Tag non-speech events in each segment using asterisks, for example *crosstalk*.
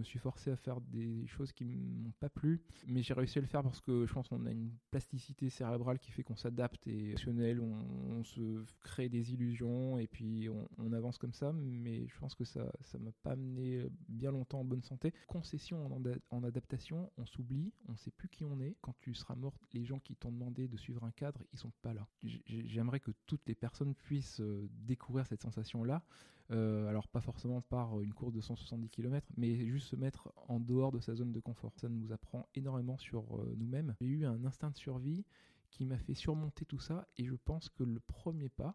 Je me suis forcé à faire des choses qui m'ont pas plu, mais j'ai réussi à le faire parce que je pense qu'on a une plasticité cérébrale qui fait qu'on s'adapte et émotionnel, on, se crée des illusions et puis on, avance comme ça. Mais je pense que ça, ça m'a pas amené bien longtemps en bonne santé. Concession en, en adaptation, on s'oublie, on sait plus qui on est. Quand tu seras mort, les gens qui t'ont demandé de suivre un cadre, ils sont pas là. J'aimerais que toutes les personnes puissent euh, découvrir cette sensation là. Euh, alors pas forcément par une course de 170 km, mais juste se mettre en dehors de sa zone de confort. Ça nous apprend énormément sur euh, nous-mêmes. J'ai eu un instinct de survie qui m'a fait surmonter tout ça et je pense que le premier pas,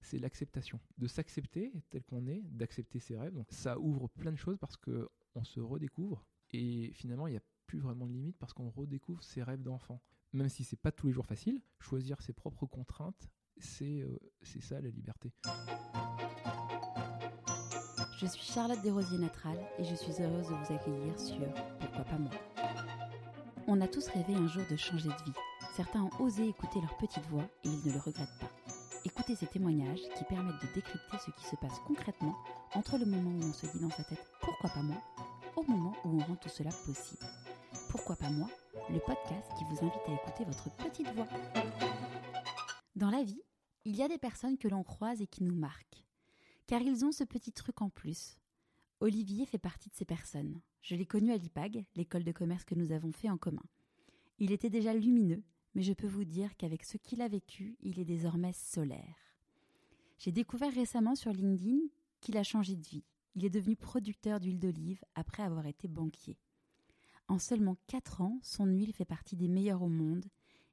c'est l'acceptation. De s'accepter tel qu'on est, d'accepter ses rêves. Donc ça ouvre plein de choses parce que on se redécouvre et finalement il n'y a plus vraiment de limite parce qu'on redécouvre ses rêves d'enfant. Même si c'est pas tous les jours facile, choisir ses propres contraintes, c'est euh, ça la liberté. Je suis Charlotte Desrosiers Natral et je suis heureuse de vous accueillir sur Pourquoi pas moi. On a tous rêvé un jour de changer de vie. Certains ont osé écouter leur petite voix et ils ne le regrettent pas. Écoutez ces témoignages qui permettent de décrypter ce qui se passe concrètement entre le moment où on se dit dans sa tête Pourquoi pas moi au moment où on rend tout cela possible. Pourquoi pas moi Le podcast qui vous invite à écouter votre petite voix. Dans la vie, il y a des personnes que l'on croise et qui nous marquent car ils ont ce petit truc en plus. Olivier fait partie de ces personnes. Je l'ai connu à l'IPAG, l'école de commerce que nous avons fait en commun. Il était déjà lumineux, mais je peux vous dire qu'avec ce qu'il a vécu, il est désormais solaire. J'ai découvert récemment sur LinkedIn qu'il a changé de vie. Il est devenu producteur d'huile d'olive après avoir été banquier. En seulement 4 ans, son huile fait partie des meilleures au monde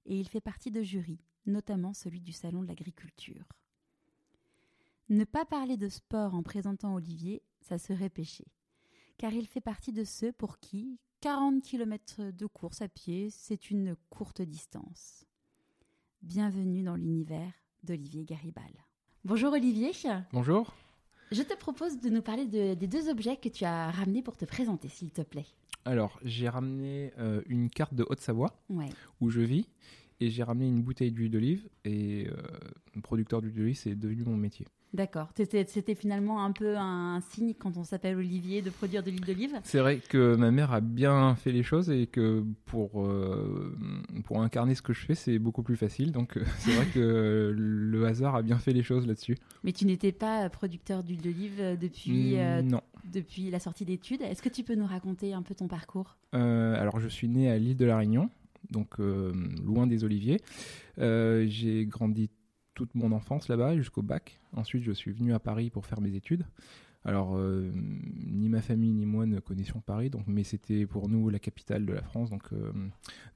et il fait partie de jurys, notamment celui du Salon de l'agriculture. Ne pas parler de sport en présentant Olivier, ça serait péché. Car il fait partie de ceux pour qui 40 km de course à pied, c'est une courte distance. Bienvenue dans l'univers d'Olivier Garibal. Bonjour Olivier. Bonjour. Je te propose de nous parler des deux objets que tu as ramenés pour te présenter, s'il te plaît. Alors, j'ai ramené euh, une carte de Haute-Savoie, où je vis, et j'ai ramené une bouteille d'huile d'olive, et euh, producteur d'huile d'olive, c'est devenu mon métier. D'accord. C'était finalement un peu un signe quand on s'appelle Olivier de produire de l'huile d'olive. C'est vrai que ma mère a bien fait les choses et que pour, euh, pour incarner ce que je fais, c'est beaucoup plus facile. Donc euh, c'est vrai que le hasard a bien fait les choses là-dessus. Mais tu n'étais pas producteur d'huile d'olive depuis, euh, non. depuis la sortie d'études. Est-ce que tu peux nous raconter un peu ton parcours? Alors je suis né à l'île de la Réunion, donc loin des oliviers. J'ai grandi toute mon enfance là-bas jusqu'au bac. Ensuite, je suis venu à Paris pour faire mes études. Alors, euh, ni ma famille ni moi ne connaissions Paris, donc, mais c'était pour nous la capitale de la France. Donc, euh,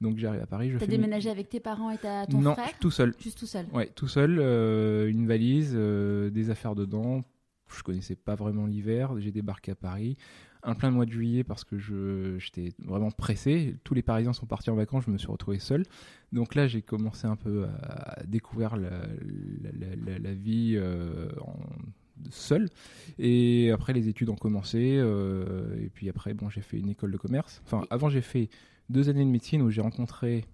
donc j'arrive à Paris. Tu as déménagé avec tes parents et ta, ton non, frère? tout seul. Juste tout seul Ouais, tout seul. Euh, une valise, des affaires dedans. Je connaissais pas vraiment l'hiver. J'ai débarqué à Paris un plein mois de juillet parce que j'étais vraiment pressé. Tous les Parisiens sont partis en vacances, je me suis retrouvé seul. Donc là, j'ai commencé un peu à découvrir la, vie euh, seul. Et après, les études ont commencé. Euh, et puis après, bon, j'ai fait une école de commerce. Enfin, avant, j'ai fait deux années de médecine où j'ai rencontré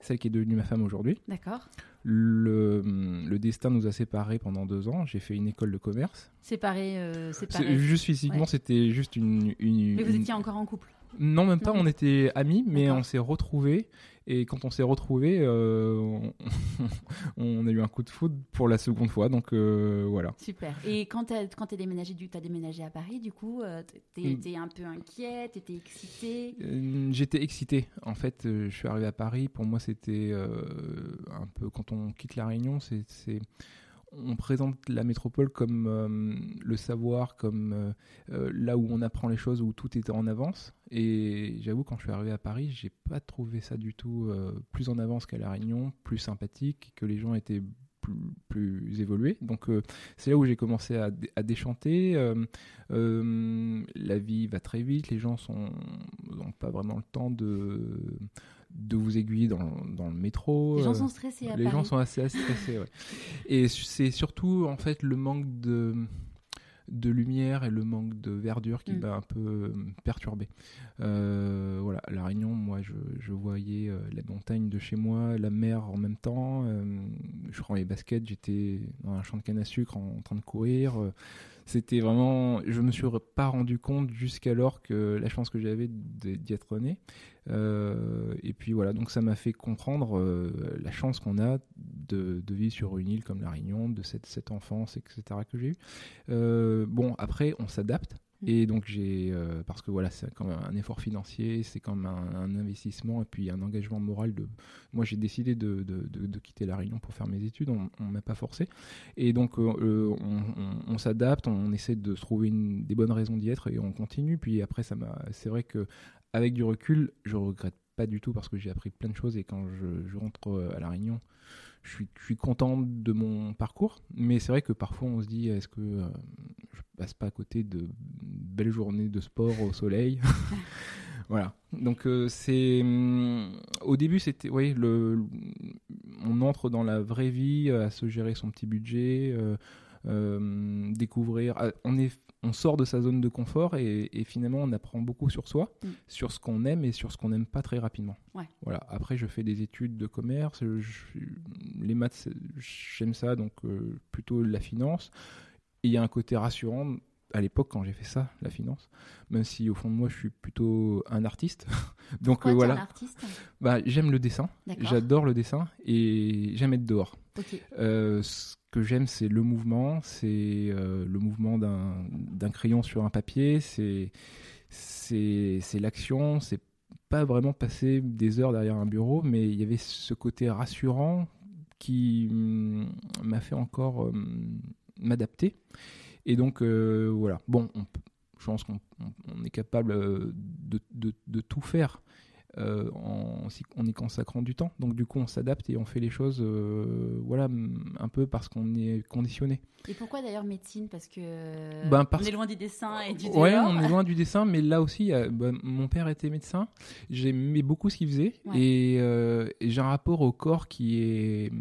celle qui est devenue ma femme aujourd'hui. D'accord. Le, le, destin nous a séparés pendant deux ans. J'ai fait une école de commerce. Séparés, euh, Juste physiquement, c'était juste une, une, Mais vous étiez encore en couple non, même pas. On était amis, mais on s'est retrouvés. Et quand on s'est retrouvés, euh, *laughs* on, a eu un coup de foudre pour la seconde fois. Donc euh, voilà. Super. Et quand tu as, déménagé, tu as déménagé à Paris, du coup, euh, tu étais un peu inquiet, tu étais excité J'étais excité. En fait, je suis arrivé à Paris. Pour moi, c'était un peu quand on quitte la Réunion, c'est on présente la métropole comme euh, le savoir, comme euh, euh, là où on apprend les choses, où tout est en avance. Et j'avoue, quand je suis arrivé à Paris, j'ai pas trouvé ça du tout plus en avance qu'à La Réunion, plus sympathique, que les gens étaient plus, évolués. Donc c'est là où j'ai commencé à, déchanter. la vie va très vite, les gens sont n'ont pas vraiment le temps de de vous aiguiller dans, dans, le métro. Les gens sont stressés. À les gens sont assez stressés. ouais. Et c'est surtout en fait le manque de de lumière et le manque de verdure qui Mm. m'a un peu perturbé. Euh, voilà, à La Réunion, moi, je, je voyais euh, la montagne de chez moi, la mer en même temps. euh, je prends les baskets, j'étais dans un champ de canne à sucre en, en train de courir. C'était vraiment. Je me suis pas rendu compte jusqu'alors que la chance que j'avais d'y être né. Euh, et puis voilà, donc ça m'a fait comprendre euh, la chance qu'on a de, vivre sur une île comme la Réunion, de cette, enfance, etc. que j'ai eu. Euh, bon, après, on s'adapte. Mm. Et donc j'ai euh, parce que voilà c'est quand même un effort financier, c'est quand même un, investissement et puis un engagement moral de. Moi j'ai décidé de, de, de- quitter la Réunion pour faire mes études, on, on m'a pas forcé et donc euh, euh, on, s'adapte, on essaie de trouver des bonnes raisons d'y être et on continue. Puis après ça m'a, c'est vrai que avec du recul, je regrette pas du tout parce que j'ai appris plein de choses et quand je, rentre à la Réunion, je suis, je suis content de mon parcours, mais c'est vrai que parfois on se dit est-ce que euh, je passe pas à côté de belles journées de sport au soleil *laughs* Voilà. Donc euh, c'est hum, au début c'était oui le on entre dans la vraie vie euh, à se gérer son petit budget, découvrir. ah, On est on sort de sa zone de confort et, et finalement on apprend beaucoup sur soi, Mm. sur ce qu'on aime et sur ce qu'on n'aime pas très rapidement. Ouais. Voilà. Après je fais des études de commerce, je- les maths j'aime ça donc euh, plutôt la finance. Et il y a un côté rassurant à l'époque quand j'ai fait ça, la finance, même si au fond de moi je suis plutôt un artiste. *laughs* donc euh, voilà, un artiste? Bah, j'aime le dessin, j'adore le dessin et j'aime être dehors. Ok. Euh, ce que j'aime, c'est le mouvement, c'est euh, le mouvement d'un crayon sur un papier, c'est c'est c'est l'action, c'est pas vraiment passer des heures derrière un bureau, mais il y avait ce côté rassurant qui hum, m'a fait encore hum, m'adapter. Et donc euh, voilà, bon, on je pense qu'on on- on est capable euh, de, de- de tout faire euh, en, y consacrant du temps. Donc du coup, on s'adapte et on fait les choses, euh, voilà, un peu parce qu'on est conditionné. Et pourquoi d'ailleurs médecine? Parce que Ben, parce- on est loin du dessin et du Ouais, dehors. on est loin du *laughs* dessin, mais là aussi, bah, mon père était médecin. J'aimais beaucoup ce qu'il faisait Ouais. et, et j'ai un rapport au corps qui est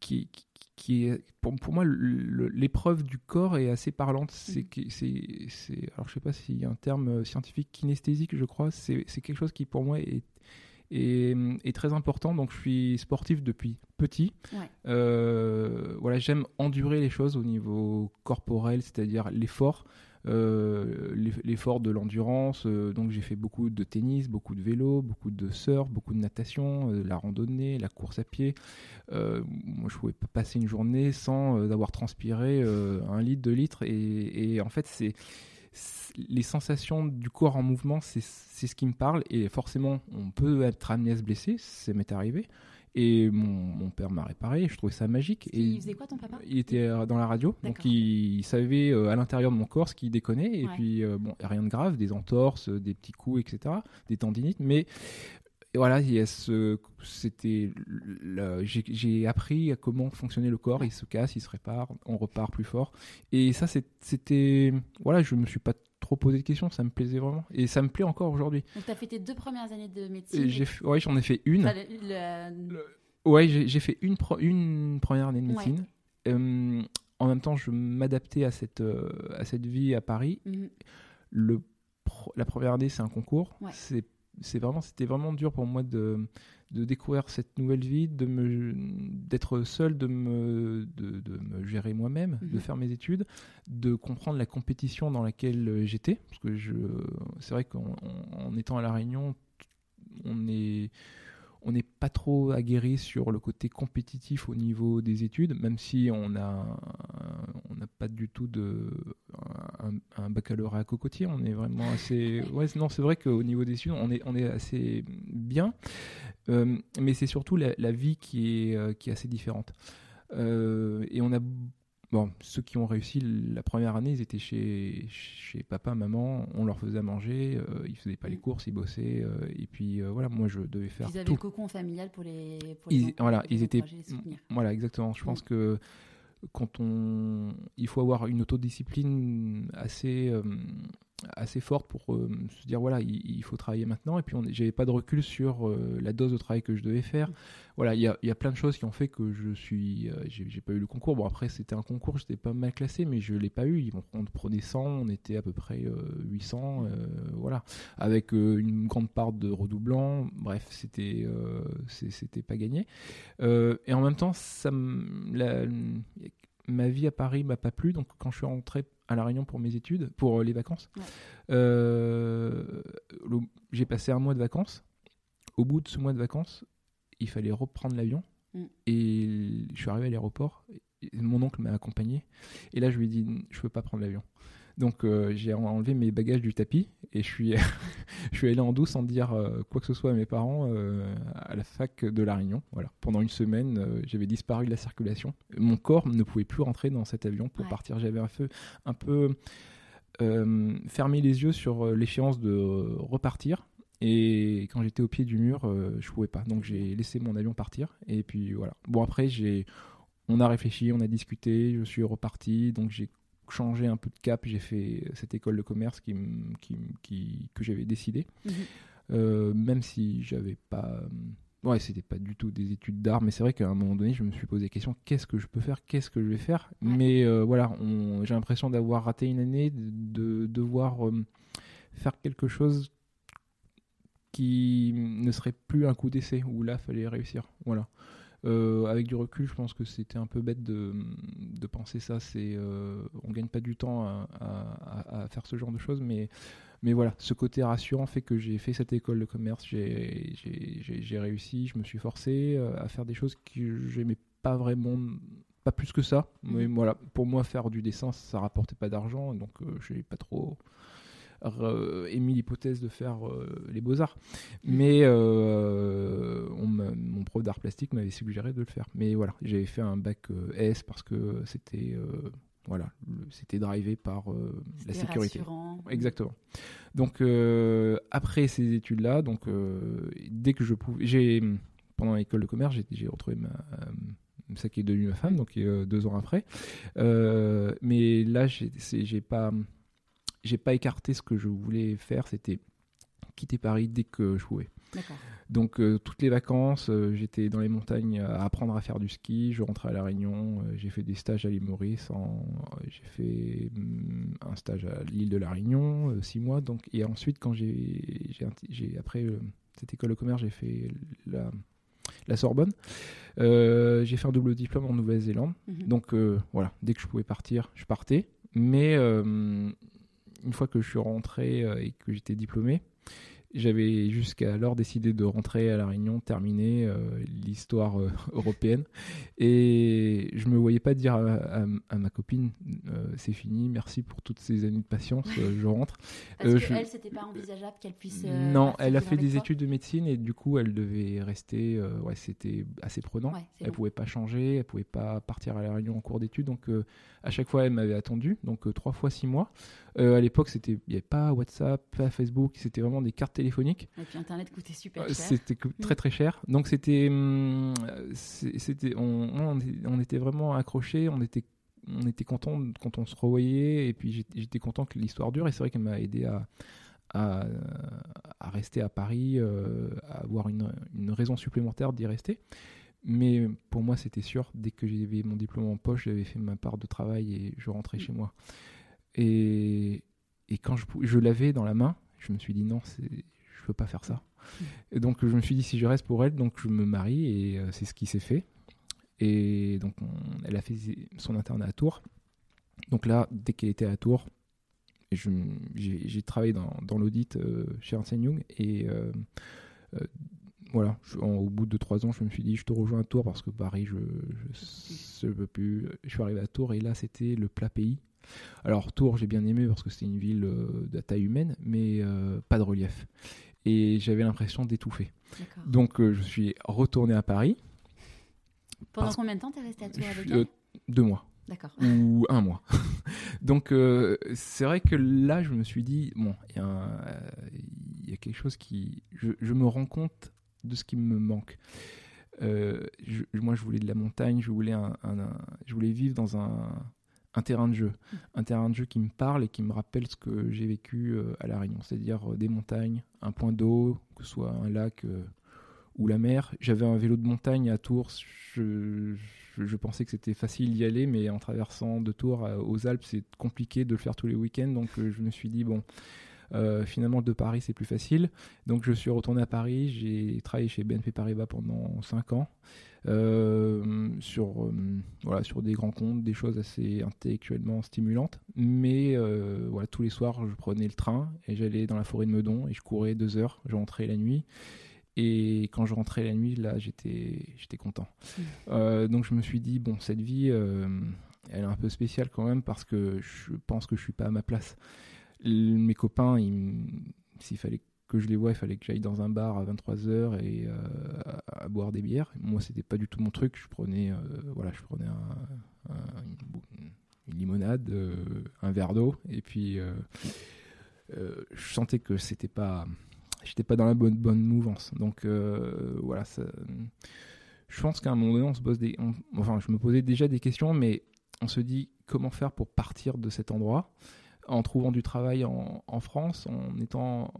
qui, qui- qui est pour, pour moi l'épreuve du corps est assez parlante. C'est Mhm. c'est c'est alors je sais pas s'il y a un terme scientifique kinesthésique, je crois. C'est c'est quelque chose qui pour moi est est, est très important. Donc je suis sportif depuis petit. Ouais. Euh, voilà, j'aime endurer les choses au niveau corporel, c'est-à-dire l'effort. Euh, l'eff- l'effort de l'endurance euh, donc j'ai fait beaucoup de tennis beaucoup de vélo beaucoup de surf beaucoup de natation euh, la randonnée la course à pied moi je pouvais pas passer une journée sans avoir transpiré un litre deux litres et, et en fait c'est les sensations du corps en mouvement, c'est ce qui me parle. Et forcément, on peut être amené à se blesser, ça m'est arrivé. Et mon, mon père m'a réparé, je trouvais ça magique. Et Il faisait quoi ton papa? il était euh, dans la radio, donc il, il savait euh, à l'intérieur de mon corps ce qui déconnait. Et Ouais. puis, euh, bon, rien de grave, des entorses, des petits coups, etc., des tendinites. Mais et voilà, c'était, j'ai appris à comment fonctionnait le corps. Il se casse, il se répare, on repart plus fort. Et ça, c'était, voilà, je me suis pas trop posé de questions, ça me plaisait vraiment. Et ça me plaît encore aujourd'hui. Donc tu as fait tes deux premières années de médecine. J'ai, fait- ouais, j'en ai fait une. Enfin, le- le- Ouais, j'ai j'ai fait une, pro- une première année de Ouais. médecine. Euh, en même temps, je m'adaptais à cette, euh, à cette vie à Paris. Mhm. Le pro- la première année, c'est un concours. Ouais. C'est c'est vraiment, c'était vraiment dur pour moi de, de découvrir cette nouvelle vie, de me, d'être seul, de me, de, de me gérer moi-même, de Mhm. faire mes études, de comprendre la compétition dans laquelle euh, j'étais, parce que je, c'est vrai qu'en en- en étant à la Réunion, on est on n'est pas trop aguerri sur le côté compétitif au niveau des études, même si on a on n'a pas du tout de un, baccalauréat cocotier. On est vraiment assez ouais non c'est vrai qu'au niveau des études on est on est assez bien, Euh, mais c'est surtout la, vie qui est euh, qui est assez différente. Euh, et on a Bon, ceux qui ont réussi la première année, ils étaient chez, chez papa, maman, on leur faisait à manger, euh, ils faisaient pas les courses, ils bossaient, euh, et puis euh, voilà, moi je devais faire Ils avaient tout. le cocon familial pour les, pour les Ils- voilà, ils étaient-. Voilà, exactement. Je pense que quand on, il faut avoir une autodiscipline assez, euh, assez forte pour se dire voilà il, faut travailler maintenant. Et puis j'avais pas de recul sur la dose de travail que je devais faire. Voilà il y a, y a, plein de choses qui ont fait que je suis j'ai pas eu le concours. Bon après c'était un concours j'étais pas mal classé mais je l'ai pas eu. On prenait 100 on était à peu près 800 voilà. Avec une grande part de redoublants bref c'était c'était pas gagné. Et en même temps ça la, ma vie à Paris m'a pas plu, donc quand je suis rentré à La Réunion pour mes études, pour euh, les vacances, euh, j'ai passé un mois de vacances. Au bout de ce mois de vacances, il fallait reprendre l'avion. Mm. Et je suis arrivé à l'aéroport. Mon oncle m'a accompagné. Et là, je lui ai dit, je peux pas prendre l'avion. Donc euh, j'ai enlevé mes bagages du tapis et je suis, *laughs* je suis allé en douce sans dire euh, quoi que ce soit à mes parents euh, à la fac de La Réunion. Voilà. Pendant une semaine, j'avais disparu de la circulation. Mon corps ne pouvait plus rentrer dans cet avion pour partir. J'avais un, peu, un peu fermé les yeux sur l'échéance de repartir. Et quand j'étais au pied du mur, je pouvais pas. Donc j'ai laissé mon avion partir. Et puis voilà. Bon après j'ai on a réfléchi, on a discuté, je suis reparti, donc j'ai changé un peu de cap, j'ai fait cette école de commerce qui, qui, que j'avais décidé. Mhm. Euh, même si j'avais pas. Ouais, c'était pas du tout des études d'art, mais c'est vrai qu'à un moment donné, je me suis posé la question qu'est-ce que je peux faire Qu'est-ce que je vais faire? Mais euh, voilà, j'ai l'impression d'avoir raté une année, de, devoir euh, faire quelque chose qui ne serait plus un coup d'essai, où là, fallait réussir. Voilà. Euh, avec du recul, je pense que c'était un peu bête de, de penser ça. C'est, euh, on gagne pas du temps à, à, faire ce genre de choses, mais, mais voilà, ce côté rassurant fait que j'ai fait cette école de commerce, j'ai, j'ai, réussi, je me suis forcé euh, à faire des choses que j'aimais pas vraiment, pas plus que ça. Mais voilà, pour moi, faire du dessin, ça rapportait pas d'argent, donc je n'ai pas trop émis l'hypothèse de faire euh, les beaux-arts. Mais euh, mon prof d'art plastique m'avait suggéré de le faire. Mais voilà, j'avais fait un bac euh, S parce que c'était voilà, c'était drivé par la sécurité. Exactement. Donc après ces études-là, donc dès que je pouvais, j'ai pendant l'école de commerce, j'ai retrouvé ma ça qui est devenu ma femme, donc deux ans après. mais là, j'ai pas j'ai pas écarté ce que je voulais faire, c'était quitter Paris dès que je pouvais. Donc euh, toutes les vacances, euh, j'étais dans les montagnes à apprendre à faire du ski. Je rentrais à la Réunion, euh, j'ai fait des stages à l'île Maurice. j'ai fait mm, un stage à l'île de la Réunion, six mois. Donc et ensuite quand j'ai, après cette école de commerce, j'ai fait la, la Sorbonne. j'ai fait un double diplôme en Nouvelle-Zélande. Mhm. Donc voilà, dès que je pouvais partir, je partais. Mais une fois que je suis rentré euh, et que j'étais diplômé, j'avais jusqu'alors décidé de rentrer à La Réunion, terminer euh, l'histoire euh, *laughs* européenne. Et je me voyais pas dire à, ma copine euh, c'est fini, merci pour toutes ces années de patience, je rentre. *laughs* Parce que elle, c'était pas envisageable qu'elle puisse. non, elle a fait des études de médecine et du coup, elle devait rester. ouais, c'était assez prenant. elle pouvait pas changer, elle pouvait pas partir à La Réunion en cours d'études. Donc, à chaque fois, elle m'avait attendu. Donc, trois fois six mois. À l'époque, c'était il n'y avait pas WhatsApp, pas Facebook, c'était vraiment des cartes téléphonique. Et puis Internet coûtait super euh, cher. C'était très très cher. Donc c'était, hum, c'était, on, on, était vraiment accrochés, on était, on était content quand on se revoyait, et puis j'étais content que l'histoire dure. Et c'est vrai qu'elle m'a aidé à, à, à, rester à Paris, euh, à avoir une, une raison supplémentaire d'y rester. Mais pour moi, c'était sûr, dès que j'avais mon diplôme en poche, j'avais fait ma part de travail et je rentrais mm. chez moi. Et, quand je, l'avais dans la main, je me suis dit non, je peux pas faire ça. Donc je me suis dit si je reste pour elle, donc je me marie et euh, c'est ce qui s'est fait. Et donc elle a fait son internat à Tours. Donc là, dès qu'elle était à Tours, j'ai travaillé dans, l'audit euh, chez Ernst Young et euh, voilà, au bout de trois ans, je me suis dit je te rejoins à Tours parce que Paris, je ne peux plus. Je suis arrivé à Tours et là, c'était le plat pays. Alors Tours, j'ai bien aimé parce que c'était une ville euh, de taille humaine, mais euh, pas de relief. Et j'avais l'impression d'étouffer. Donc euh, je suis retourné à Paris. Pendant combien de temps t'es resté à Tours avec elle Deux mois. D'accord. Ou un mois. *laughs* Donc c'est vrai que là, je me suis dit, bon, il y, a quelque chose qui... Je, me rends compte de ce qui me manque. moi, je voulais de la montagne, je voulais, un, je voulais vivre dans un, terrain de jeu. Un terrain de jeu qui me parle et qui me rappelle ce que j'ai vécu euh, à La Réunion, c'est-à-dire euh, des montagnes, un point d'eau, que ce soit un lac euh, ou la mer. J'avais un vélo de montagne à Tours, je, je, pensais que c'était facile d'y aller, mais en traversant de Tours aux Alpes, c'est compliqué de le faire tous les week-ends, donc euh, je me suis dit, bon, euh, finalement, de Paris, c'est plus facile. Donc, je suis retourné à Paris. J'ai travaillé chez BNP Paribas pendant 5 ans euh, sur, euh, voilà, sur des grands comptes, des choses assez intellectuellement stimulantes. Mais euh, voilà, tous les soirs, je prenais le train et j'allais dans la forêt de Meudon et je courais deux heures. Je rentrais la nuit. Et quand je rentrais la nuit, là, j'étais, j'étais content. Mm. Euh, donc, je me suis dit, bon, cette vie, euh, elle est un peu spéciale quand même parce que je pense que je suis pas à ma place. Mes copains, s'il fallait que je les vois, il fallait que j'aille dans un bar à 23h et euh, à, boire des bières. Moi, c'était pas du tout mon truc. Je prenais, euh, une, limonade, euh, un verre d'eau, et puis je sentais que c'était pas, pas dans la bonne bonne mouvance. Donc voilà, je pense qu'à un moment donné, on se pose des, je me posais déjà des questions, mais on se dit comment faire pour partir de cet endroit en trouvant du travail en, en France, en étant,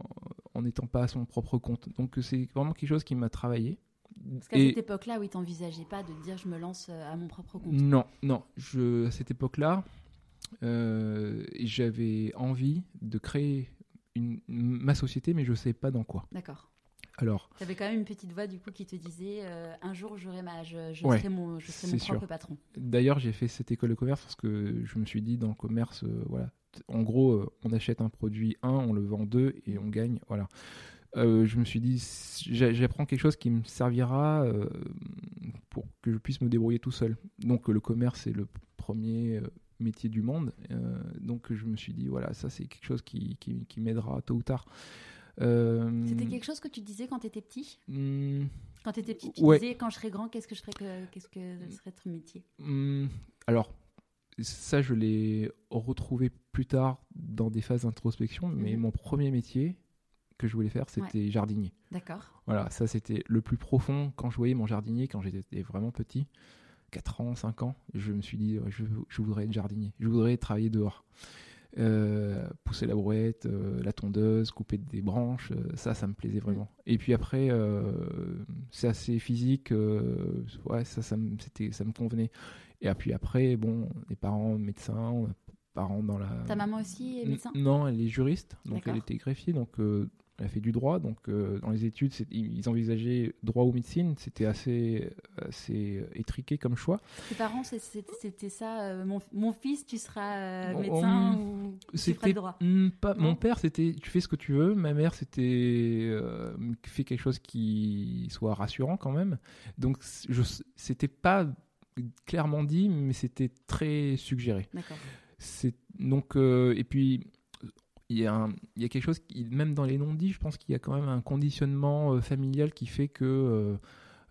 en n'étant pas à son propre compte. Donc c'est vraiment quelque chose qui m'a travaillé. Parce qu'à Et- cette époque-là, oui, t'envisageais pas de dire je me lance euh, à mon propre compte. Non, non. Je, à cette époque-là, euh, j'avais envie de créer une, ma société, mais je ne sais pas dans quoi. D'accord. Alors, T'avais quand même une petite voix du coup qui te disait euh, un jour j'aurai ma, je, je Ouais, serai mon, je serai mon propre sûr. patron. D'ailleurs, j'ai fait cette école de commerce parce que je me suis dit dans le commerce, euh, voilà, en gros, euh, on achète un produit 1, on le vend 2 et on gagne, voilà. Euh, je me suis dit, j'apprends quelque chose qui me servira euh, pour que je puisse me débrouiller tout seul. Donc, le commerce, c'est le premier métier du monde. Euh, donc, je me suis dit, voilà, ça, c'est quelque chose qui, qui, qui m'aidera tôt ou tard. C'était quelque chose que tu disais quand t'étais petit? hmm, Quand t'étais petit, tu Ouais. disais quand je serai grand, qu'est-ce que je ferais que, qu'est-ce que serait ton métier? Hmm, alors, ça, je l'ai retrouvé plus tard dans des phases d'introspection, mais Mhm. mon premier métier que je voulais faire, c'était jardinier. D'accord. Voilà, ça, c'était le plus profond. Quand je voyais mon jardinier, quand j'étais vraiment petit, 4 ans, 5 ans, je me suis dit, je, je voudrais être jardinier. Je voudrais travailler dehors. Euh, pousser la brouette, euh, la tondeuse, couper des branches, euh, ça, ça me plaisait vraiment. Et puis après, c'est assez physique, ouais, ça, ça me, c'était, ça me convenait. Et puis après, bon, les parents médecins, on a parents dans la. Ta maman aussi est N- médecin? Non, elle est juriste, donc elle était greffier, donc euh, elle a fait du droit. Donc euh, dans les études, ils envisageaient droit ou médecine, c'était assez, assez étriqué comme choix. Tes parents, c'était ça euh, mon, mon fils, tu seras médecin ou tu feras le droit? pas. Mon père, c'était tu fais ce que tu veux. Ma mère, c'était fait quelque chose qui soit rassurant quand même. Donc je c'était pas clairement dit, mais c'était très suggéré. C'est donc euh, et puis il y, a un- il y a quelque chose qui, même dans les non-dits, je pense qu'il y a quand même un conditionnement euh, familial qui fait que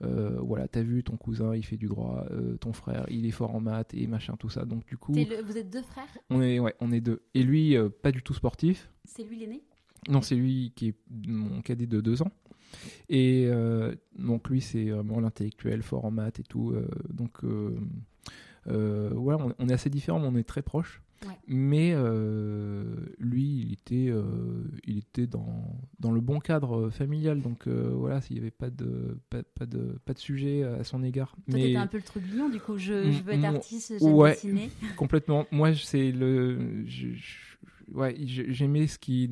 euh, voilà, t'as vu ton cousin, il fait du droit, euh, ton frère, il est fort en maths et machin tout ça. Donc du coup, le- vous êtes deux frères? on est ouais, on est deux. Et lui, euh, pas du tout sportif. C'est lui l'aîné? Non, c'est lui qui est mon cadet de deux ans. Et euh, donc lui, c'est vraiment l'intellectuel, fort en maths et tout. euh, donc euh, euh, voilà, on, on est assez différents, mais on est très proches. Ouais. Mais euh, lui, il était, euh, il était dans, dans le bon cadre familial. Donc euh, voilà, s'il n'y avait pas de, pas, pas de, pas de sujet à son égard. Toi, mais un peu le trublion, du coup, je, je veux être Mm, artiste, j'aime ouais. dessiner. complètement. Moi, c'est le, je- je- ouais, j'aimais ce qui,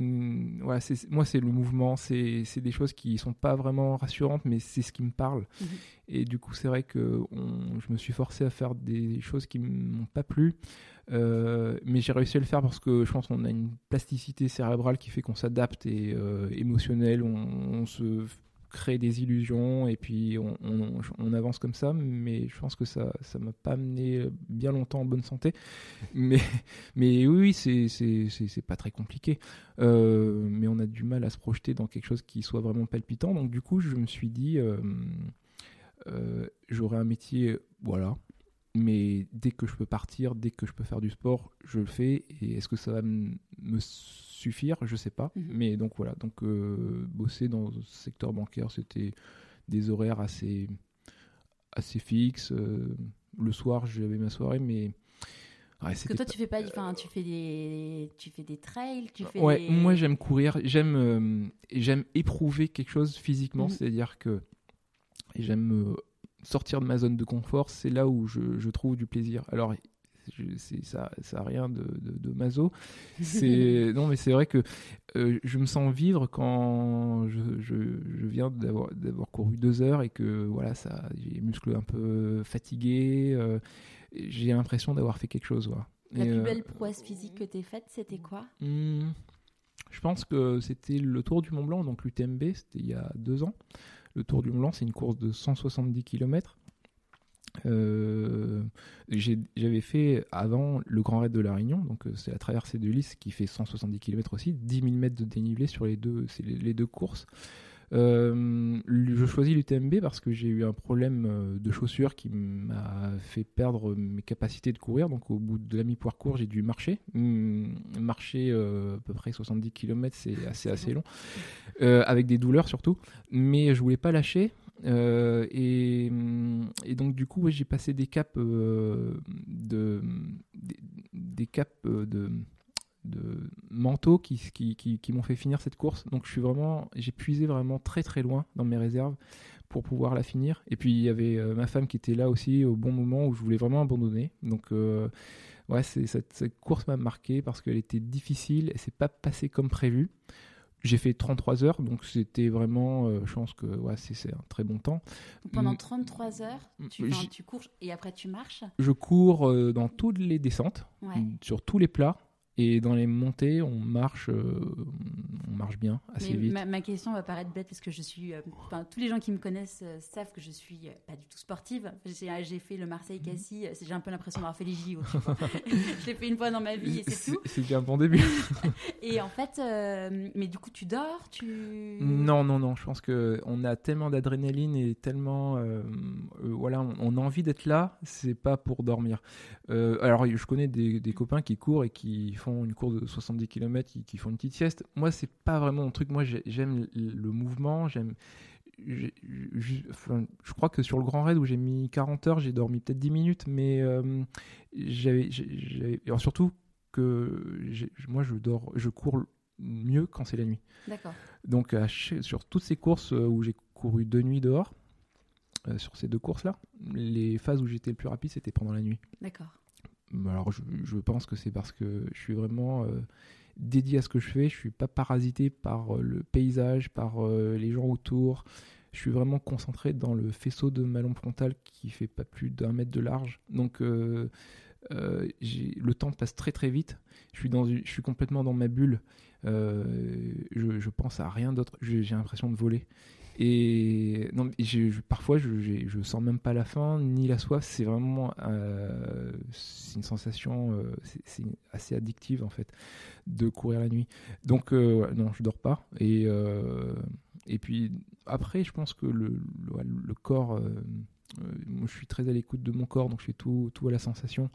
ouais, moi, c'est le mouvement, c'est, c'est des choses qui sont pas vraiment rassurantes, mais c'est ce qui me parle. Mhm. Et du coup, c'est vrai que on- je me suis forcé à faire des choses qui m'ont pas plu. Euh, mais j'ai réussi à le faire parce que je pense qu'on a une plasticité cérébrale qui fait qu'on s'adapte et euh, émotionnel, on, on se crée des illusions et puis on, on- on avance comme ça. Mais je pense que ça ça m'a pas amené bien longtemps en bonne santé. *laughs* Mais, mais oui, oui, c'est c'est- c'est- c'est pas très compliqué. Euh, mais on a du mal à se projeter dans quelque chose qui soit vraiment palpitant. Donc du coup, je me suis dit, euh, euh, j'aurai un métier, voilà. Mais dès que je peux partir, dès que je peux faire du sport, je le fais. Et est-ce que ça va me suffire Je sais pas. Mhm. Mais donc voilà. Donc euh, bosser dans le secteur bancaire, c'était des horaires assez assez fixes. Euh, le soir, j'avais ma soirée, mais Parce que toi, tu fais pas, enfin, tu fais des, tu fais des trails, tu fais. Ouais, moi j'aime courir, j'aime, euh, j'aime éprouver quelque chose physiquement, mhm. c'est-à-dire que j'aime sortir de ma zone de confort, c'est là où je, je, trouve du plaisir. Alors ça, ça a rien de, de, maso. *laughs* C'est non, mais c'est vrai que euh, je me sens vivre quand je, je, je viens d'avoir couru deux heures et que voilà, ça, j'ai les muscles un peu fatigués. Euh, j'ai l'impression d'avoir fait quelque chose. Voilà. La plus euh, belle prouesse physique que tu faite, c'était quoi? Hmm, Je pense que c'était le Tour du Mont Blanc, donc l'UTMB, c'était il y a deux ans. Le Tour du Mont Blanc, c'est une course de 170 km. Euh, j'avais fait avant le Grand Raid de la Réunion, donc euh, c'est la traversée de l'Is qui fait 170 km aussi, 10 000 mètres de dénivelé sur les deux, les, deux courses. Euh, je choisis l'UTMB parce que j'ai eu un problème de chaussures qui m'a fait perdre mes capacités de courir. Donc au bout de la mi-parcours, j'ai dû marcher. Hum, marcher à peu près 70 km, c'est assez assez long, avec des douleurs surtout. Mais je voulais pas lâcher. Euh, et, et, donc du coup, j'ai passé des caps euh, de des, caps euh, de manteaux qui, m'ont fait finir cette course. Donc je suis vraiment, j'ai puisé vraiment très très loin dans mes réserves pour pouvoir la finir. Et puis il y avait ma femme qui était là aussi au bon moment où je voulais vraiment abandonner. Donc ouais, cette, cette, course m'a marqué parce qu'elle était difficile et c'est pas passé comme prévu. J'ai fait 33 heures, donc c'était vraiment, euh, je pense que ouais, c'est un très bon temps. Pendant 33 mm. heures, tu, tu cours et après tu marches? Je cours euh, dans toutes les descentes, sur tous les plats. Et dans les montées, on marche, euh, on marche bien, assez vite. Ma, question va paraître bête parce que je suis. Euh, tous les gens qui me connaissent euh, savent que je suis pas du tout sportive. J'ai fait le Marseille-Cassis. J'ai un peu l'impression d'avoir fait les JO. *laughs* *laughs* je l'ai fait une fois dans ma vie et c'est tout. C'est bien un bon début. *laughs* et en fait, mais du coup, tu dors tu... Non, non, non. Je pense qu'on a tellement d'adrénaline et tellement. voilà, on, a envie d'être là. C'est pas pour dormir. alors, je connais des, des copains qui courent et qui font une course de 70 km, qui, font une petite sieste. Moi, c'est pas vraiment mon truc. Moi, j'aime le mouvement, j'aime. Je, crois que sur le Grand Raid où j'ai mis 40 heures, j'ai dormi peut-être 10 minutes, mais euh, j'avais, surtout que moi je dors, je cours mieux quand c'est la nuit. D'accord. Donc sur toutes ces courses euh, où j'ai couru deux nuits dehors, euh, sur ces deux courses-là, les phases où j'étais le plus rapide, c'était pendant la nuit. D'accord alors je, pense que c'est parce que je suis vraiment euh, dédié à ce que je fais. Je suis pas parasité par euh, le paysage, par euh, les gens autour. Je suis vraiment concentré dans le faisceau de ma lampe frontale qui fait pas plus d'un mètre de large. Donc le temps passe très très vite. Je suis, dans, je suis complètement dans ma bulle. je, je pense à rien d'autre. J'ai l'impression de voler. Et non, parfois, je, je sens même pas la faim ni la soif. C'est vraiment euh, une sensation euh, c'est assez addictive en fait de courir la nuit. Donc euh, non, je dors pas. Et et puis après, je pense que le, le, corps, je suis très à l'écoute de mon corps, donc je fais tout tout à la sensation.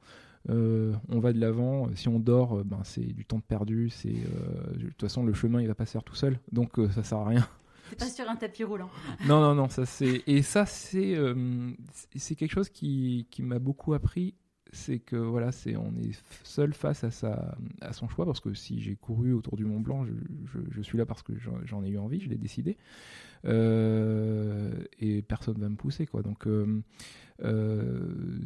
on va de l'avant. Si on dort, ben c'est du temps perdu. De toute façon le chemin il va pas se faire tout seul, donc ça sert à rien. C'est pas sur un tapis roulant. *laughs* non, non, non, ça c'est et ça c'est euh, c'est quelque chose qui, qui m'a beaucoup appris, c'est que voilà, c'est on est seul face à sa à son choix parce que si j'ai couru autour du Mont Blanc, je, je, suis là parce que j'en ai eu envie, je l'ai décidé. Euh, et personne va me pousser quoi. Donc euh, euh,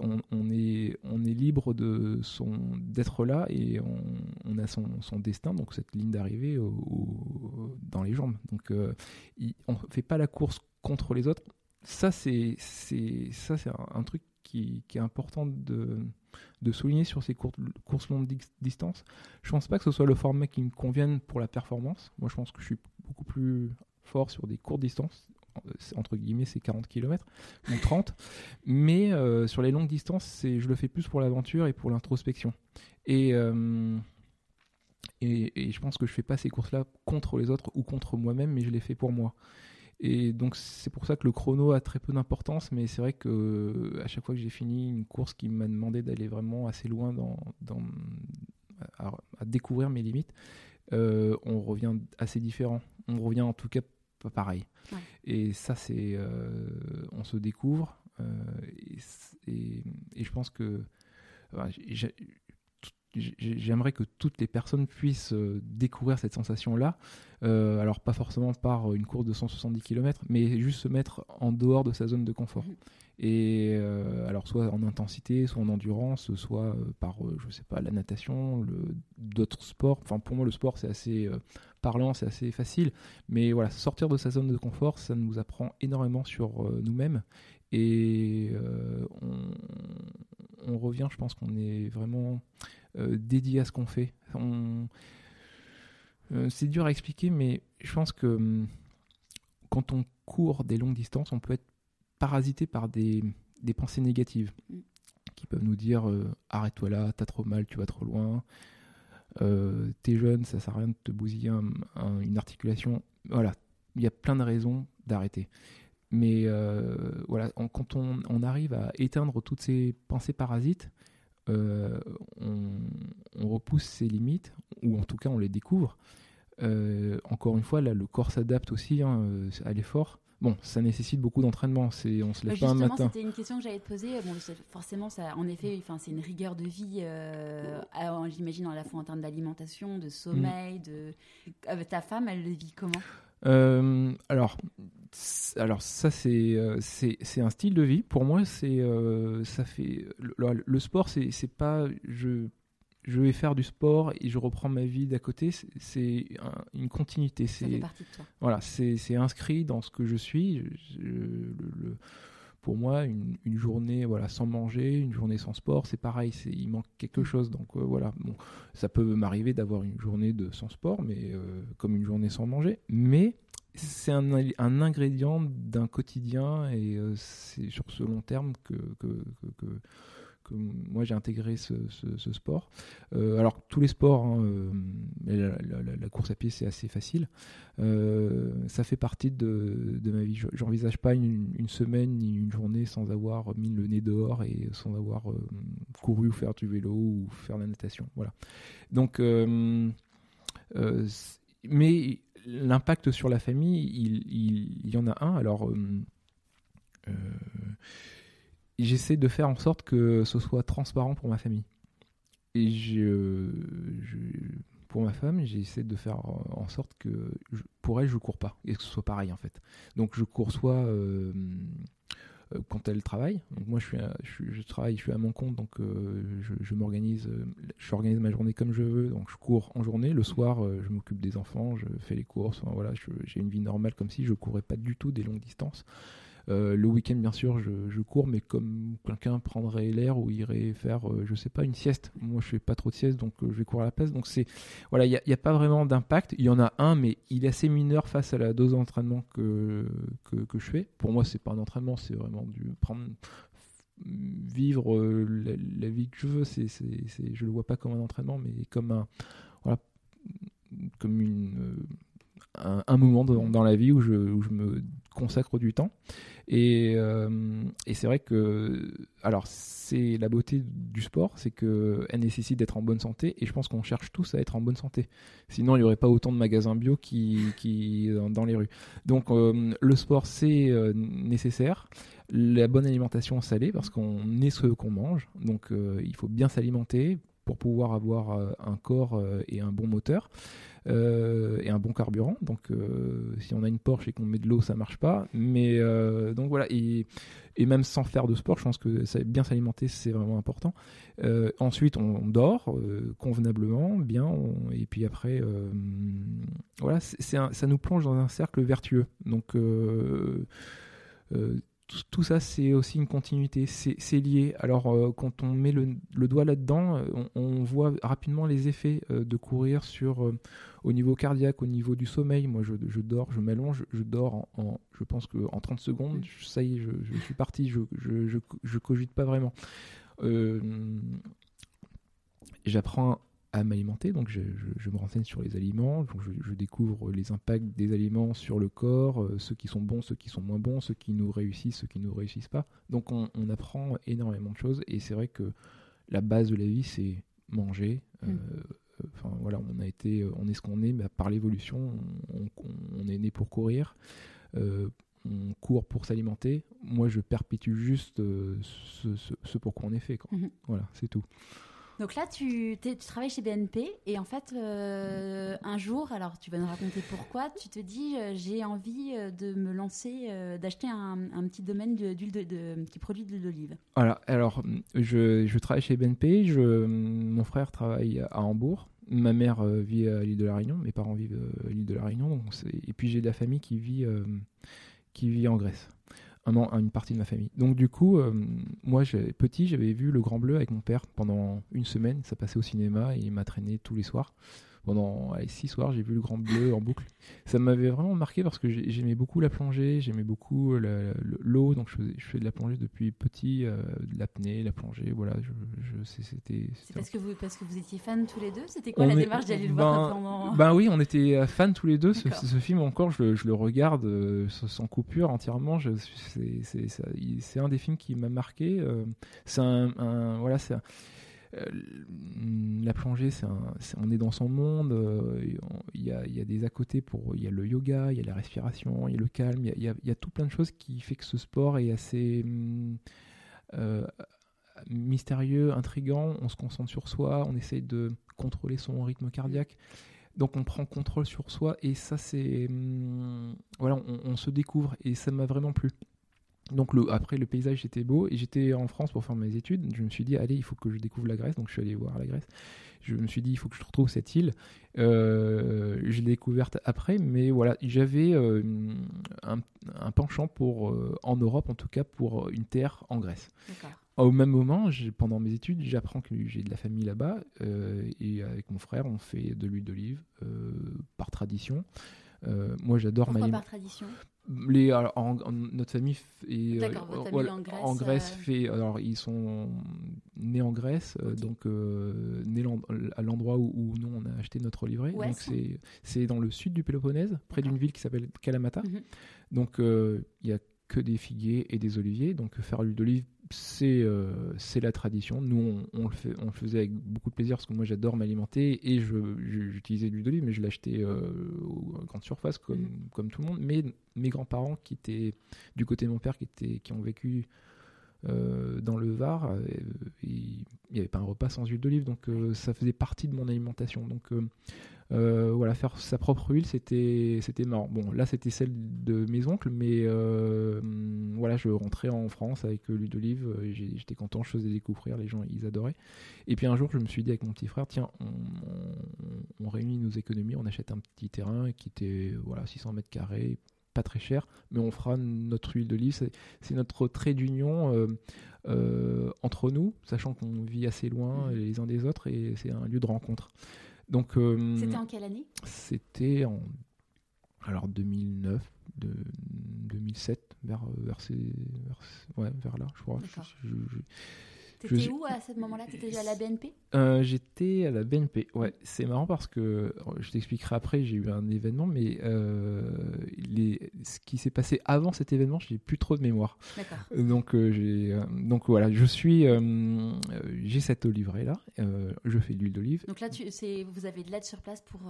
on, est, libre d'être là et on, a son, destin, donc cette ligne d'arrivée dans les jambes. Donc on on fait pas la course contre les autres. Ça c'est un, truc qui, est important de souligner sur ces courses, longues distance. Je pense pas que ce soit le format qui me convienne pour la performance. Moi, je pense que je suis beaucoup plus fort sur des courtes distances entre guillemets c'est 40 km ou 30 mais euh, sur les longues distances je le fais plus pour l'aventure et pour l'introspection. Et, euh, et, et je pense que je fais pas ces courses là contre les autres ou contre moi-même mais je les fais pour moi. Et donc c'est pour ça que le chrono a très peu d'importance mais c'est vrai que à chaque fois que j'ai fini une course qui m'a demandé d'aller vraiment assez loin dans, dans à, découvrir mes limites euh, on revient assez différent. On revient en tout cas pas pareil. Et ça, c'est. Euh, on se découvre. Euh, et, et, je pense que j'aimerais que toutes les personnes puissent découvrir cette sensation-là. alors pas forcément par une course de 170 km, mais juste se mettre en dehors de sa zone de confort. Mmh. Et euh, alors soit en intensité, soit en endurance, soit euh, par, euh, je sais pas, la natation, d'autres sports. Enfin, pour moi, le sport, c'est assez parlant, c'est assez facile. Mais voilà, sortir de sa zone de confort, ça nous apprend énormément sur nous-mêmes. Et on, on, revient, je pense qu'on est vraiment dédié à ce qu'on fait. c'est dur à expliquer, mais je pense que hum, quand on court des longues distances, on peut être parasité par des, des pensées négatives mm. qui peuvent nous dire euh, arrête-toi là, t'as trop mal, tu vas trop loin, euh, t'es jeune, ça sert à rien de te bousiller une articulation. Voilà, il y a plein de raisons d'arrêter. Mais euh, voilà, quand on, arrive à éteindre toutes ces pensées parasites, on, on, repousse ses limites, ou en tout cas on les découvre. encore une fois, là, le corps s'adapte aussi hein, à l'effort. Bon, ça nécessite beaucoup d'entraînement. C'est, on se lève bah, pas un matin. C'était une question que j'allais te poser. Bon, forcément, ça, en effet, enfin, c'est une rigueur de vie. Euh, j'imagine à la fois en termes d'alimentation, de sommeil, de. Euh, ta femme, elle le vit comment? Euh, alors, alors ça c'est, c'est, un style de vie. Pour moi, c'est ça fait le, le sport, c'est, c'est pas je je vais faire du sport et je reprends ma vie d'à côté, c'est une continuité. C'est voilà, c'est inscrit dans ce que je suis. le, pour moi, une, journée voilà sans manger, une journée sans sport, c'est pareil. Il manque quelque mm. chose. Donc euh, voilà, bon, ça peut m'arriver d'avoir une journée de sans sport, mais euh, comme une journée sans manger, mais c'est un, un, ingrédient d'un quotidien et euh, c'est sur ce long terme que, que, que moi j'ai intégré ce, sport. Euh, alors tous les sports, hein, euh, la, course à pied c'est assez facile. Euh, ça fait partie de, ma vie. J'envisage pas une, semaine ni une journée sans avoir mis le nez dehors et sans avoir couru ou faire du vélo ou faire la natation. Voilà. Donc, mais l'impact sur la famille, il, il, y en a un. Alors j'essaie de faire en sorte que ce soit transparent pour ma famille. Et pour ma femme, j'essaie de faire en sorte que pour elle, je cours pas et que ce soit pareil en fait. Donc je cours soit euh, euh, quand elle travaille. Donc moi, je, travaille, je suis à mon compte, donc euh, je, m'organise, je organise ma journée comme je veux. Donc je cours en journée. Le soir, je m'occupe des enfants, je fais les courses. voilà, j'ai une vie normale comme si je courais pas du tout des longues distances. Euh, le week-end, bien sûr, je, cours, mais comme quelqu'un prendrait l'air ou irait faire, euh, je sais pas, une sieste. Moi, je fais pas trop de sieste, donc euh, je vais courir à la place. Donc c'est, voilà, il n'y a, pas vraiment d'impact. Il y en a un, mais il est assez mineur face à la dose d'entraînement que, que, je fais. Pour moi, c'est pas un entraînement, c'est vraiment du prendre vivre la, vie que je veux. C'est, c'est, je le vois pas comme un entraînement, mais comme un, voilà, comme une un, moment dans, la vie où je, me consacre du temps. Euh, et, c'est vrai que, alors, c'est la beauté du sport, c'est qu'elle nécessite d'être en bonne santé. Et je pense qu'on cherche tous à être en bonne santé. Sinon, il n'y aurait pas autant de magasins bio qui, qui dans, les rues. Donc, euh, le sport, c'est euh, nécessaire. La bonne alimentation salée, parce qu'on est ce qu'on mange. Donc, il faut bien s'alimenter pour pouvoir avoir un corps et un bon moteur. Euh, et un bon carburant. Donc, euh, si on a une Porsche et qu'on met de l'eau, ça marche pas. Mais euh, donc voilà, et, même sans faire de sport, je pense que bien s'alimenter, c'est vraiment important. ensuite, on dort convenablement, bien, et puis après, voilà, ça nous plonge dans un cercle vertueux. Donc tout, ça, c'est aussi une continuité, c'est lié. Alors, euh, quand on met le, doigt là-dedans, euh, on, voit rapidement les effets euh, de courir sur, au niveau cardiaque, au niveau du sommeil. Moi, je, dors, je m'allonge, je dors en, je pense qu'en 30 secondes, ça y est, je, suis parti, je, je, cogite pas vraiment. J'apprends à m'alimenter. Donc je, me renseigne sur les aliments, donc je, découvre les impacts des aliments sur le corps, euh, ceux qui sont bons, ceux qui sont moins bons, ceux qui nous réussissent, ceux qui ne nous réussissent pas. Donc on, apprend énormément de choses et c'est vrai que la base de la vie c'est manger. Euh, mm. Enfin voilà, on a été, on est ce qu'on est, mais par l'évolution, on, est né pour courir. Euh, on court pour s'alimenter. Moi, je perpétue juste euh, ce, ce, ce pour quoi on est fait. Quoi. Mhm. Voilà, c'est tout. Donc là, tu, tu travailles chez BNP et en fait, euh, un jour, alors tu vas nous raconter pourquoi, tu te dis euh, j'ai envie euh, de me lancer, d'acheter un, petit domaine d'huile de, qui produit de l'huile d'olive. Voilà, alors je, je travaille chez BNP, je, mon frère travaille à Hambourg, ma mère vit à l'île de la Réunion, mes parents vivent à l'île de la Réunion, donc et puis j'ai de la famille qui vit, qui vit en Grèce, un, an- une partie de ma famille. Donc du coup, euh, moi petit, j'avais vu Le Grand Bleu avec mon père pendant une semaine, ça passait au cinéma et il m'a traîné tous les soirs. Pendant allez, six soirs, j'ai vu Le Grand Bleu en boucle. Ça m'avait vraiment marqué parce que j'ai- j'aimais beaucoup la plongée, j'aimais beaucoup la- l'eau, donc je, faisais- je fais de la plongée depuis petit, euh, de l'apnée, la plongée, voilà, je, c'était... C'est parce que, vous, parce que vous étiez fans tous les deux? C'était quoi On la est- démarche d'aller le voir ben- pendant... Ben oui, on était euh, fans tous les deux. Ce, film encore, je, le- je le regarde euh, sans coupure entièrement. C'est un des films qui m'a marqué. euh, c'est un, un- voilà, c'est euh, la plongée, on est dans son monde. euh, Il y, a, des à côté pour, il y a le yoga, il y a la respiration, il y a le calme, il y a, tout plein de choses qui fait que ce sport est assez hum, euh, mystérieux, intrigant. On se concentre sur soi, on essaye de contrôler son rythme cardiaque. Donc on prend contrôle sur soi et ça c'est hum, voilà on se découvre et ça m'a vraiment plu. Donc le, après le paysage était beau et j'étais en France pour faire mes études. Je me suis dit allez il faut que je découvre la Grèce donc je suis allé voir la Grèce. Je me suis dit il faut que je retrouve cette île. Euh, je l'ai découverte après mais voilà j'avais euh, un, un penchant pour euh, en Europe en tout cas pour une terre en Grèce. Au même moment, pendant mes études, j'apprends que j'ai de la famille là-bas euh, et avec mon frère, on fait de l'huile d'olive euh, par tradition. Euh, moi, j'adore Pourquoi m'alimenter. par tradition Les, alors, en- en- notre famille est, euh, voilà, en Grèce, en Grèce euh, fait. Alors, ils sont nés en Grèce, euh, donc euh, nés à l'endroit où, où nous on a acheté notre livret. Donc c'est c'est dans le sud du Péloponnèse, près d'une ville qui s'appelle Kalamata. Mhm. Donc euh, il y a que des figuiers et des oliviers. Donc faire l'huile d'olive, c'est euh, c'est la tradition. Nous, on, on le fait, on le faisait avec beaucoup de plaisir parce que moi, j'adore m'alimenter et j'utilisais de l'huile d'olive, mais je l'achetais euh, aux grandes surfaces comme Mhm. comme tout le monde. Mais mes grands-parents qui étaient du côté de mon père, qui étaient qui ont vécu euh, dans le Var, euh, il n'y avait pas un repas sans huile d'olive, donc ça faisait partie de mon alimentation. Donc euh, voilà, faire sa propre huile, c'était c'était marrant. Bon, là, c'était celle de mes oncles, mais euh, voilà, je rentrais en France avec euh, l'huile d'olive, j'étais content, je faisais découvrir, les gens, ils adoraient. Et puis un jour, je me suis dit avec mon petit frère, tiens, on, on- on réunit nos économies, on achète un petit terrain qui était voilà 600 mètres carrés, pas très cher, mais on fera notre huile d'olive. C'est- notre trait d'union euh, euh, entre nous, sachant qu'on vit assez loin Mhm. les uns des autres et c'est un lieu de rencontre. Donc euh, C'était en quelle année? c'était en alors 2009, de, 2007, vers vers, ces, vers ouais, vers là, je crois. D'accord. Je- je- je- T'étais Je- où à ce moment-là? T'étais à la BNP euh, J'étais à la BNP. Ouais, c'est marrant parce que je t'expliquerai après. J'ai eu un événement, mais euh, les, ce qui s'est passé avant cet événement, j'ai plus trop de mémoire. D'accord. Donc euh, j'ai donc voilà, je suis j'ai cette oliveraie là. euh, je fais de l'huile d'olive. Donc là, tu, c'est, vous avez de l'aide sur place pour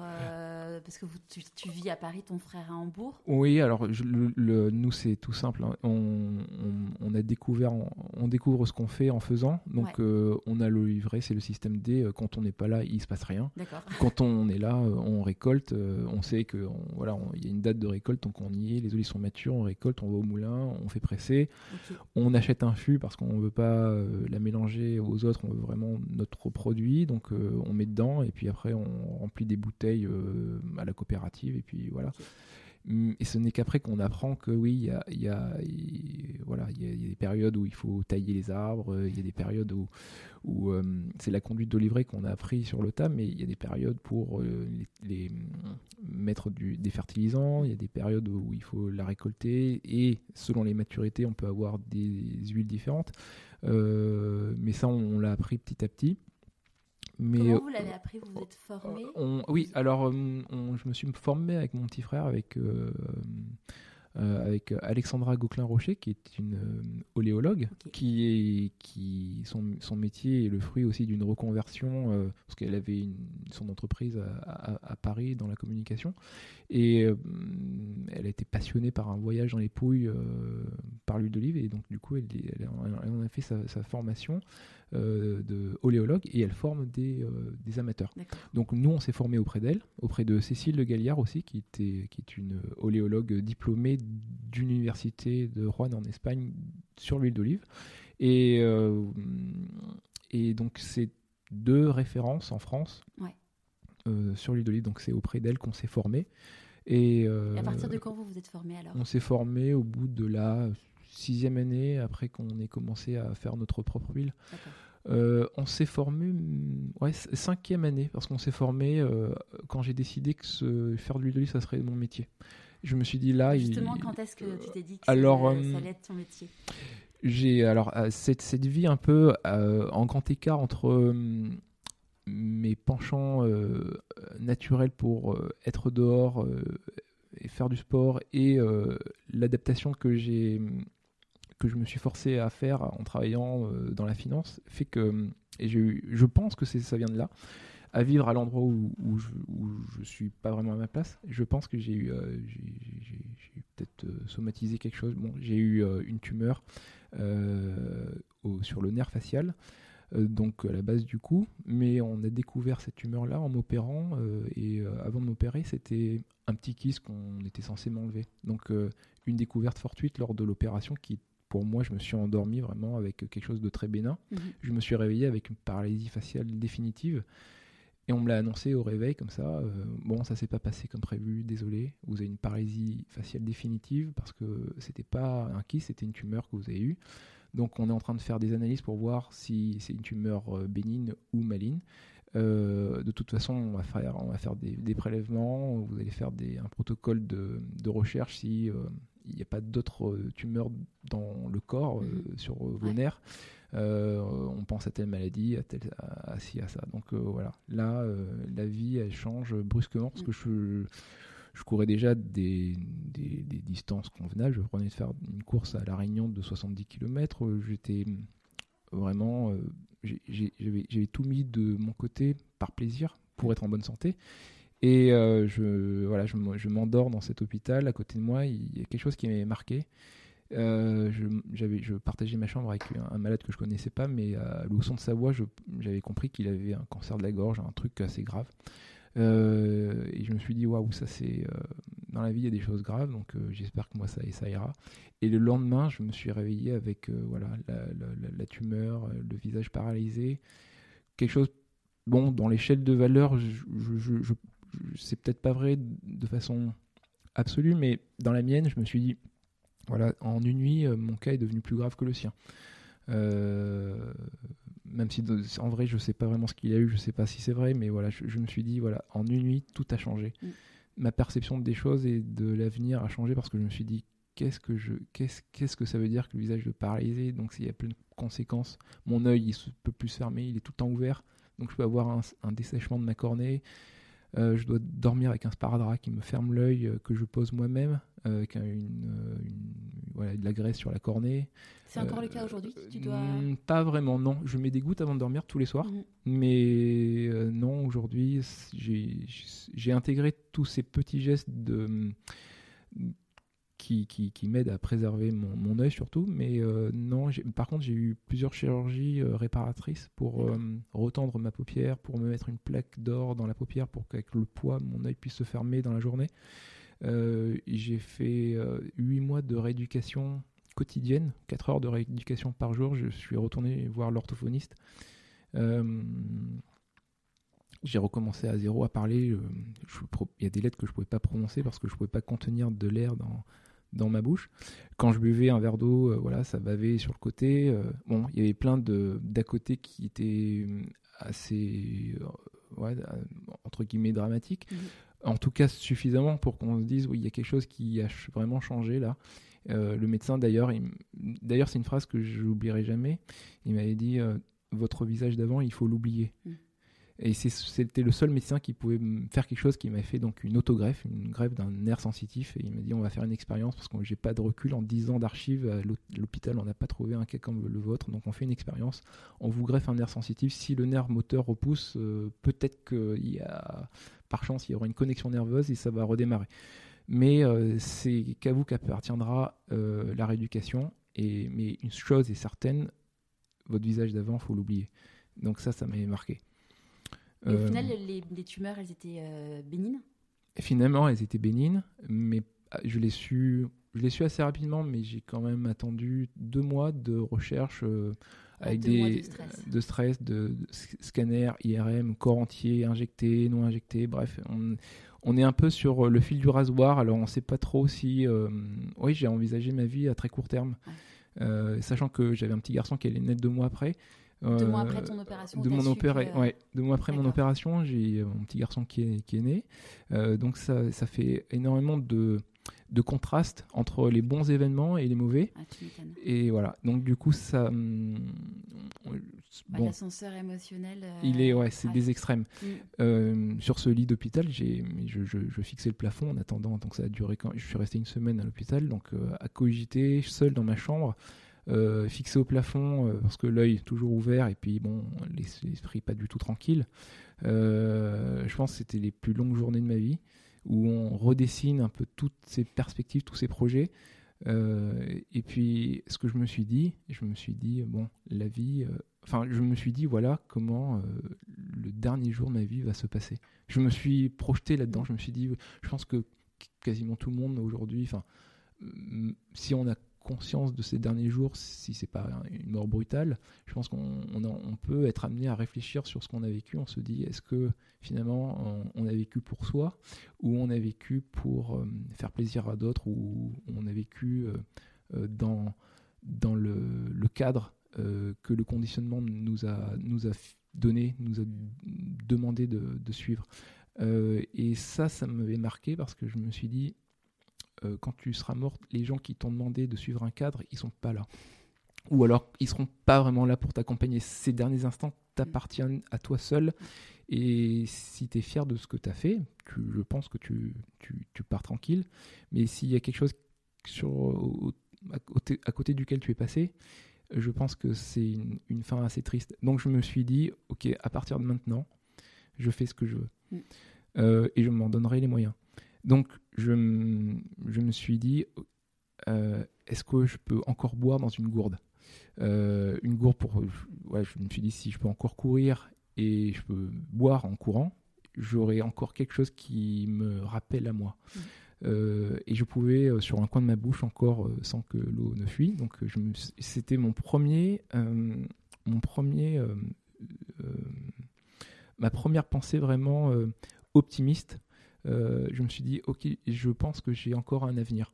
parce que vous, tu, tu vis à Paris, ton frère à Hambourg. Oui, alors je- le, le- nous c'est tout simple. hein. On, on- on a découvert, on, on découvre ce qu'on fait en faisant. Donc Ouais. euh, on a le livret, c'est le système D. euh, Quand on n'est pas là, il se passe rien. *laughs* Quand on est là, euh, on récolte. On sait que on- voilà, il y a une date de récolte, donc on y est. Les olives sont matures, on récolte, on va au moulin, on fait presser. On achète un fût parce qu'on ne veut pas la mélanger aux autres, on veut vraiment notre produit, donc euh, on met dedans et puis après on remplit des bouteilles à la coopérative et puis voilà. Hum, Et ce n'est qu'après qu'on apprend que oui, il y a, voilà, a, des périodes où il faut tailler les arbres, euh, il y a des périodes où, euh, c'est la conduite de livret qu'on a appris sur le tas, mais il y a des périodes pour euh, les, les- mettre des fertilisants, il y a des périodes où il faut la récolter, et selon les maturités, on peut avoir des huiles différentes. Mais ça, on l'a appris petit à petit. Mais, Comment euh, vous l'avez appris? Vous vous êtes formé? on- oui, alors euh, on- je me suis formé avec mon petit frère, avec euh, avec Alexandra Gauquelin-Rocher, qui est une oléologue, qui est qui son, son, métier est le fruit aussi d'une reconversion parce qu'elle avait une, son entreprise à, à, Paris dans la communication. Et elle a été passionnée par un voyage dans les Pouilles par l'huile d'olive et donc du coup elle, elle, en a fait sa, sa formation. euh, de oléologue et elle forme des, euh, des amateurs. Donc nous, on s'est formé auprès d'elle, auprès de Cécile de Galliard aussi, qui, était, qui est une oléologue diplômée d'une université de Rouen en Espagne sur l'huile d'olive. Et, euh, et donc c'est deux références en France sur l'huile d'olive. Donc c'est auprès d'elle qu'on s'est formé. Et, à partir de quand vous vous êtes formé alors? On s'est formé au bout de la sixième année, après qu'on ait commencé à faire notre propre huile. Euh, on s'est formé, mm, ouais, cinquième année, parce qu'on s'est formé euh, quand j'ai décidé que ce, faire de l'huile d'olive, ça serait mon métier. Je me suis dit là. Justement, quand est-ce que tu t'es dit que alors, ça, euh, allait être ton métier? J'ai alors cette, cette, vie un peu en grand écart entre mes penchants naturels pour être dehors et faire du sport et l'adaptation que j'ai que je me suis forcé à faire en travaillant euh, dans la finance fait que, et eu, je pense que ça vient de là, à vivre à l'endroit où, où, je, ne suis pas vraiment à ma place, je pense que j'ai eu, euh, peut-être euh, somatisé quelque chose. Bon, j'ai eu une tumeur sur le nerf facial, donc à la base du cou, mais on a découvert cette tumeur-là en m'opérant, et avant de m'opérer, c'était un petit kiss qu'on était censé m'enlever. Donc une découverte fortuite lors de l'opération qui pour moi, je me suis endormi vraiment avec quelque chose de très bénin. Mhm. Je me suis réveillé avec une paralysie faciale définitive. Et on me l'a annoncé au réveil comme ça. Euh, bon, ça s'est pas passé comme prévu, désolé. Vous avez une paralysie faciale définitive parce que c'était pas un kiss, c'était une tumeur que vous avez eue. Donc on est en train de faire des analyses pour voir si c'est une tumeur euh, bénigne ou maligne. Euh, de toute façon, on va faire, on va faire des, prélèvements, vous allez faire des, un protocole de, de recherche si il n'y a pas d'autres euh, tumeurs dans le corps, euh, mhm. sur euh, vos nerfs. on pense à telle maladie, à telle, à, ci, à ça. Donc voilà, là, la vie, elle change brusquement parce que je, je courais déjà des, des, distances convenables. Je prenais de faire une course à La Réunion de 70 km. J'étais vraiment. J'avais tout mis de mon côté par plaisir pour être en bonne santé. Et euh, je, voilà, je, m'endors dans cet hôpital. À côté de moi, il y a quelque chose qui m'avait marqué. Euh, je, je partageais ma chambre avec un, malade que je connaissais pas, mais à l'auçon de sa voix, j'avais compris qu'il avait un cancer de la gorge, un truc assez grave. Euh, et je me suis dit, waouh, ça c'est. dans la vie, il y a des choses graves, donc j'espère que moi ça, ira. Et le lendemain, je me suis réveillé avec voilà, la, tumeur, le visage paralysé. Quelque chose, bon, dans l'échelle de valeur, je c'est peut-être pas vrai de façon absolue, mais dans la mienne, je me suis dit, voilà, en une nuit, euh, mon cas est devenu plus grave que le sien. Euh, même si en vrai, je sais pas vraiment ce qu'il a eu, je sais pas si c'est vrai, mais voilà, je, me suis dit, voilà, en une nuit, tout a changé. Mm. Ma perception des choses et de l'avenir a changé parce que je me suis dit, qu'est-ce que je, qu'est-ce, qu'est-ce que ça veut dire que le visage de paralysé Donc, s'il y a plein de conséquences, mon œil, il ne peut plus se fermer, il est tout le temps ouvert, donc je peux avoir un, un dessèchement de ma cornée. Euh, je dois dormir avec un sparadrap qui me ferme l'œil euh, que je pose moi-même euh, avec une, voilà, de la graisse sur la cornée. C'est encore le cas aujourd'hui tu dois... Hmm, pas vraiment, non. Je mets des gouttes avant de dormir tous les soirs. Mhm. Mais non, aujourd'hui, j'ai intégré tous ces petits gestes de qui, qui, m'aide à préserver mon, mon œil surtout. Mais euh, non, par contre, j'ai eu plusieurs chirurgies euh, réparatrices pour euh, retendre ma paupière, pour me mettre une plaque d'or dans la paupière pour qu'avec le poids, mon œil puisse se fermer dans la journée. j'ai fait 8 mois de rééducation quotidienne, 4 heures de rééducation par jour. Je suis retourné voir l'orthophoniste. j'ai recommencé à zéro à parler. Il y a des lettres que je ne pouvais pas prononcer parce que je ne pouvais pas contenir de l'air dans, dans ma bouche. Quand je buvais un verre d'eau, euh, voilà, ça bavait sur le côté. Euh, bon, il y avait plein d'à côté qui étaient euh, assez, entre guillemets, dramatiques. Mhm. En tout cas, suffisamment pour qu'on se dise, oui, il y a quelque chose qui a vraiment changé là. le médecin, d'ailleurs, d'ailleurs, c'est une phrase que je n'oublierai jamais. Il m'avait dit, votre visage d'avant, il faut l'oublier. Mhm. Et c'était le seul médecin qui pouvait faire quelque chose qui m'avait fait donc une autogreffe, une greffe d'un nerf sensitif. Et il m'a dit on va faire une expérience parce que j'ai pas de recul. En 10 ans d'archives, à l'hôpital, on n'a pas trouvé un cas comme le vôtre. Donc on fait une expérience. On vous greffe un nerf sensitif. Si le nerf moteur repousse, euh, peut-être qu'il y a, par chance, il y aura une connexion nerveuse et ça va redémarrer. Mais euh, c'est qu'à vous qu'appartiendra euh, la rééducation. Et, mais une chose est certaine, votre visage d'avant, faut l'oublier. Donc ça, ça m'avait marqué au euh, final, les, tumeurs, elles étaient euh, bénines Finalement, elles étaient bénines, mais ah, je l'ai su, je l'ai su assez rapidement, mais j'ai quand même attendu deux mois de recherche euh, avec des de stress, de, scanner, IRM, corps entier, injecté, non injecté, bref, on, est un peu sur le fil du rasoir. Alors on ne sait pas trop si, oui, j'ai envisagé ma vie à très court terme, sachant que j'avais un petit garçon qui allait naître deux mois après. Deux mois après ton opération de mon opéré, ouais, deux mois après mon opération, j'ai mon petit garçon qui est, qui est né. Euh, donc ça, ça fait énormément de, de contraste entre les bons événements et les mauvais. Ah, et voilà. Donc du coup, ça. Hum, bah, bon, L'ascenseur émotionnel. Euh, il est, ouais, c'est des extrêmes. Mm. Euh, sur ce lit d'hôpital, j'ai, je, je, fixais le plafond en attendant. Donc ça a duré quand je suis resté une semaine à l'hôpital, donc à cogiter seul dans ma chambre. Euh, fixé au plafond euh, parce que l'œil toujours ouvert et puis bon, l'esprit pas du tout tranquille. Euh, je pense que c'était les plus longues journées de ma vie où on redessine un peu toutes ces perspectives, tous ces projets. et puis, ce que je me suis dit, je me suis dit, bon, la vie, enfin, je me suis dit, voilà comment le dernier jour de ma vie va se passer. Je me suis projeté là-dedans, je me suis dit, je pense que quasiment tout le monde aujourd'hui, enfin, si on a conscience de ces derniers jours, si c'est pas une mort brutale, je pense qu'on on, peut être amené à réfléchir sur ce qu'on a vécu. On se dit, est-ce que finalement on, a vécu pour soi ou on a vécu pour euh, faire plaisir à d'autres ou on a vécu euh, euh, dans, dans le, cadre que le conditionnement nous a, nous a donné, nous a demandé de, de suivre. et ça, ça m'avait marqué parce que je me suis dit, euh, quand tu seras mort, les gens qui t'ont demandé de suivre un cadre, ils sont pas là. Ou alors, ils seront pas vraiment là pour t'accompagner. Ces derniers instants t'appartiennent à toi seul. Et si tu es fier de ce que tu as fait, je pense que tu, tu, pars tranquille. Mais s'il y a quelque chose sur, à, côté, duquel tu es passé, je pense que c'est une, fin assez triste. Donc je me suis dit, ok, à partir de maintenant, je fais ce que je veux. Mm. Euh, et je m'en donnerai les moyens. Donc, je, je me suis dit, euh, est-ce que je peux encore boire dans une gourde? Euh, Une gourde pour. Ouais, je me suis dit, si je peux encore courir et je peux boire en courant, j'aurai encore quelque chose qui me rappelle à moi. Mmh. Euh, et je pouvais sur un coin de ma bouche encore sans que l'eau ne fuit. Donc c'était mon premier, mon premier, ma première pensée vraiment optimiste euh, je me suis dit, ok, je pense que j'ai encore un avenir.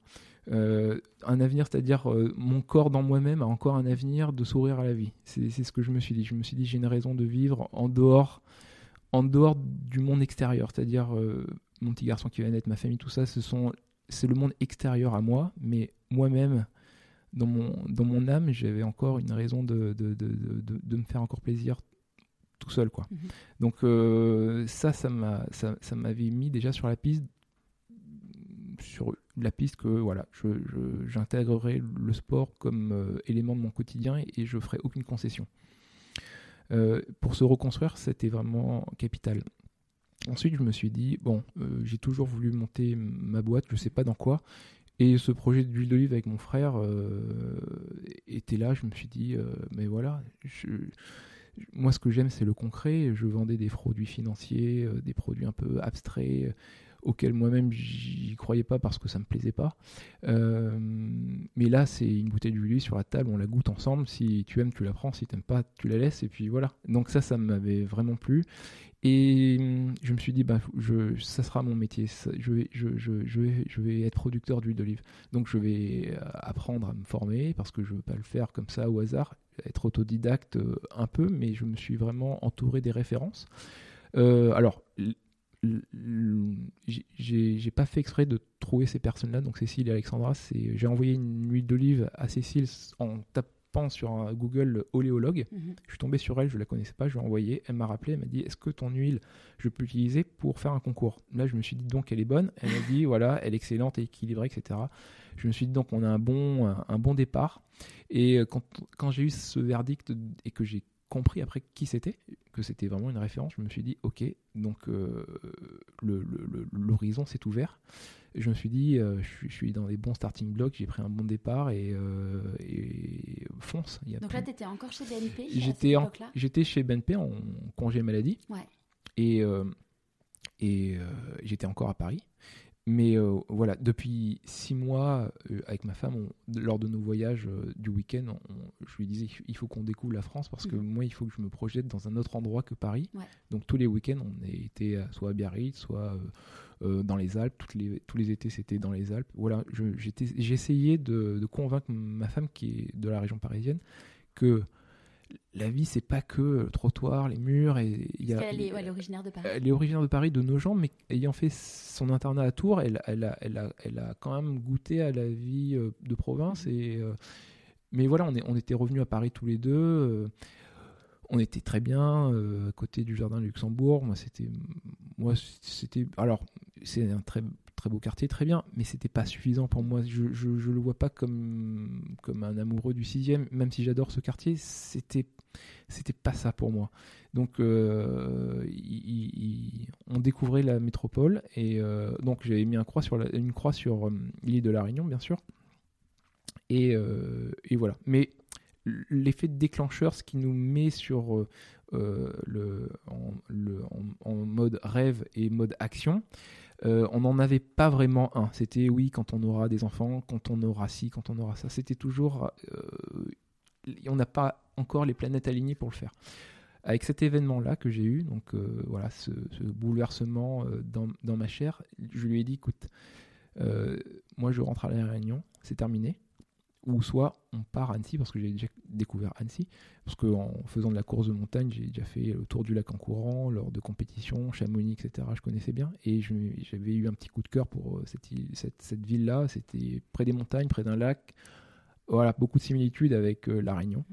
Euh, un avenir, c'est-à-dire euh, mon corps dans moi-même a encore un avenir de sourire à la vie. C'est ce que je me suis dit. Je me suis dit, j'ai une raison de vivre en dehors, du monde extérieur, c'est-à-dire mon petit garçon qui va naître, ma famille, tout ça, c'est le monde extérieur à moi, mais moi-même, dans mon, âme, j'avais encore une raison de, me faire encore plaisir tout seul quoi. Mhm. Donc euh, ça ça m'a ça, ça m'avait mis déjà sur la piste sur la piste que voilà, je, j'intégrerai le sport comme euh, élément de mon quotidien et, je ferai aucune concession. Euh, pour se reconstruire, c'était vraiment capital. Ensuite, je me suis dit, bon, j'ai toujours voulu monter ma boîte, je sais pas dans quoi. Et ce projet d'huile d'olive avec mon frère était là, je me suis dit, mais voilà, je, moi, ce que j'aime, c'est le concret. Je vendais des produits financiers, euh, des produits un peu abstraits, euh, auxquels moi-même j'y croyais pas parce que ça me plaisait pas. Euh, mais là, c'est une bouteille d'huile sur la table, on la goûte ensemble. Si tu aimes, tu la prends. Si tu n'aimes pas, tu la laisses. Et puis voilà. Donc ça, ça m'avait vraiment plu. Et hum, je me suis dit, bah, je, ça sera mon métier. je, vais, je, je, vais, je vais être producteur d'huile d'olive. Donc je vais apprendre à me former parce que je ne veux pas le faire comme ça au hasard être autodidacte euh, un peu, mais je me suis vraiment entouré des références. Euh, alors, j'ai pas fait exprès de trouver ces personnes-là, donc Cécile et Alexandra. J'ai envoyé une huile d'olive à Cécile en pense, sur un Google oléologue. Mhm. Je suis tombé sur elle, je la connaissais pas, je lui ai envoyé. Elle m'a rappelé, elle m'a dit Est-ce que ton huile, je peux l'utiliser pour faire un concours? Là, je me suis dit donc elle est bonne. Elle m'a dit Voilà, elle est excellente, équilibrée, etc. Je me suis dit donc on a un bon, un, un bon départ. Et euh, quand, quand j'ai eu ce verdict et que j'ai compris après qui c'était, que c'était vraiment une référence, je me suis dit Ok, donc euh, le- le- le- l'horizon s'est ouvert. Je me suis dit, euh, je, suis, je suis dans les bons starting blocks, j'ai pris un bon départ et, euh, et fonce. Il y a Donc là, tu étais encore chez BNP J'étais en- chez BNP en congé maladie Ouais. et, euh, et j'étais encore à Paris. Mais euh, voilà, depuis six mois, euh, avec ma femme, on- lors de nos voyages euh, du week-end, je lui disais il faut qu'on découvre la France parce que Mhm. moi, il faut que je me projette dans un autre endroit que Paris. Ouais. Donc tous les week-ends, on était soit à Biarritz, soit dans les Alpes. Toutes les, tous les étés, c'était dans les Alpes. Voilà, je- j'essayais de, de convaincre ma femme, qui est de la région parisienne, que la vie, c'est pas que le trottoir, les murs. Et il y a, est, ouais, elle est originaire de Paris. elle est originaire de Paris, de Nogent, mais ayant fait son internat à Tours, elle, elle, a, elle, a, elle a quand même goûté à la vie euh, de province. Et, euh, mais voilà, on, est, on était revenus à Paris tous les deux. euh, on était très bien euh, à côté du jardin de Luxembourg. Moi, c'était, moi, c'était. Alors, c'est un très très beau quartier, très bien, mais c'était pas suffisant pour moi. Je, le vois pas comme comme un amoureux du sixième, même si j'adore ce quartier. C'était c'était pas ça pour moi. Donc, euh, on découvrait la métropole et euh, donc j'avais mis une croix sur euh, l'île de la Réunion, bien sûr. Et, et voilà. Mais l'effet déclencheur, ce qui nous met sur le, en mode rêve et mode action, euh, on n'en avait pas vraiment un. C'était oui, quand on aura des enfants, quand on aura ci, quand on aura ça. C'était toujours. euh, on n'a pas encore les planètes alignées pour le faire. Avec cet événement-là que j'ai eu, donc euh, voilà, ce, bouleversement dans, dans ma chair, je lui ai dit écoute, moi je rentre à la Réunion, c'est terminé. Ou soit on part Annecy, parce que j'ai déjà découvert Annecy, parce qu'en faisant de la course de montagne, j'ai déjà fait le tour du lac en courant, lors de compétitions, Chamonix, etc. Je connaissais bien. Et j'avais eu un petit coup de cœur pour euh, cette, ville-là. C'était près des montagnes, près d'un lac. Voilà, beaucoup de similitudes avec euh, La Réunion.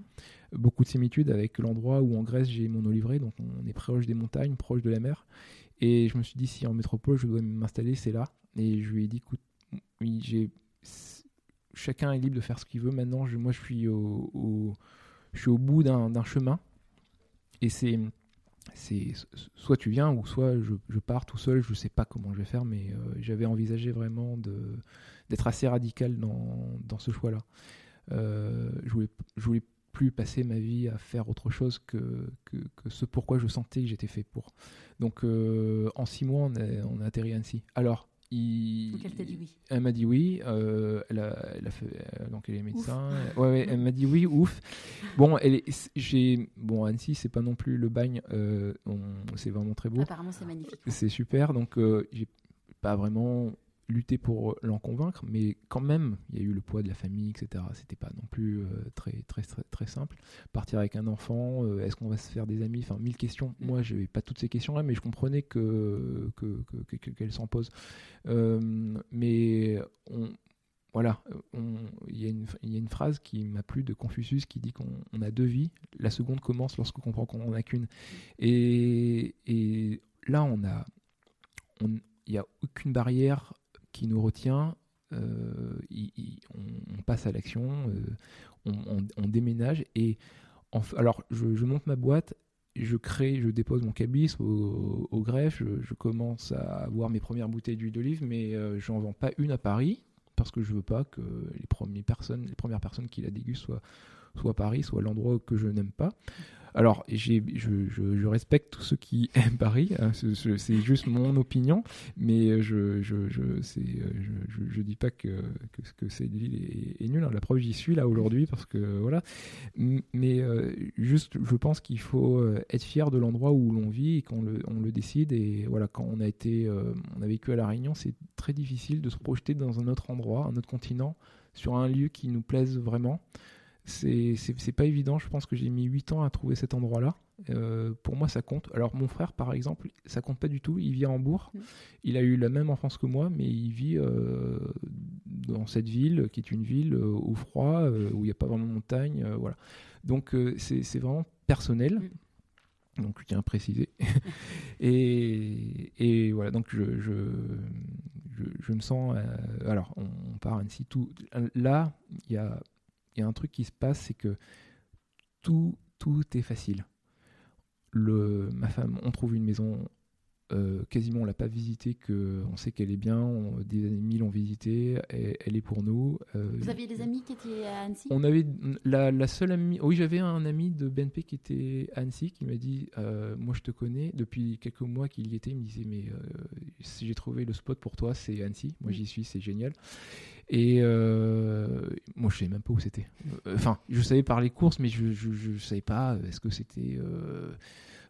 Beaucoup de similitudes avec l'endroit où en Grèce j'ai mon olivret. Donc on est proche des montagnes, proche de la mer. Et je me suis dit, si en métropole je dois m'installer, c'est là. Et je lui ai dit, écoute, oui, j'ai chacun est libre de faire ce qu'il veut. Maintenant, je- moi, je suis au, bout d'un chemin. Et c'est, soit tu viens ou soit je, pars tout seul. Je sais pas comment je vais faire, mais euh, j'avais envisagé vraiment d'être assez radical dans, ce choix-là. Euh, je voulais, voulais plus passer ma vie à faire autre chose que ce pourquoi je sentais que j'étais fait pour. Donc, euh, en six mois, on a, on a atterri à Annecy. Alors, il, Donc elle t'a dit oui. elle m'a dit oui. euh, elle, a, elle a fait, euh, donc elle est médecin. Ouais, ouais, elle m'a dit oui, ouf. Bon, elle est, j'ai, bon, Annecy, c'est pas non plus le bagne. euh, on- c'est vraiment très beau. Apparemment, c'est magnifique. C'est super. Donc, euh, j'ai pas vraiment lutté pour l'en convaincre, mais quand même, il y a eu le poids de la famille, etc. C'était pas non plus euh, très, très, très, très simple. Partir avec un enfant, euh, est-ce qu'on va se faire des amis? Enfin, mille questions. Mm. Moi, je n'avais pas toutes ces questions-là, mais je comprenais que, que, que- que- qu'elles s'en posent. Euh, mais on, voilà, il y, a une- il y a une phrase qui m'a plu de Confucius qui dit qu'on on a deux vies. La seconde commence lorsqu'on comprend qu'on n'en a qu'une. Et, et là, on a, on- il n'y a aucune barrière qui nous retient. Euh, on, passe à l'action, euh, on, déménage et alors je, je monte ma boîte, je crée, je dépose mon cabis au, greffe, je, je commence à avoir mes premières bouteilles d'huile d'olive, mais euh, j'en vends pas une à Paris parce que je veux pas que les premières personnes, les premières personnes qui la dégustent soient soit Paris, soit l'endroit que je n'aime pas. Alors, je, respecte tous ceux qui *laughs* aiment Paris, hein, c'est, juste mon opinion, mais je je, je, euh, dis pas que, que, cette ville est, nulle. hein. La preuve, j'y suis là aujourd'hui parce que voilà. Mais euh, juste, je pense qu'il faut euh, être fier de l'endroit où l'on vit et qu'on le, on le décide. Et voilà, quand on a été, on a vécu à La Réunion, c'est très difficile de se projeter dans un autre endroit, un autre continent, sur un lieu qui nous plaise vraiment c'est pas évident. Je pense que j'ai mis 8 ans à trouver cet endroit-là. Euh, pour moi, ça compte. Alors, mon frère, par exemple, ça compte pas du tout. Il vit à Hambourg. Mm. Il a eu la même enfance que moi, mais il vit euh, dans cette ville qui est une ville au froid, où il n'y a pas vraiment de montagne. voilà. Donc c'est vraiment personnel. Mm. Donc je tiens à préciser. *laughs* et, et, voilà, donc je, je, je, me sens. alors, on, part ainsi. Tout, là, il y a, y a un truc qui se passe, c'est que tout, tout est facile. Le, ma femme, on trouve une maison, euh, quasiment on l'a pas visitée, que on sait qu'elle est bien, des amis l'ont visitée, elle est pour nous. Euh, Vous aviez des amis qui étaient à Annecy? On avait la, la seule amie, oui j'avais un ami de BNP qui était à Annecy qui m'a dit, euh, moi je te connais depuis quelques mois qu'il y était, il me disait mais si j'ai trouvé le spot pour toi c'est Annecy, moi j'y suis, c'est génial. Et moi, je savais même pas où c'était. Enfin, je savais par les courses, mais je ne savais pas. Est-ce que c'était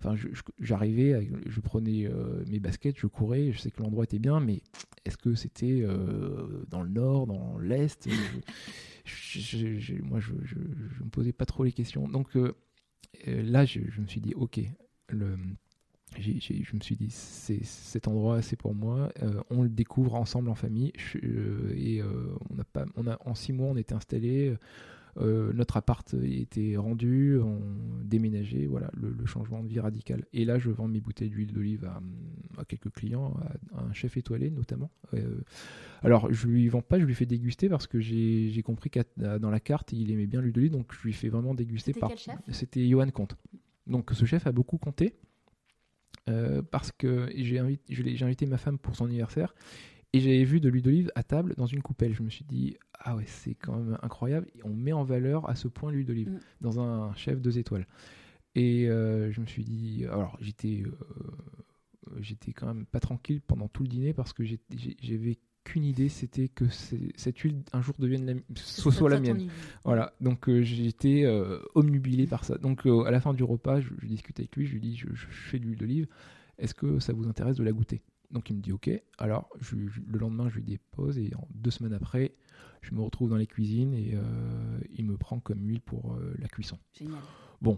Enfin, j'arrivais, je, prenais euh, mes baskets, je courais, je sais que l'endroit était bien, mais est-ce que c'était euh, dans le nord, dans l'est? Moi, je, ne me posais pas trop les questions. Donc euh, là, je, me suis dit, ok, le, je me suis dit, c'est cet endroit, c'est pour moi. on le découvre ensemble en famille. et on a pas, on a, en six mois, on était installés. Euh, notre appart était rendu, on déménageait, voilà, le, changement de vie radical. Et là, je vends mes bouteilles d'huile d'olive à, quelques clients, à, un chef étoilé notamment. Euh, alors, je lui vends pas, je lui fais déguster parce que j'ai compris que dans la carte, il aimait bien l'huile d'olive, donc je lui fais vraiment déguster. C'était par... C'était Johan Comte. Donc, ce chef a beaucoup compté. Euh, parce que j'ai invité, invité ma femme pour son anniversaire et j'avais vu de l'huile d'olive à table dans une coupelle. Je me suis dit, ah ouais, c'est quand même incroyable. on met en valeur à ce point l'huile d'olive mm. dans un chef deux étoiles. Et euh, je me suis dit, alors j'étais, euh, j'étais quand même pas tranquille pendant tout le dîner parce que j'avais qu'une idée, c'était que cette huile un jour devienne la, soit, la mienne. Voilà, donc euh, j'étais omnubilé par ça. Donc à la fin du repas, je, discute avec lui, je lui dis, je, je fais de l'huile d'olive, est-ce que ça vous intéresse de la goûter? Donc il me dit ok. Alors le lendemain, je lui dépose et en deux semaines après, je me retrouve dans les cuisines et euh, il me prend comme huile pour euh, la cuisson. Génial. Bon,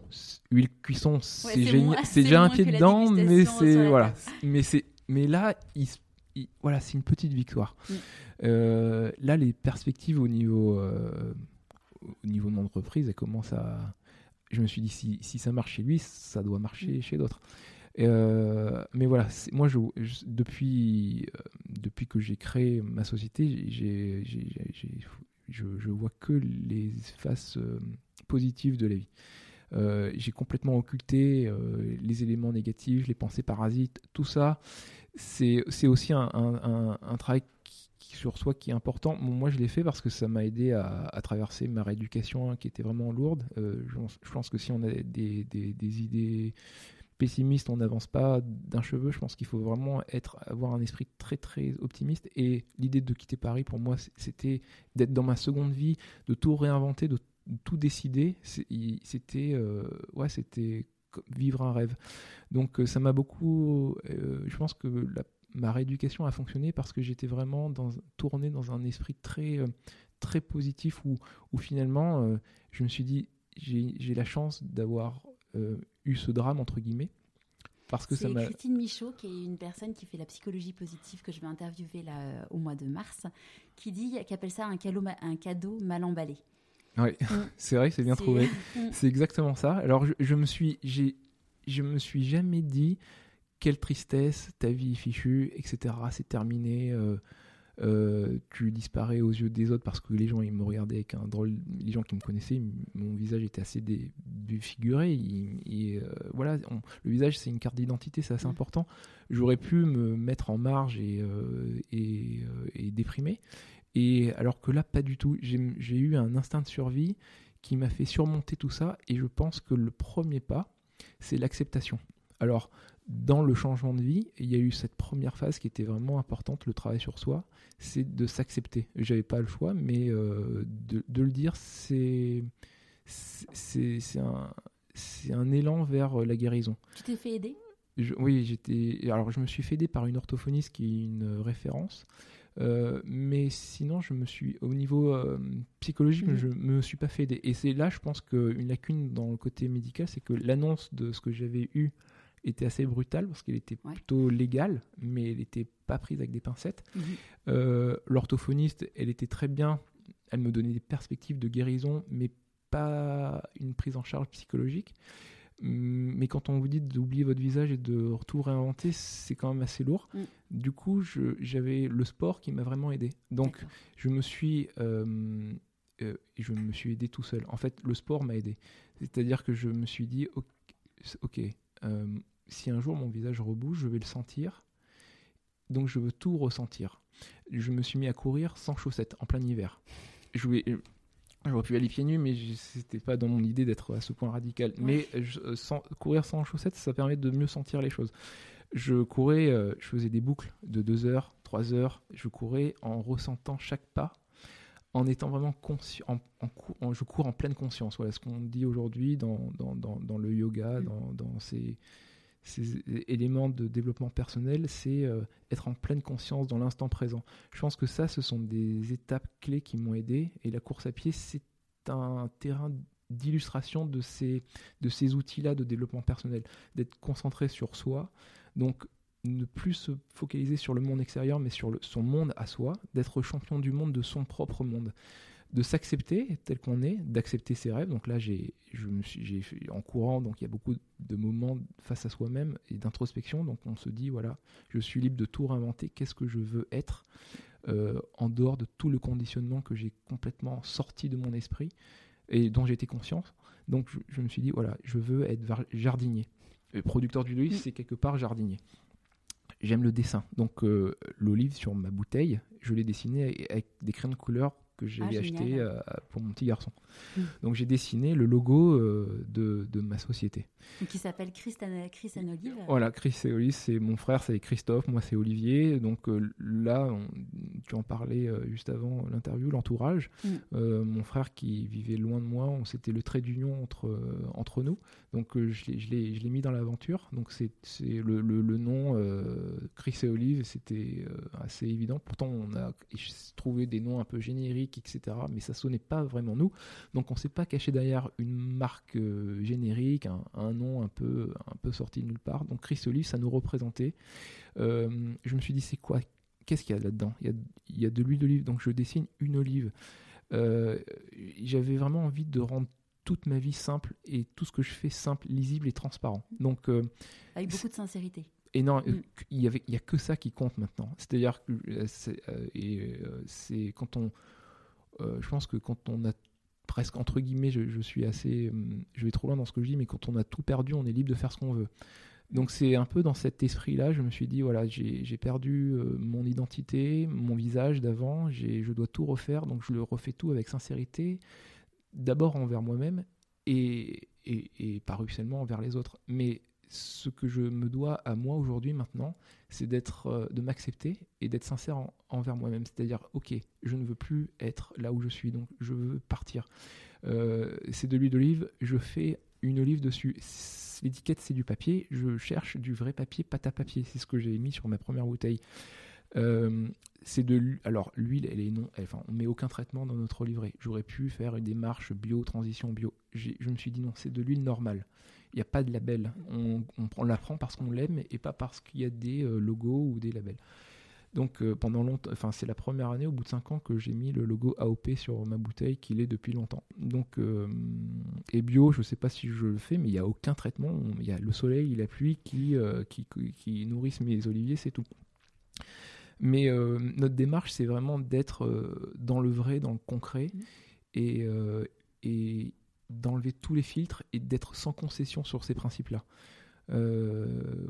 huile cuisson, c'est génial. C'est déjà un pied dedans, mais c'est voilà. Mais c'est mais là, il, voilà, c'est une petite victoire. Mm. Euh, là, les perspectives au niveau au niveau de mon entreprise, elles commencent à. Je me suis dit si, si ça marche chez lui, ça doit marcher mm. chez d'autres. Euh, mais voilà, moi, je, depuis, euh, depuis que j'ai créé ma société, j'ai, je, je, vois que les faces euh, positives de la vie. j'ai complètement occulté les éléments négatifs, les pensées parasites, tout ça. C'est, aussi un, un, travail sur soi qui est important. moi, je l'ai fait parce que ça m'a aidé à, traverser ma rééducation hein, qui était vraiment lourde. Je, je, pense que si on a des, des, des idées pessimiste, on n'avance pas d'un cheveu. Je pense qu'il faut vraiment être, avoir un esprit très très optimiste. Et l'idée de quitter Paris, pour moi, c'était d'être dans ma seconde vie, de tout réinventer, de tout décider. C'était euh, ouais, c'était vivre un rêve. Donc euh, ça m'a beaucoup. Euh, je pense que ma rééducation a fonctionné parce que j'étais vraiment dans, tourné dans un esprit très très positif où, où finalement je me suis dit j'ai la chance d'avoir euh, eu ce drame entre guillemets parce que ça m'a. Christine Michaud, qui est une personne qui fait la psychologie positive que je vais interviewer là euh, au mois de mars, qui dit, qui appelle ça un cadeau, un cadeau mal emballé. Oui, mm. *laughs* c'est vrai, c'est bien trouvé. *laughs* Mm. c'est exactement ça. Alors je, me suis, j'ai, je me suis jamais dit quelle tristesse, ta vie est fichue, etc. C'est terminé. Euh, euh, tu disparais aux yeux des autres parce que les gens ils me regardaient avec un drôle les gens qui me connaissaient mon visage était assez défiguré et, euh, voilà le visage c'est une carte d'identité c'est assez mm. important j'aurais pu me mettre en marge et, et, et, déprimer et alors que là pas du tout j'ai eu un instinct de survie qui m'a fait surmonter tout ça et je pense que le premier pas c'est l'acceptation alors dans le changement de vie, il y a eu cette première phase qui était vraiment importante, le travail sur soi, c'est de s'accepter. J'avais pas le choix, mais euh, de, le dire, c'est un, un élan vers la guérison. Tu t'es fait aider? Oui, j'étais. Alors, je me suis fait aider par une orthophoniste qui est une référence. Euh, mais sinon, je me suis, au niveau euh, psychologique, je mhm. me suis pas fait aider. Et c'est là, je pense qu'une lacune dans le côté médical, c'est que l'annonce de ce que j'avais eu était assez brutale parce qu'elle était plutôt légale, mais elle n'était pas prise avec des pincettes. Mhm. Euh, l'orthophoniste, elle était très bien, elle me donnait des perspectives de guérison, mais pas une prise en charge psychologique. Mais quand on vous dit d'oublier votre visage et de tout réinventer, c'est quand même assez lourd. Mm. Du coup, j'avais le sport qui m'a vraiment aidé. Donc, je me suis, euh, euh, je me suis aidé tout seul. En fait, le sport m'a aidé. C'est-à-dire que je me suis dit, ok, euh, si un jour mon visage rebouge, je vais le sentir. Donc, je veux tout ressentir. Je me suis mis à courir sans chaussettes en plein hiver. Je voulais, J'aurais pu aller pieds nus, mais c'était pas dans mon idée d'être à ce point radical. Mais euh, sans, courir sans chaussettes, ça permet de mieux sentir les choses. Je courais, euh, je faisais des boucles de 2 heures, 3 heures. Je courais en ressentant chaque pas, en étant vraiment conscient. En, je cours en pleine conscience. Voilà ce qu'on dit aujourd'hui dans, dans, dans, le yoga, mm. dans, dans ces, ces éléments de développement personnel, c'est euh, être en pleine conscience dans l'instant présent. Je pense que ça, ce sont des étapes clés qui m'ont aidé. Et la course à pied, c'est un terrain d'illustration de ces, de ces outils-là de développement personnel, d'être concentré sur soi. Donc, ne plus se focaliser sur le monde extérieur, mais sur son monde à soi, d'être champion du monde de son propre monde de s'accepter tel qu'on est, d'accepter ses rêves. Donc là, j'ai, en courant, donc il y a beaucoup de moments face à soi-même et d'introspection. Donc on se dit voilà, je suis libre de tout réinventer. Qu'est-ce que je veux être euh, en dehors de tout le conditionnement que j'ai complètement sorti de mon esprit et dont été conscient? Donc je, me suis dit voilà, je veux être jardinier. Et producteur d'huile, c'est quelque part jardinier. J'aime le dessin. Donc euh, l'olive sur ma bouteille, je l'ai dessiné avec des crayons de couleur que j'ai ah, acheté euh, pour mon petit garçon. Hmm. Donc j'ai dessiné le logo euh, de, de, ma société. qui s'appelle Chris, Chris and Olive Voilà, Chris et Olive, c'est mon frère, c'est Christophe, moi c'est Olivier. Donc euh, là, tu en parlais juste avant l'interview, l'entourage. Hmm. mon frère qui vivait loin de moi, c'était le trait d'union entre, entre nous. Donc je l'ai mis dans l'aventure. Donc c'est le, le, le, nom Chris et Olive, c'était assez évident. Pourtant, on a trouvé des noms un peu génériques etc. Mais ça sonnait pas vraiment nous. Donc on s'est pas caché derrière une marque euh, générique, un, nom un peu, un peu sorti de nulle part. Donc Chris Olive, ça nous représentait. Euh, je me suis dit, c'est quoi? Qu'est-ce qu'il y a là-dedans? Il, il y a, de l'huile d'olive. Donc je dessine une olive. Euh, j'avais vraiment envie de rendre toute ma vie simple et tout ce que je fais simple, lisible et transparent. Donc, Avec beaucoup de sincérité. Et non, mm. il n'y a que ça qui compte maintenant. C'est-à-dire que c'est quand on, je pense que quand on a presque entre guillemets, je, suis assez, euh, je vais trop loin dans ce que je dis, mais quand on a tout perdu, on est libre de faire ce qu'on veut. Donc c'est un peu dans cet esprit-là, je me suis dit voilà, j'ai perdu euh, mon identité, mon visage d'avant, je dois tout refaire, donc je le refais tout avec sincérité, d'abord envers moi-même et, et, et envers les autres. Mais ce que je me dois à moi aujourd'hui maintenant, c'est d'être, euh, de m'accepter et d'être sincère envers moi-même. C'est-à-dire, ok, je ne veux plus être là où je suis, donc je veux partir. Euh, c'est de l'huile d'olive, je fais une olive dessus. L'étiquette, c'est du papier. Je cherche du vrai papier, pâte à papier. C'est ce que j'ai mis sur ma première bouteille. Euh, c'est de alors l'huile, elle est non, enfin on met aucun traitement dans notre livret. J'aurais pu faire une démarche bio, transition bio. Je me suis dit non, c'est de l'huile normale. Il n'y a pas de label. On, on, la prend parce qu'on l'aime et pas parce qu'il y a des euh, logos ou des labels. Donc euh, pendant longtemps, enfin c'est la première année au bout de 5 ans que j'ai mis le logo AOP sur ma bouteille qu'il est depuis longtemps. Donc euh, et bio, je ne sais pas si je le fais, mais il n'y a aucun traitement. Il y a le soleil, la pluie qui, qui, qui, nourrissent mes oliviers, c'est tout. Mais notre démarche, c'est vraiment d'être dans le vrai, dans le concret, mmh. et, et d'enlever tous les filtres et d'être sans concession sur ces principes-là. Euh,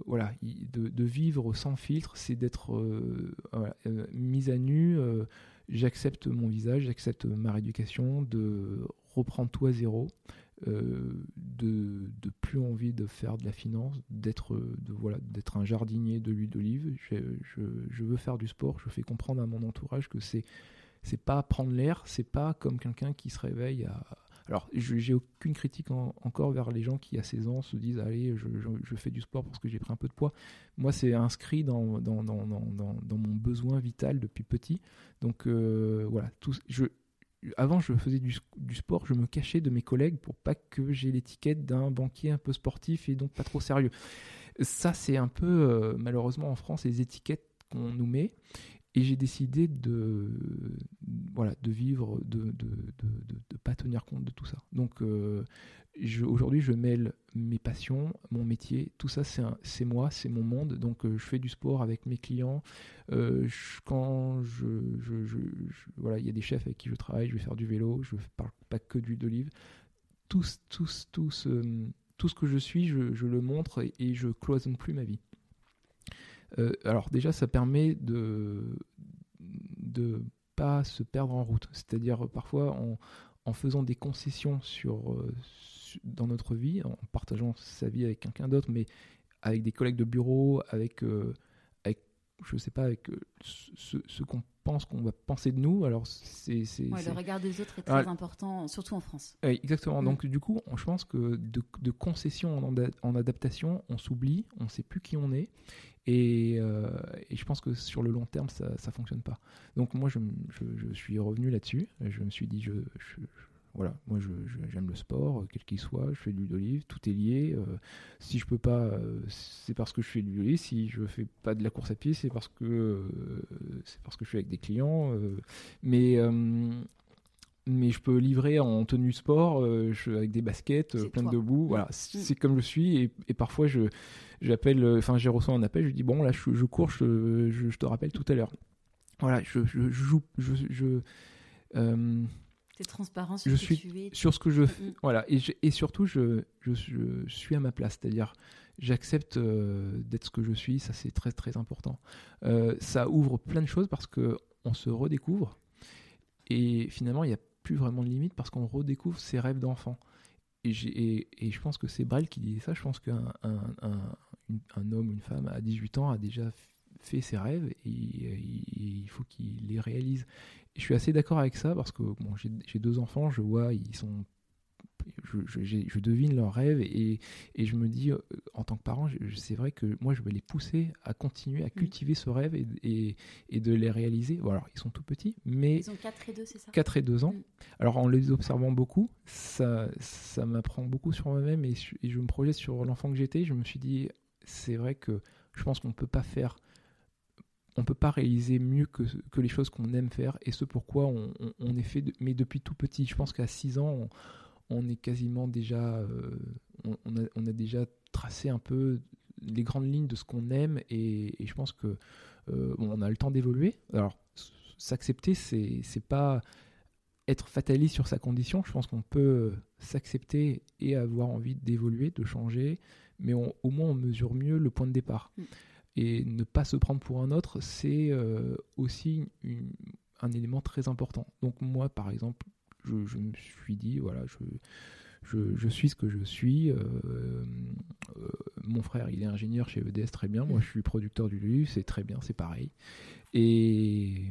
voilà, de, vivre sans filtre, c'est d'être euh, euh, mis à nu. j'accepte mon visage, j'accepte ma rééducation, de reprendre tout à zéro, de, de plus envie de faire de la finance, d'être de voilà, d'être un jardinier de l'huile d'olive. Je, je, je, veux faire du sport. Je fais comprendre à mon entourage que c'est c'est pas prendre l'air, c'est pas comme quelqu'un qui se réveille à alors, j'ai aucune critique encore vers les gens qui, à 16 ans, se disent Allez, je, fais du sport parce que j'ai pris un peu de poids. Moi, c'est inscrit dans mon besoin vital depuis petit. Donc, euh, voilà, avant, je faisais du, du, sport, je me cachais de mes collègues pour pas que j'ai l'étiquette d'un banquier un peu sportif et donc pas trop sérieux. Ça, c'est un peu, euh, malheureusement, en France, les étiquettes qu'on nous met. Et j'ai décidé de, voilà, de vivre, de ne pas tenir compte de tout ça. Donc euh, aujourd'hui, je mêle mes passions, mon métier, tout ça, c'est moi, c'est mon monde. Donc euh, je fais du sport avec mes clients. Euh, quand je, voilà, il y a des chefs avec qui je travaille, je vais faire du vélo, je ne parle pas que d'huile d'olive. Tout, tout, tout, tout, ce que je suis, je, je le montre et, et je cloisonne plus ma vie. Euh, alors déjà, ça permet de de pas se perdre en route. C'est-à-dire parfois en, en, faisant des concessions sur, euh, dans notre vie, en partageant sa vie avec quelqu'un d'autre, mais avec des collègues de bureau, avec, euh, avec je sais pas, avec ce, ce qu'on pense qu'on va penser de nous. Alors c'est, le regard des autres est très important, surtout en France. Exactement. Mm. Donc du coup, je pense que de, de concession en, en, adaptation, on s'oublie, on ne sait plus qui on est. Euh, et, je pense que sur le long terme, ça ne fonctionne pas. Donc moi, je, suis revenu là-dessus. Je me suis dit, voilà, moi j'aime le sport, quel qu'il soit, je fais de l'huile d'olive, tout est lié. Euh, si je peux pas, euh, c'est parce que je fais de l'huile d'olive. Si je fais pas de la course à pied, c'est parce que c'est parce que je suis avec des clients. mais mais je peux livrer en tenue sport, avec des baskets pleines de boue. Voilà, mm. c'est comme je suis et, et parfois je j'appelle, euh, enfin, j'ai reçu un appel, je dis bon, là, je, cours, je, te rappelle tout à l'heure. Voilà, je, joue, je, je euh, transparent sur je ce suis que tu es. sur ce que je fais. Voilà, et, et surtout, je, je, suis à ma place, c'est-à-dire j'accepte euh, d'être ce que je suis, ça c'est très très important. ça ouvre plein de choses parce que on se redécouvre et finalement il n'y a plus vraiment de limite parce qu'on redécouvre ses rêves d'enfant. Et, et, je pense que c'est Brel qui disait ça. Je pense qu'un un, un, homme, une femme à 18 ans a déjà fait ses rêves et, il faut qu'il les réalise. Et je suis assez d'accord avec ça parce que bon, j'ai deux enfants, je vois, ils sont je, devine leurs rêves et, et, je me dis, euh, en tant que parent, c'est vrai que moi, je vais les pousser à continuer à mm. cultiver ce rêve et, et, de les réaliser. Bon, alors, ils sont tout petits, mais... Ils ont 4 et 2, c'est ça? 4 et 2 ans. Mm. Alors, en les observant beaucoup, ça, ça m'apprend beaucoup sur moi-même et, je me projette sur l'enfant que j'étais. Je me suis dit, c'est vrai que je pense qu'on ne peut pas faire on peut pas réaliser mieux que, que les choses qu'on aime faire et ce pourquoi on, on, est fait, mais depuis tout petit. Je pense qu'à 6 ans, on, on est quasiment déjà, euh, on, a, déjà tracé un peu les grandes lignes de ce qu'on aime et, je pense que euh, on a le temps d'évoluer. Alors s'accepter, c'est c'est pas être fataliste sur sa condition. Je pense qu'on peut s'accepter et avoir envie d'évoluer, de changer, mais au moins on mesure mieux le point de départ. Mm. Et ne pas se prendre pour un autre, c'est euh, aussi un élément très important. Donc moi, par exemple, je, me suis dit, voilà, je, je, suis ce que je suis. Euh, euh, mon frère, il est ingénieur chez EDS, très bien. Moi, je suis producteur du livre, c'est très bien, c'est pareil. Et,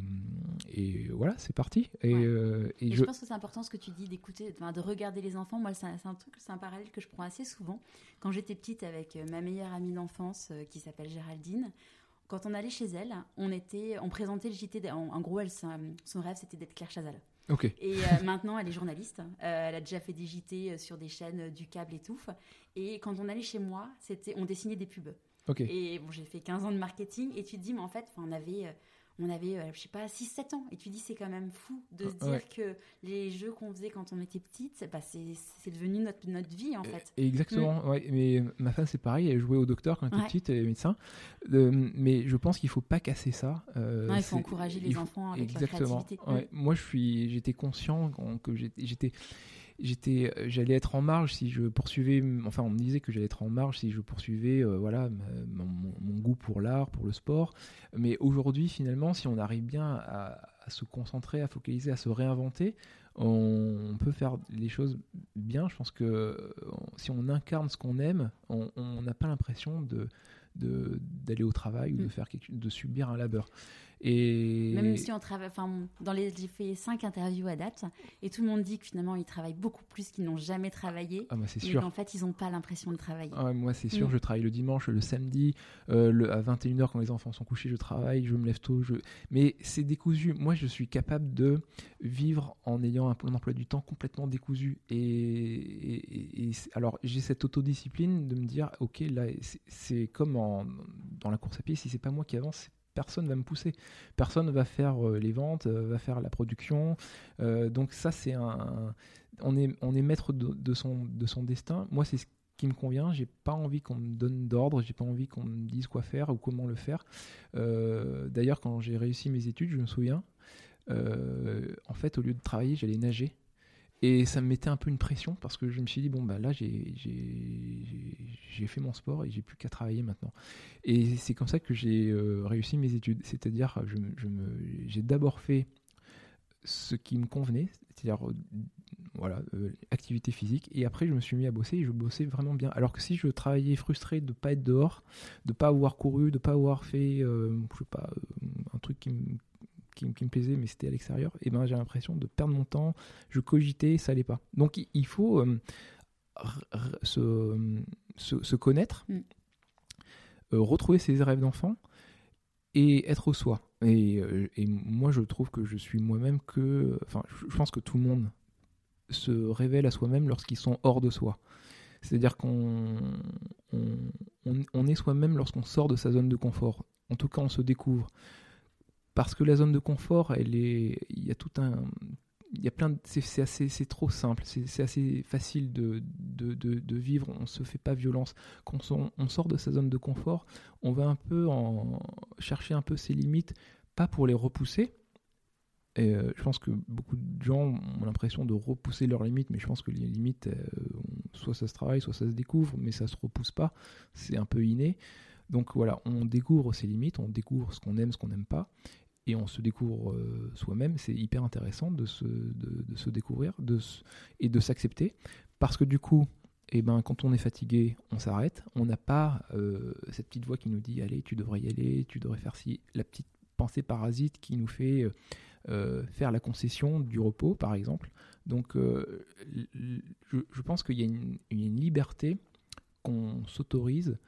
et voilà, c'est parti. Et, euh, et, je... pense que c'est important ce que tu dis d'écouter, de regarder les enfants. Moi, c'est un, truc, c'est un parallèle que je prends assez souvent. Quand j'étais petite avec ma meilleure amie d'enfance qui s'appelle Géraldine, quand on allait chez elle, on était, on présentait le JT. En, en gros, elle, son rêve, c'était d'être Claire Chazal. Et euh, maintenant, elle est journaliste. Euh, elle a déjà fait des JT euh, sur des chaînes du câble et tout. Et quand on allait chez moi, c'était, on dessinait des pubs. Et bon, j'ai fait 15 ans de marketing. Et tu te dis, mais en fait, on avait on avait, euh, je sais pas, 6-7 ans. Et tu dis, c'est quand même fou de se dire que les jeux qu'on faisait quand on était petite, bah, c'est devenu notre, notre vie, en fait. exactement, mm. ouais. Mais ma femme, c'est pareil, elle jouait au docteur quand elle était petite, elle est médecin. mais je pense qu'il faut pas casser ça. Euh, il faut encourager les enfants avec exactement. leur créativité. Ouais. Moi, je suis, j'étais conscient que j'étais j'étais euh, j'allais être en marge si je poursuivais enfin on me disait que j'allais être en marge si je poursuivais euh, voilà mon, goût pour l'art pour le sport. Mais aujourd'hui finalement si on arrive bien à, se concentrer à focaliser à se réinventer on, peut faire les choses bien. Je pense que euh, si on incarne ce qu'on aime on n'a pas l'impression de d'aller au travail ou de mm. faire quelque, de subir un labeur Et Même si on travaille, enfin, dans les, j'ai fait cinq interviews à date, et tout le monde dit que finalement ils travaillent beaucoup plus qu'ils n'ont jamais travaillé. ah, bah, c'est sûr. en fait, ils n'ont pas l'impression de travailler. Ah ouais, moi, c'est sûr, Mm. je travaille le dimanche, le samedi, euh, le, à 21h quand les enfants sont couchés, je travaille, je me lève tôt. Je... Mais c'est décousu. Moi, je suis capable de vivre en ayant un, un emploi du temps complètement décousu. Et, et- et alors, j'ai cette autodiscipline de me dire, ok, là, c'est- c'est comme en- dans la course à pied, si c'est pas moi qui avance, personne va me pousser. Personne va faire euh, les ventes, euh, va faire la production. Euh, donc ça, c'est un... On est, maître de, son, de son destin. Moi, c'est ce qui me convient. J'ai pas envie qu'on me donne d'ordre, j'ai pas envie qu'on me dise quoi faire ou comment le faire. D'ailleurs, quand j'ai réussi mes études, je me souviens, en fait, au lieu de travailler, j'allais nager. Et ça me mettait un peu une pression parce que je me suis dit, bon, bah là, j'ai- j'ai j'ai fait mon sport et j'ai plus qu'à travailler maintenant. Et c'est comme ça que j'ai euh, réussi mes études. C'est-à-dire, je, me- je j'ai d'abord fait ce qui me convenait, c'est-à-dire euh, voilà, euh, activité physique. Et après, je me suis mis à bosser et je bossais vraiment bien. Alors que si je travaillais frustré de ne pas être dehors, de ne pas avoir couru, de ne pas avoir fait, je sais pas, un truc qui me, qui, me- qui me plaisait, mais c'était à l'extérieur, et ben j'ai l'impression de perdre mon temps. Je cogitais, ça allait pas. Donc il, faut euh, se, se, se connaître, Mm. euh, retrouver ses rêves d'enfant et être au soi. Et, euh, et moi, je trouve que je suis moi-même que. Enfin, je je pense que tout le monde se révèle à soi-même lorsqu'ils sont hors de soi. C'est-à-dire qu'on on, on- on est soi-même lorsqu'on sort de sa zone de confort. En tout cas, on se découvre. Parce que la zone de confort, il y a tout un, il y a plein c'est, assez, c'est trop simple, c'est, assez facile de, vivre. On se fait pas violence. Quand on, sort de sa zone de confort, on va un peu chercher un peu ses limites, pas pour les repousser. Et euh, je pense que beaucoup de gens ont l'impression de repousser leurs limites, mais je pense que les limites, euh, soit ça se travaille, soit ça se découvre, mais ça se repousse pas. C'est un peu inné. Donc voilà, on découvre ses limites, on découvre ce qu'on aime, ce qu'on n'aime pas, et on se découvre euh, soi-même. C'est hyper intéressant de se, de, se découvrir et de s'accepter, parce que du coup, eh ben, quand on est fatigué, on s'arrête. On n'a pas euh, cette petite voix qui nous dit allez, tu devrais y aller, tu devrais faire ci. La petite pensée parasite qui nous fait euh, faire la concession du repos, par exemple. Donc, je, pense qu'il y a une liberté qu'on s'autorise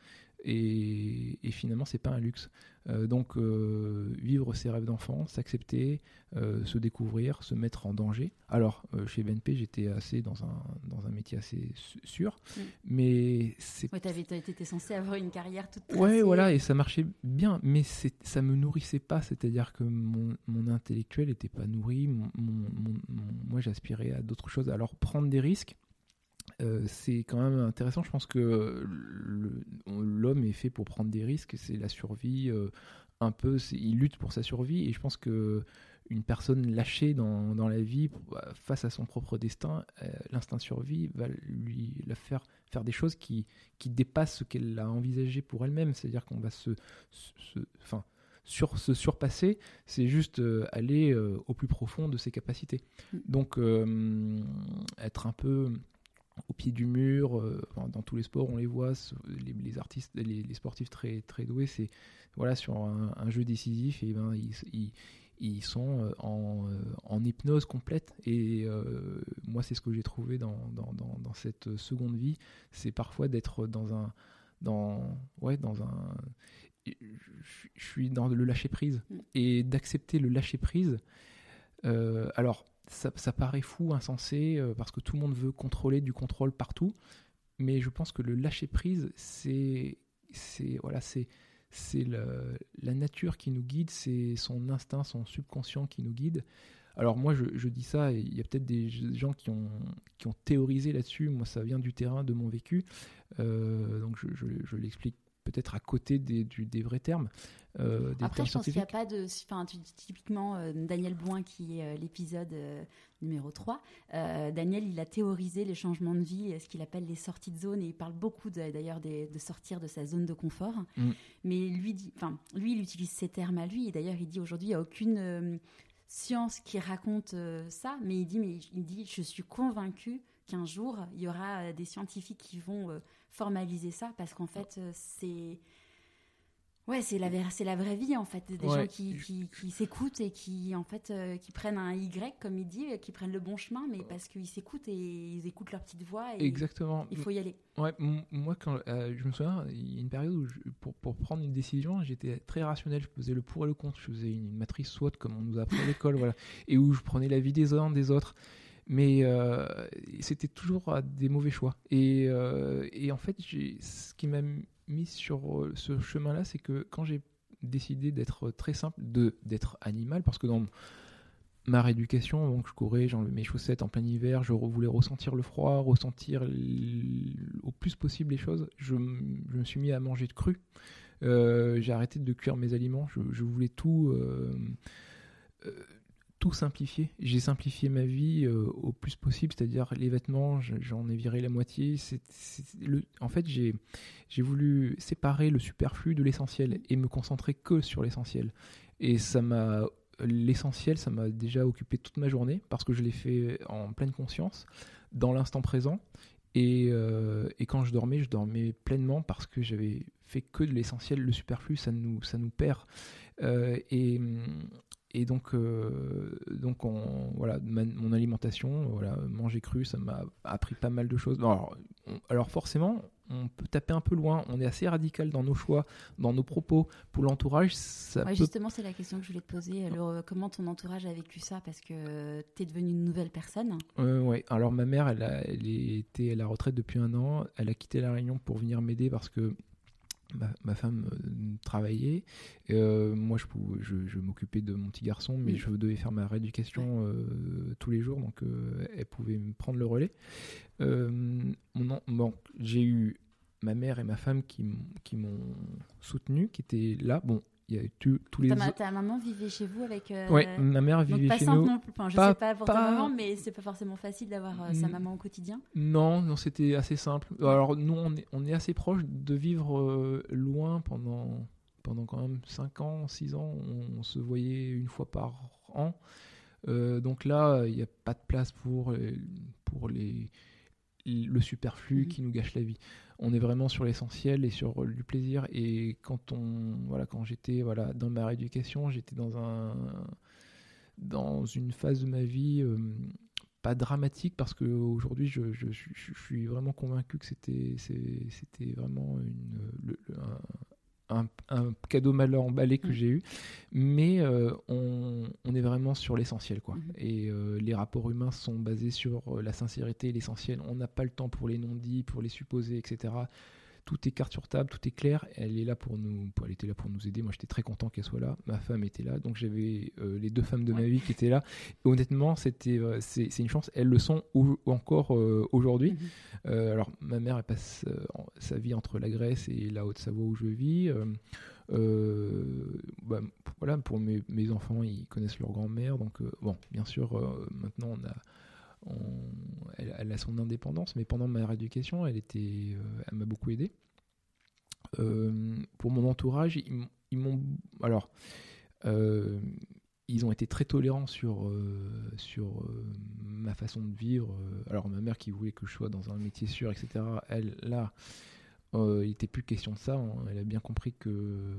et, et finalement, c'est pas un luxe. Euh, donc, euh, vivre ses rêves d'enfant, s'accepter, euh, se découvrir, se mettre en danger. Alors, chez BNP, j'étais assez dans un, dans un métier assez sûr, Mm. mais c'est Ouais, t'étais censé avoir une carrière toute Ouais, tracée. voilà, et ça marchait bien, mais ça me nourrissait pas, c'est-à-dire que mon, mon intellectuel n'était pas nourri, mon- mon- moi j'aspirais à d'autres choses. Alors prendre des risques, euh, c'est quand même intéressant. Je pense que l'homme est fait pour prendre des risques, c'est la survie, euh, un peu, il lutte pour sa survie, et je pense que une personne lâchée dans, dans la vie bah, face à son propre destin, euh, l'instinct de survie va lui la faire faire des choses qui, qui dépassent ce qu'elle a envisagé pour elle-même. C'est-à-dire qu'on va se, se- se- enfin, sur, se surpasser, c'est juste euh, aller euh, au plus profond de ses capacités. Mm. Donc, euh, être un peu au pied du mur, euh, dans tous les sports, on les voit, les, les artistes, les, les sportifs très, très doués, c'est voilà, sur un, un jeu décisif, et ben, ils, ils- ils sont euh, en, euh, en hypnose complète. Et euh, moi, c'est ce que j'ai trouvé dans, dans, dans, dans cette seconde vie, c'est parfois d'être dans un, dans, ouais, dans un, je suis dans le lâcher prise Mm. et d'accepter le lâcher prise. euh, alors, ça, paraît fou, insensé, euh, parce que tout le monde veut contrôler du contrôle partout, mais je pense que le lâcher prise, c'est, c'est, voilà, c'est, c'est la nature qui nous guide, c'est son instinct, son subconscient qui nous guide. Alors moi, je, dis ça, il y a peut-être des gens qui ont, qui ont théorisé là-dessus. Moi, ça vient du terrain, de mon vécu. Euh, donc je- je l'explique peut-être à côté des, du- des vrais termes. euh, des Après, termes je pense qu'il n'y a pas de. Enfin, typiquement euh, Daniel Boin, qui est euh, l'épisode numéro 3. euh, Daniel, il a théorisé les changements de vie, ce qu'il appelle les sorties de zone, et il parle beaucoup d'ailleurs de sortir de sa zone de confort. Mm. Mais lui, dit, lui, il utilise ces termes à lui, et d'ailleurs, il dit aujourd'hui, il n'y a aucune science qui raconte ça, mais il dit, mais il dit, je suis convaincu qu'un jour, il y aura des scientifiques qui vont formaliser ça, parce qu'en fait, euh, c'est Ouais, c'est la, c'est la vraie vie en fait, des gens qui, qui, qui s'écoutent et qui en fait euh, qui prennent un Y comme il dit, qui prennent le bon chemin, mais parce qu'ils s'écoutent et ils écoutent leur petite voix. Et Exactement. Il faut y aller. Ouais, moi quand euh, je me souviens, il y a une période où pour, pour, prendre une décision, j'étais très rationnel, je faisais le pour et le contre, je faisais une, matrice SWOT comme on nous a appris à l'école, *laughs* voilà, et où je prenais l'avis des uns des autres mais euh, c'était toujours des mauvais choix. Et, et en fait, ce qui m'a mis sur euh, ce chemin-là, c'est que quand j'ai décidé d'être très simple, d'être animal, parce que dans ma rééducation, je courais, j'enlevais mes chaussettes en plein hiver, je voulais ressentir le froid, ressentir au plus possible les choses. Je, me suis mis à manger de cru. Euh, j'ai arrêté de cuire mes aliments. Je, voulais tout. Tout simplifier. J'ai simplifié ma vie euh, au plus possible, c'est-à-dire les vêtements, j'en ai viré la moitié. C'est, le, en fait, j'ai voulu séparer le superflu de l'essentiel et me concentrer que sur l'essentiel. Et ça m'a, l'essentiel, ça m'a déjà occupé toute ma journée parce que je l'ai fait en pleine conscience, dans l'instant présent. Et, euh, et, quand je dormais, je dormais pleinement parce que j'avais fait que de l'essentiel. Le superflu, ça nous, ça nous perd. Euh, et, et donc, euh, donc voilà, mon alimentation, voilà, manger cru, ça m'a appris pas mal de choses. Alors, alors, forcément, on peut taper un peu loin. On est assez radical dans nos choix, dans nos propos. Pour l'entourage, ça Justement, c'est la question que je voulais te poser. Alors, comment ton entourage a vécu ça? Parce que tu es devenue une nouvelle personne. Euh, oui. Alors, ma mère, elle, a, elle était à la retraite depuis un an. Elle a quitté la Réunion pour venir m'aider parce que ma, femme euh, travaillait. Euh, moi, je, je, m'occupais de mon petit garçon, mais je devais faire ma rééducation euh, tous les jours, donc elle pouvait me prendre le relais. bon, j'ai eu ma mère et ma femme qui, m'ont soutenu, qui étaient là. Bon, il y a eu tous les ta, ta, maman vivait chez vous avec euh... Oui, ma mère vivait pas chez nous. non plus. je pas, sais pas pour ta maman mais c'est pas forcément facile d'avoir euh, sa maman au quotidien. Non non c'était assez simple. Alors nous on est, on est assez proche de vivre euh, loin pendant pendant quand même 5 ans 6 ans. On, se voyait une fois par an. Euh, donc là il n'y a pas de place pour pour les le superflu mhm. qui nous gâche la vie on est vraiment sur l'essentiel et sur du plaisir. Et quand on, voilà, quand j'étais voilà dans ma rééducation, j'étais dans un, dans une phase de ma vie euh, pas dramatique parce que aujourd'hui je, suis vraiment convaincu que c'était, c'était vraiment une, un, cadeau mal emballé que mm. j'ai eu, mais euh, on, est vraiment sur l'essentiel. quoi. Mm-hmm. Et euh, les rapports humains sont basés sur euh, la sincérité, l'essentiel. On n'a pas le temps pour les non-dits, pour les supposés, etc tout est carte sur table, tout est clair. Elle est là pour nous, elle était là pour nous aider. Moi, j'étais très content qu'elle soit là. Ma femme était là, donc j'avais euh, les deux femmes de ma vie qui étaient là. honnêtement, c'était, euh, c'est, une chance. Elles le sont encore euh, aujourd'hui. Mhm. alors, ma mère, elle passe sa vie entre la Grèce et la Haute-Savoie où je vis. Bah, voilà, pour mes, mes, enfants, ils connaissent leur grand-mère, donc bon, bien sûr, maintenant on a elle, a son indépendance, mais pendant ma rééducation, elle, était, euh, elle m'a beaucoup aidé. Euh, pour mon entourage, ils, m'ont. Alors, euh, ils ont été très tolérants sur, sur ma façon de vivre. Alors, ma mère qui voulait que je sois dans un métier sûr, etc., elle, là, il n'était plus question de ça. Elle a bien compris que,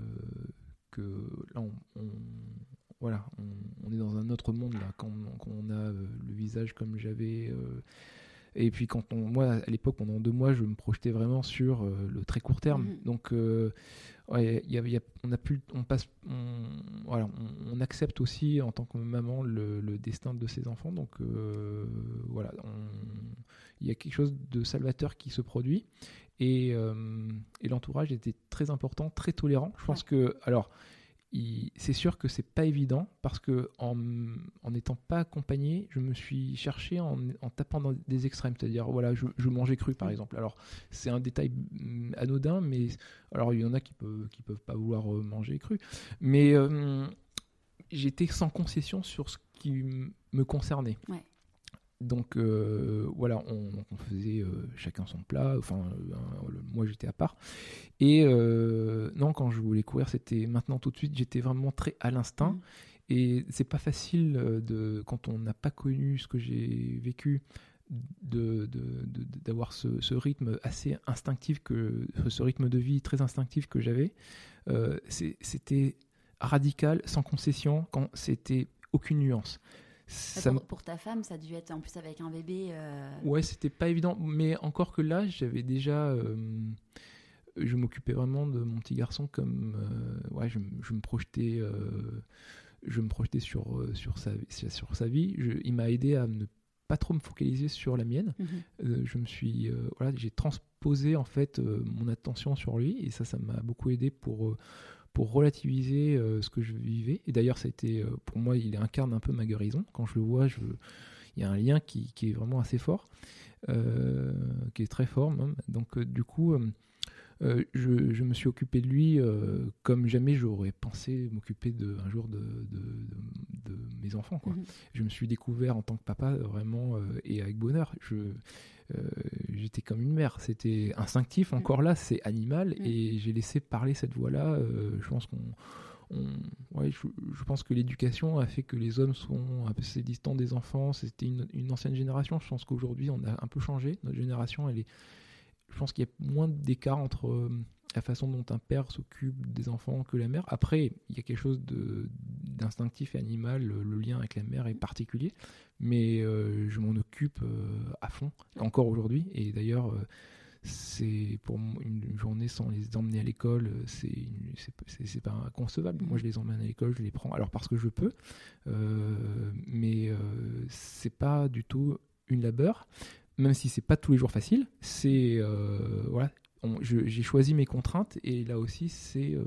que là, on, voilà, on, est dans un autre monde là, quand, on a euh, le visage comme j'avais. Euh, et puis quand on, moi à l'époque pendant deux mois, je me projetais vraiment sur euh, le très court terme. Donc ouais, y a, on a pu, on passe, on, voilà, on, accepte aussi en tant que maman le, destin de ses enfants. Donc voilà, il y a quelque chose de salvateur qui se produit. Et, et l'entourage était très important, très tolérant. Je pense que alors c'est sûr que c'est pas évident parce que en n'étant pas accompagné, je me suis cherché en, tapant dans des extrêmes, c'est-à-dire voilà, je, mangeais cru par exemple. Alors c'est un détail mm, anodin, mais alors il y en a qui peuvent qui peuvent pas vouloir euh, manger cru, mais euh, j'étais sans concession sur ce qui me concernait. Donc euh, voilà, on, faisait euh, chacun son plat. Enfin, euh, moi j'étais à part. Et non, quand je voulais courir, c'était maintenant tout de suite. J'étais vraiment très à l'instinct. Mmh. Et c'est pas facile de quand on n'a pas connu ce que j'ai vécu d'avoir ce, rythme assez instinctif que ce rythme de vie très instinctif que j'avais c'était radical, sans concession, quand c'était aucune nuance. Ça pour, pour, ta femme, ça a dû être en plus avec un bébé. Euh... Ouais, c'était pas évident. Mais encore que là, j'avais déjà. Euh, je m'occupais vraiment de mon petit garçon comme. Euh, ouais, je, je, me projetais. Euh, je me projetais sur, sur, sa, sur sa vie. Je, il m'a aidé à ne pas trop me focaliser sur la mienne. Mhm. je me suis. voilà, j'ai transposé en fait mon attention sur lui et ça, ça m'a beaucoup aidé pour pour relativiser euh, ce que je vivais. Et d'ailleurs, été, euh, pour moi, il incarne un peu ma guérison. Quand je le vois, je, il y a un lien qui, qui est vraiment assez fort, euh, qui est très fort même. Donc, du coup, je, je, me suis occupé de lui comme jamais j'aurais pensé m'occuper un jour de, de, de, mes enfants. Quoi. Mhm. Je me suis découvert en tant que papa vraiment et avec bonheur. Je, j'étais comme une mère. C'était instinctif, mm. encore là, c'est animal, mm. et j'ai laissé parler cette voix-là. Euh, je pense qu'on. ouais, je, pense que l'éducation a fait que les hommes sont un peu distants des enfants. C'était une, ancienne génération. Je pense qu'aujourd'hui, on a un peu changé. Notre génération, elle est. Je pense qu'il y a moins d'écart entre euh, la façon dont un père s'occupe des enfants que la mère. Après, il y a quelque chose d'instinctif et animal. Le, lien avec la mère est particulier mais euh, je m'en occupe euh, à fond, encore aujourd'hui. Et d'ailleurs, euh, c'est pour une journée sans les emmener à l'école, c'est c'est pas inconcevable. Moi, je les emmène à l'école, je les prends. Alors parce que je peux, mais c'est pas du tout une labeur, même si c'est pas tous les jours facile. C'est voilà, j'ai choisi mes contraintes et là aussi, c'est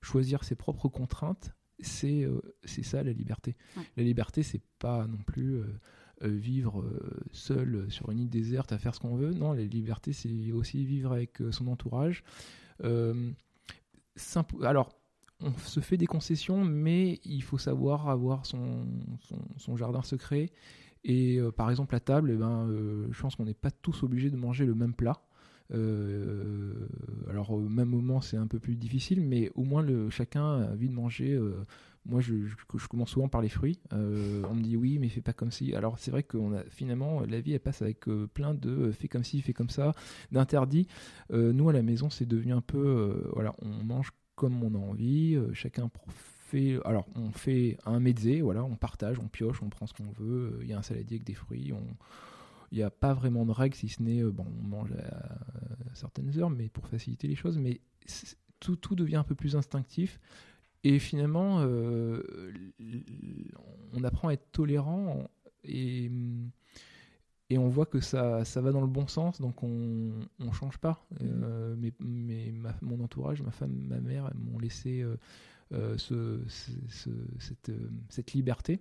choisir ses propres contraintes c'est euh, c'est ça la liberté. La liberté, c'est pas non plus euh, euh, vivre seul sur une île déserte à faire ce qu'on veut. Non, la liberté, c'est aussi vivre avec son entourage. alors, on se fait des concessions, mais il faut savoir avoir son, son, jardin secret. Et par exemple, à table, eh ben, je pense qu'on n'est pas tous obligés de manger le même plat. Euh, alors au même moment c'est un peu plus difficile, mais au moins chacun a envie de manger. Euh, moi je, commence souvent par les fruits. Euh, on me dit oui mais fais pas comme si. Alors c'est vrai qu'on a finalement la vie elle passe avec plein de fais comme si, fais comme ça, d'interdits. nous à la maison c'est devenu un peu voilà on mange comme on a envie, chacun fait, alors on fait un mezze, voilà, on partage, on pioche, on prend ce qu'on veut, il y a un saladier avec des fruits, on, il n'y a pas vraiment de règles, si ce n'est, euh, bon, on mange à, certaines heures, mais pour faciliter les choses. Mais tout, tout devient un peu plus instinctif. Et finalement, euh, on apprend à être tolérant et, et on voit que ça, ça va dans le bon sens, donc on ne change pas. Euh, mais mais mon entourage, ma femme, ma mère m'ont laissé ce, cette, cette, liberté.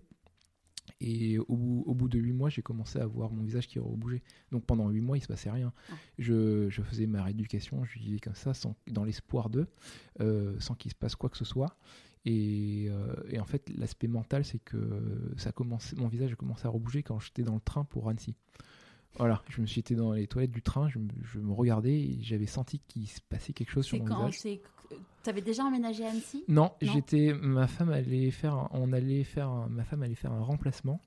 Et au bout, de huit mois, j'ai commencé à voir mon visage qui rebougeait. Donc pendant huit mois, il se passait rien. Je, faisais ma rééducation, je vivais comme ça, sans, dans l'espoir d'eux, euh, sans qu'il se passe quoi que ce soit. Et, euh, en fait, l'aspect mental, c'est que ça commencé, mon visage a commencé à rebouger quand j'étais dans le train pour Annecy. Voilà, je me suis été dans les toilettes du train, je, me regardais et j'avais senti qu'il se passait quelque chose sur mon quand, visage. Tu avais déjà emménagé à Annecy? Non, j'étais. Ma femme allait faire. on allait faire. ma femme allait faire un remplacement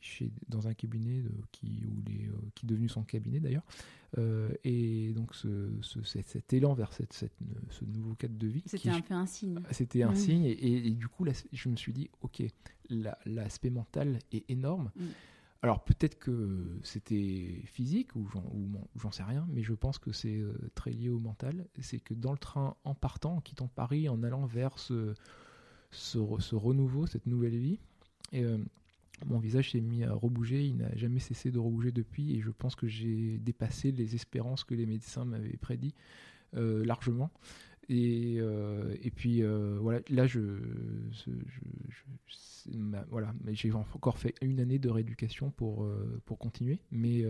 chez, dans un cabinet qui, où les, euh, qui est devenu son cabinet d'ailleurs. Euh, et donc ce, cet, élan vers cette, cette, ce nouveau cadre de vie. C'était un peu un signe. C'était un mmh. signe. Et, du coup, là, je me suis dit, ok, l'aspect mental est énorme. Mmh. Alors peut-être que c'était physique ou j'en sais rien, mais je pense que c'est euh, très lié au mental. C'est que dans le train, en partant, en quittant Paris, en allant vers ce, renouveau, cette nouvelle vie, euh, mon visage s'est mis à rebouger, il n'a jamais cessé de rebouger depuis, et je pense que j'ai dépassé les espérances que les médecins m'avaient prédit euh, largement. Et, euh, et puis euh, voilà, là, je, voilà, mais j'ai encore fait une année de rééducation pour, euh, pour continuer, mais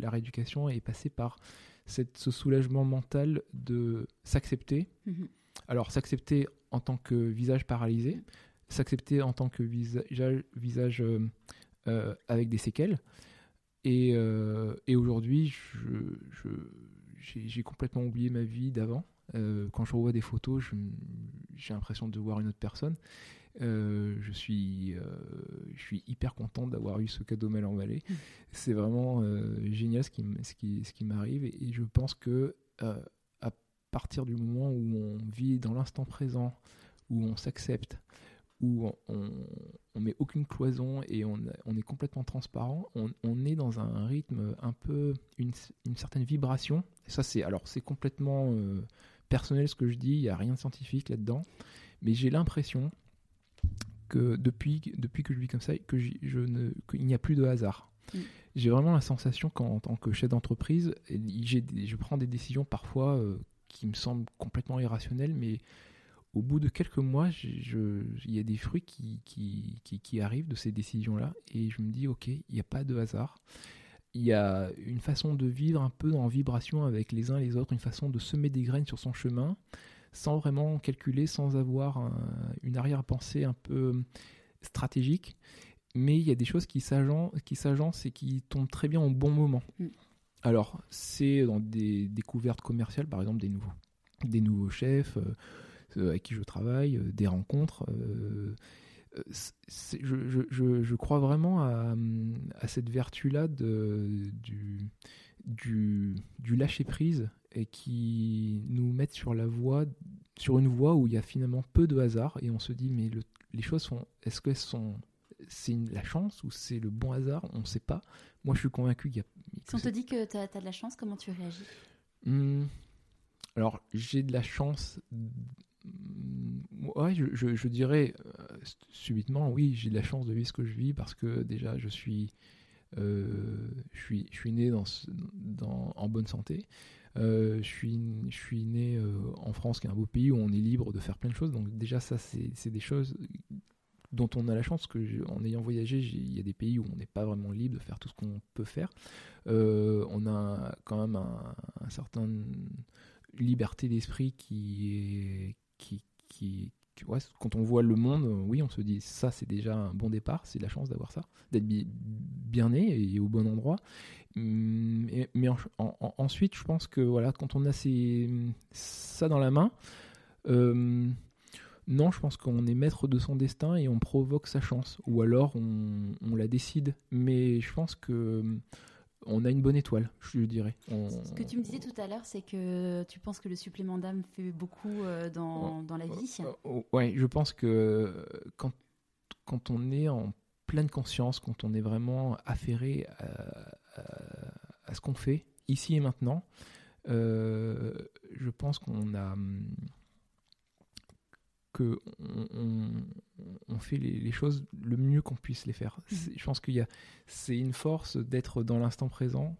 la rééducation est passée par cette, ce soulagement mental de s'accepter. Mhm. Alors, s'accepter en tant que visage paralysé, s'accepter en tant que visage, visage avec des séquelles. Et, et aujourd'hui, j'ai complètement oublié ma vie d'avant. Euh, quand je revois des photos, j'ai l'impression de voir une autre personne. Euh, je, suis, euh, je suis hyper content d'avoir eu ce cadeau mal emballé. Mmh. C'est vraiment génial ce qui, ce qui, ce qui m'arrive et, je pense que partir du moment où on vit dans l'instant présent, où on s'accepte, où on, on, met aucune cloison et on, on est complètement transparent, on, on, est dans un rythme un peu, une, une certaine vibration. Et ça, c'est alors c'est complètement euh, personnel ce que je dis, il n'y a rien de scientifique là-dedans, mais j'ai l'impression que depuis, depuis que je vis comme ça, que je ne, qu'il n'y a plus de hasard. Mm. J'ai vraiment la sensation qu'en tant que chef d'entreprise, je prends des décisions parfois euh, qui me semblent complètement irrationnelles, mais au bout de quelques mois, il y a des fruits qui, qui, qui, arrivent de ces décisions-là, et je me dis, ok, il n'y a pas de hasard. Il y a une façon de vivre un peu en vibration avec les uns et les autres, une façon de semer des graines sur son chemin, sans vraiment calculer, sans avoir une arrière-pensée un peu stratégique. Mais il y a des choses qui s'agencent et qui tombent très bien au bon moment. Mm. Alors, c'est dans des découvertes commerciales, par exemple, des nouveaux, des nouveaux chefs euh, euh, avec qui je travaille, euh, des rencontres. Je, je, je, crois vraiment à, à cette vertu-là du, du, du lâcher-prise et qui nous mettent sur la voie, sur une voie où il y a finalement peu de hasard et on se dit mais les choses sont, est-ce qu'elles sont, c'est la chance ou c'est le bon hasard? On ne sait pas. Moi je suis convaincu qu'il y a. Si on te dit que tu as, de la chance, comment tu réagis? Mmh. Alors j'ai de la chance. Mmh, ouais, je, dirais euh, subitement, oui, j'ai de la chance de vivre ce que je vis parce que déjà je suis, euh, je suis, je suis né en bonne santé. Euh, je, suis, je suis né euh, en France, qui est un beau pays où on est libre de faire plein de choses. Donc déjà, ça, c'est des choses dont on a la chance, que en ayant voyagé, il y a des pays où on n'est pas vraiment libre de faire tout ce qu'on peut faire. On a quand même un, un certain liberté d'esprit qui est quand on voit le monde, oui, on se dit ça, c'est déjà un bon départ, c'est la chance d'avoir ça, d'être bien né et au bon endroit. Hum, mais ensuite, je pense que voilà, quand on a ça dans la main, euh, non, je pense qu'on est maître de son destin et on provoque sa chance, ou alors on, on la décide. Mais je pense que on a une bonne étoile, je dirais. Ce que tu me disais tout à l'heure, c'est que tu penses que le supplément d'âme fait beaucoup euh, dans, dans, la vie. Euh, oh, ouais, je pense que quand, quand on est en pleine conscience, quand on est vraiment affairé à, à, ce qu'on fait, ici et maintenant, euh, je pense qu'on a que on, fait les, choses le mieux qu'on puisse les faire. Mmh. Je pense qu'il y a, c'est une force d'être dans l'instant présent,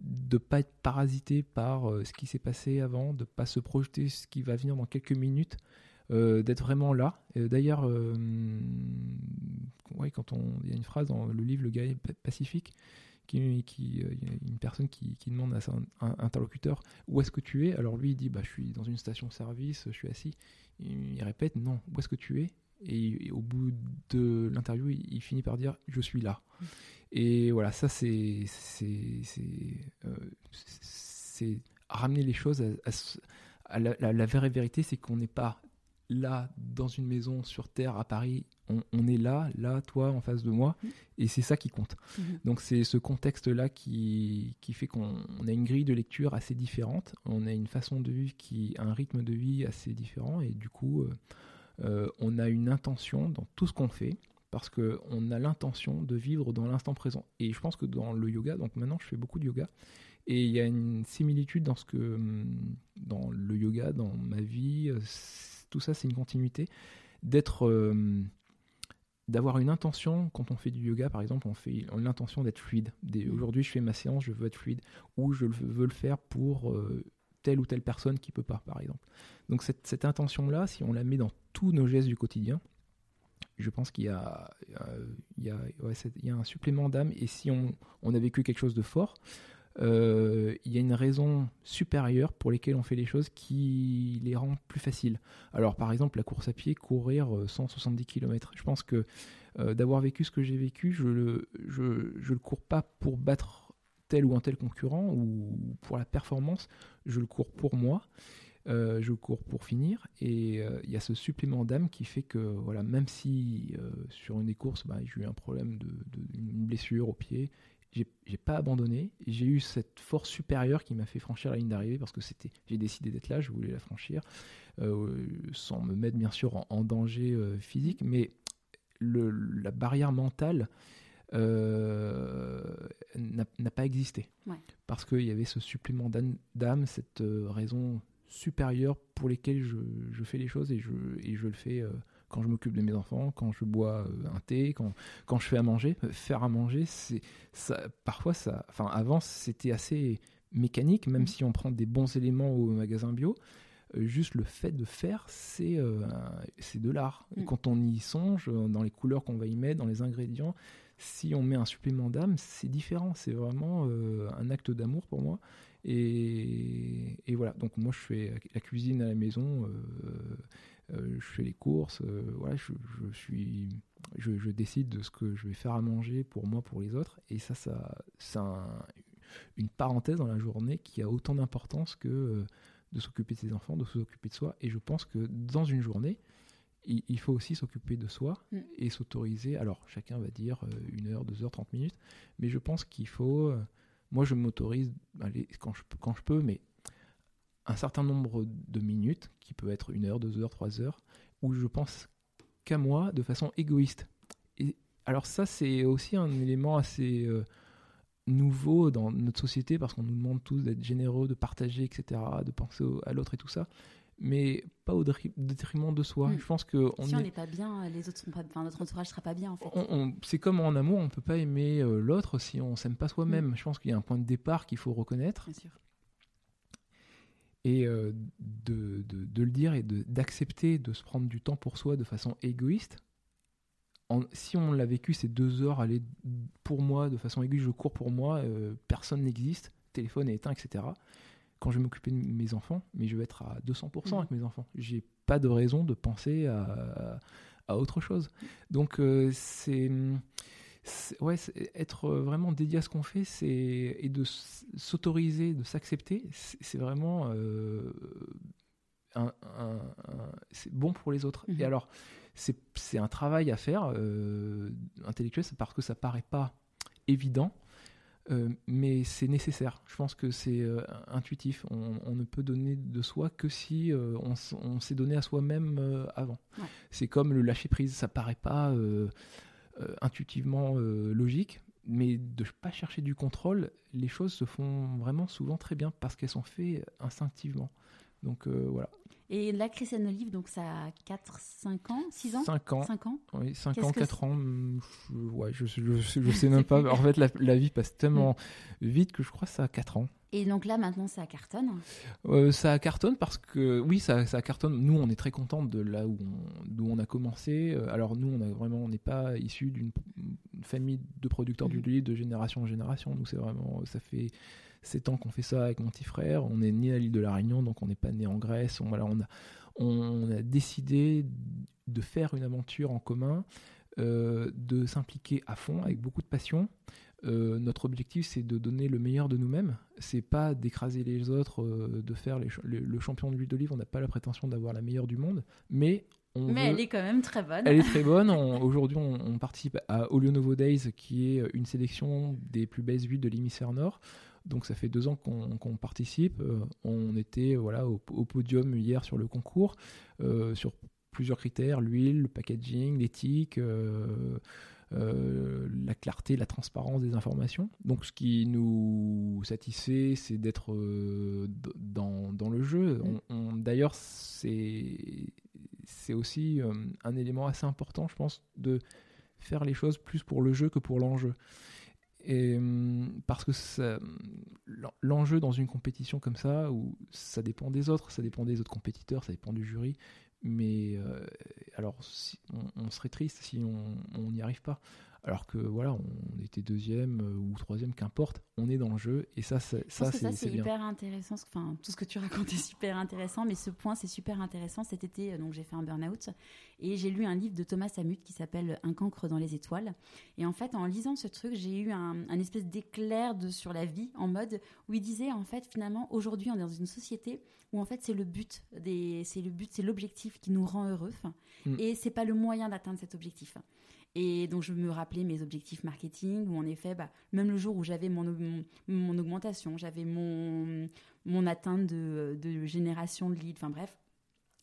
de pas être parasité par euh, ce qui s'est passé avant, de pas se projeter ce qui va venir dans quelques minutes, euh, d'être vraiment là. D'ailleurs, euh, ouais, quand on, il y a une phrase dans le livre Le Guerrier Pacifique qui, qui euh, une personne qui, qui, demande à son interlocuteur où est-ce que tu es? Alors lui il dit bah je suis dans une station-service, je suis assis. Il, répète non, où est-ce que tu es? Et, au bout de l'interview, il, finit par dire je suis là. Et voilà, ça c'est euh, ramener les choses à, la, vraie vérité, c'est qu'on n'est pas là, dans une maison sur Terre à Paris, on, est là, là, toi, en face de moi, mm. et c'est ça qui compte. Mm-hmm. Donc c'est ce contexte-là qui, qui fait qu'on a une grille de lecture assez différente, on a une façon de vivre qui un rythme de vie assez différent, et du coup, euh, euh, on a une intention dans tout ce qu'on fait, parce qu'on a l'intention de vivre dans l'instant présent. Et je pense que dans le yoga, donc maintenant je fais beaucoup de yoga, et il y a une similitude dans ce que dans le yoga, dans ma vie, tout ça c'est une continuité, d'être euh, d'avoir une intention quand on fait du yoga par exemple on fait l'intention d'être fluide mm. aujourd'hui je fais ma séance je veux être fluide ou je veux le faire pour euh, telle ou telle personne qui peut pas par exemple donc cette, cette intention là si on la met dans tous nos gestes du quotidien je pense qu'il y a, il y a, il y a un supplément d'âme et si on, on a vécu quelque chose de fort euh, il y a une raison supérieure pour lesquelles on fait les choses qui les rend plus faciles. Alors par exemple la course à pied, courir 170 euh, km. Je pense que euh, d'avoir vécu ce que j'ai vécu, je le, je, je le cours pas pour battre tel ou un tel concurrent ou pour la performance, je le cours pour moi. Euh, je cours pour finir et il y a ce supplément d'âme qui fait que voilà même si sur une des courses bah, j'ai eu un problème de, une blessure au pied j'ai pas abandonné. J'ai eu cette force supérieure qui m'a fait franchir la ligne d'arrivée parce que c'était j'ai décidé d'être là je voulais la franchir sans me mettre bien sûr en, danger physique. Mais le, la barrière mentale n'a pas existé. Parce qu'il y avait ce supplément d'âme cette raison supérieurs pour lesquels je, je, fais les choses et je, et je le fais euh, quand je m'occupe de mes enfants, quand je bois euh, un thé, quand, quand je fais à manger. Euh, faire à manger, c'est ça. Parfois, ça. Enfin, avant, c'était assez mécanique, même mmh. si on prend des bons éléments au magasin bio. juste le fait de faire, c'est c'est de l'art. Mmh. Quand on y songe, dans les couleurs qu'on va y mettre, dans les ingrédients, si on met un supplément d'âme, c'est différent. C'est vraiment un acte d'amour pour moi. Et, voilà, donc moi je fais la cuisine à la maison, euh, euh, je fais les courses, euh, voilà, je, suis, je, décide de ce que je vais faire à manger pour moi, pour les autres. Et ça, ça c'est une parenthèse dans la journée qui a autant d'importance que de s'occuper de ses enfants, de s'occuper de soi. Et je pense que dans une journée, il, faut aussi s'occuper de soi mm. et s'autoriser. Alors, chacun va dire une heure, deux heures, trente minutes, mais je pense qu'il faut moi, je m'autorise, quand je, quand je peux, mais un certain nombre de minutes, qui peut être une heure, deux heures, trois heures, où je pense qu'à moi de façon égoïste. Et alors ça, c'est aussi un élément assez euh, nouveau dans notre société, parce qu'on nous demande tous d'être généreux, de partager, etc., de penser à l'autre et tout ça mais pas au détriment de soi. Je pense que si on n'est pas bien, les autres sont pas, enfin, notre entourage sera pas bien. En fait. c'est comme en amour, on peut pas aimer euh, l'autre si on s'aime pas soi-même. Je pense qu'il y a un point de départ qu'il faut reconnaître. Bien sûr. Et euh, de, de, de, le dire et d'accepter de, se prendre du temps pour soi de façon égoïste. En, si on l'a vécu ces deux heures, aller pour moi de façon égoïste, je cours pour moi, euh, personne n'existe, téléphone est éteint, etc quand je vais m'occuper de mes enfants, mais je vais être à 200% avec mes enfants. J'ai pas de raison de penser à, à autre chose. Donc euh, c'est ouais, être vraiment dédié à ce qu'on fait, c'est et de s'autoriser, de s'accepter, c'est vraiment euh, un, c'est bon pour les autres. Et mhm. alors c'est un travail à faire euh, intellectuel, parce que ça paraît pas évident. Euh, mais c'est nécessaire. Je pense que c'est euh, intuitif. On, ne peut donner de soi que si euh, on, s'est donné à soi-même avant. C'est comme le lâcher prise. Ça paraît pas intuitivement logique, mais de pas chercher du contrôle, les choses se font vraiment souvent très bien parce qu'elles sont faites instinctivement. Donc voilà. Et là, Christiane Olive, donc ça a 4, 5 ans, 6 ans 5 ans. 5 ans Oui, 5 ans, 4 ans. Je, ouais, je, je, *laughs* sais même pas. En fait, la, vie passe tellement mm. vite que je crois que ça a 4 ans. Et donc là, maintenant, ça cartonne euh, Ça cartonne parce que, oui, ça, ça cartonne. Nous, on est très contents de là où on, on a commencé. Euh, alors, nous, on a vraiment, on n'est pas issu d'une famille de producteurs mm d'huile de génération en génération. Nous, c'est vraiment, ça fait 7 ans qu'on fait ça avec mon petit frère. On est né à l'île de la Réunion, donc on n'est pas né en Grèce. On, voilà, on, a, on a décidé de faire une aventure en commun, euh, de s'impliquer à fond avec beaucoup de passion. Euh, notre objectif, c'est de donner le meilleur de nous-mêmes. C'est pas d'écraser les autres, euh, de faire le champion de l'huile d'olive. On n'a pas la prétention d'avoir la meilleure du monde, mais mais elle est quand même très bonne. Elle est très *laughs* bonne. Aujourd'hui, on, participe à Olio Novo Days, qui est une sélection des plus belles huiles de l'hémisphère nord. Donc ça fait deux ans qu'on participe. Euh, on était voilà au, podium hier sur le concours euh, sur plusieurs critères l'huile, le packaging, l'éthique. Euh, la clarté, la transparence des informations. Donc ce qui nous satisfait, c'est d'être dans, dans, le jeu. Mm. D'ailleurs, c'est aussi un élément assez important, je pense, de faire les choses plus pour le jeu que pour l'enjeu. Et, hum, parce que l'enjeu dans une compétition comme ça, où ça dépend des autres, ça dépend des autres compétiteurs, ça dépend du jury, mais euh, alors on, serait triste si on n'y arrive pas. Alors que voilà, on était deuxième euh, ou troisième, qu'importe, on est dans le jeu et ça, c'est, ça, c'est, c'est hyper intéressant. Enfin, tout ce que tu racontes est super intéressant, mais ce point, c'est super intéressant. Cet été, euh, donc j'ai fait un burn-out et j'ai lu un livre de Thomas Samut qui s'appelle Un cancre dans les étoiles. Et en fait, en lisant ce truc, j'ai eu un, espèce d'éclair de sur la vie en mode où il disait en fait finalement aujourd'hui on est dans une société où en fait c'est le but des, c'est le but, c'est l'objectif qui nous rend heureux mm. et c'est pas le moyen d'atteindre cet objectif. Et donc, je me rappelais mes objectifs marketing, où en effet, bah, même le jour où j'avais mon, mon, augmentation, j'avais mon, mon atteinte de, de génération de leads, enfin bref,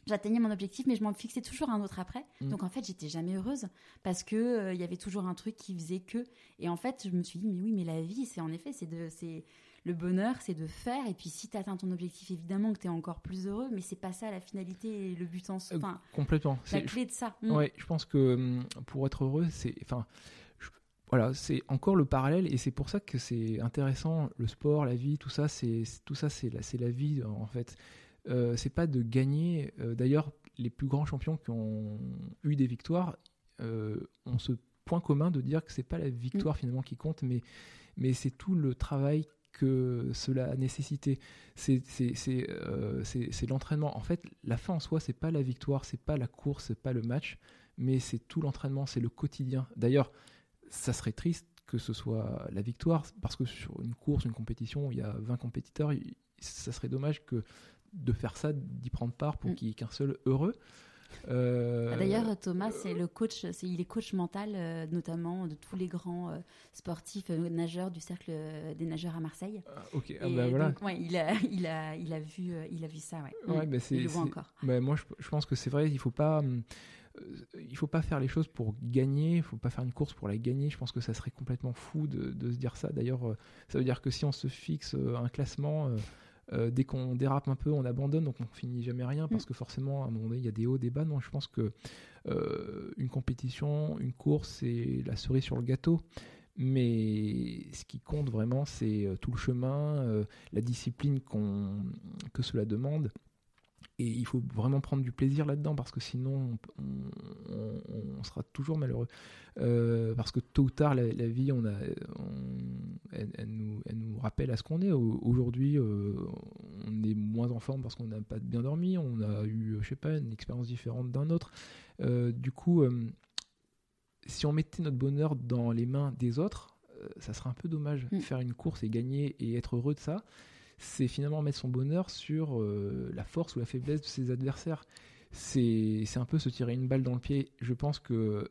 j'atteignais mon objectif, mais je m'en fixais toujours un autre après. Mm. Donc en fait, j'étais jamais heureuse parce que euh, il y avait toujours un truc qui faisait que. Et en fait, je me suis dit, mais oui, mais la vie, c'est en effet, c'est de, c'est le bonheur, c'est de faire. Et puis, si tu atteins ton objectif, évidemment que tu es encore plus heureux, mais c'est pas ça la finalité et le but en soi. Euh, complètement. La clé de ça. Mm. Ouais, je pense que hum, pour être heureux, c'est. Enfin, voilà, c'est encore le parallèle et c'est pour ça que c'est intéressant. Le sport, la vie, tout ça, c'est tout ça, c'est la, c'est la vie en fait. Euh, c'est pas de gagner. Euh, d'ailleurs, les plus grands champions qui ont eu des victoires ont ce point commun de dire que c'est pas la victoire mm. finalement qui compte, mais mais c'est tout le travail que cela a nécessité. Euh, c'est l'entraînement. En fait, la fin en soi, c'est pas la victoire, c'est pas la course, c'est pas le match, mais c'est tout l'entraînement, c'est le quotidien. D'ailleurs, ça serait triste que ce soit la victoire, parce que sur une course, une compétition, il y a 20 compétiteurs, ça serait dommage que de faire ça, d'y prendre part pour mm. qu'il n'y ait qu'un seul heureux. Euh, ah, d'ailleurs, Thomas, c'est le coach, il est coach mental, euh, notamment de tous les grands euh, sportifs nageurs du cercle des nageurs à Marseille. Ah, ok, ah, bah, voilà. ouais, il a, *laughs* il a, il a vu, il a vu ça, ouais. ouais bah, c'est, il le voit encore. Bah, moi, je, je, pense que c'est vrai. Il faut pas. il faut pas faire les choses pour gagner, il faut pas faire une course pour la gagner. Je pense que ça serait complètement fou de, de se dire ça. D'ailleurs, ça veut dire que si on se fixe un classement, euh, dès qu'on dérape un peu, on abandonne, donc on finit jamais rien parce mm. que forcément, à un moment donné, il y a des hauts, des bas. Non, je pense que euh, une compétition, une course, c'est la cerise sur le gâteau. Mais ce qui compte vraiment, c'est euh, tout le chemin, la discipline que cela demande. Et il faut vraiment prendre du plaisir là-dedans parce que sinon on, sera toujours malheureux. Euh, parce que tôt ou tard, la, vie, on a, elle, nous, elle, nous, rappelle à ce qu'on est. Aujourd'hui, euh, on est moins en forme parce qu'on n'a pas bien dormi, on a eu, je sais pas, une expérience différente d'un autre. Euh, du coup, si on mettait notre bonheur dans les mains des autres, ça serait un peu dommage. de mm. Faire une course et gagner et être heureux de ça c'est finalement mettre son bonheur sur euh, la force ou la faiblesse de ses adversaires. C'est un peu se tirer une balle dans le pied. Je pense que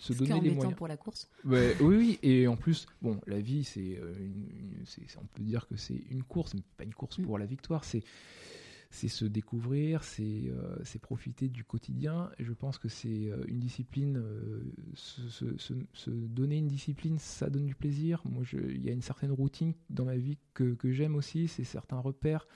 se donner les moyens pour la course. oui, oui, et en plus, bon, la vie, c'est, euh, on peut dire que c'est une course, mais pas une course mm. pour la victoire. C'est c'est se découvrir, euh, c'est profiter du quotidien. Et je pense que c'est euh, une discipline, euh, se, donner une discipline, ça donne du plaisir. Moi, il y a une certaine routine dans ma vie que, que j'aime aussi, c'est certains repères.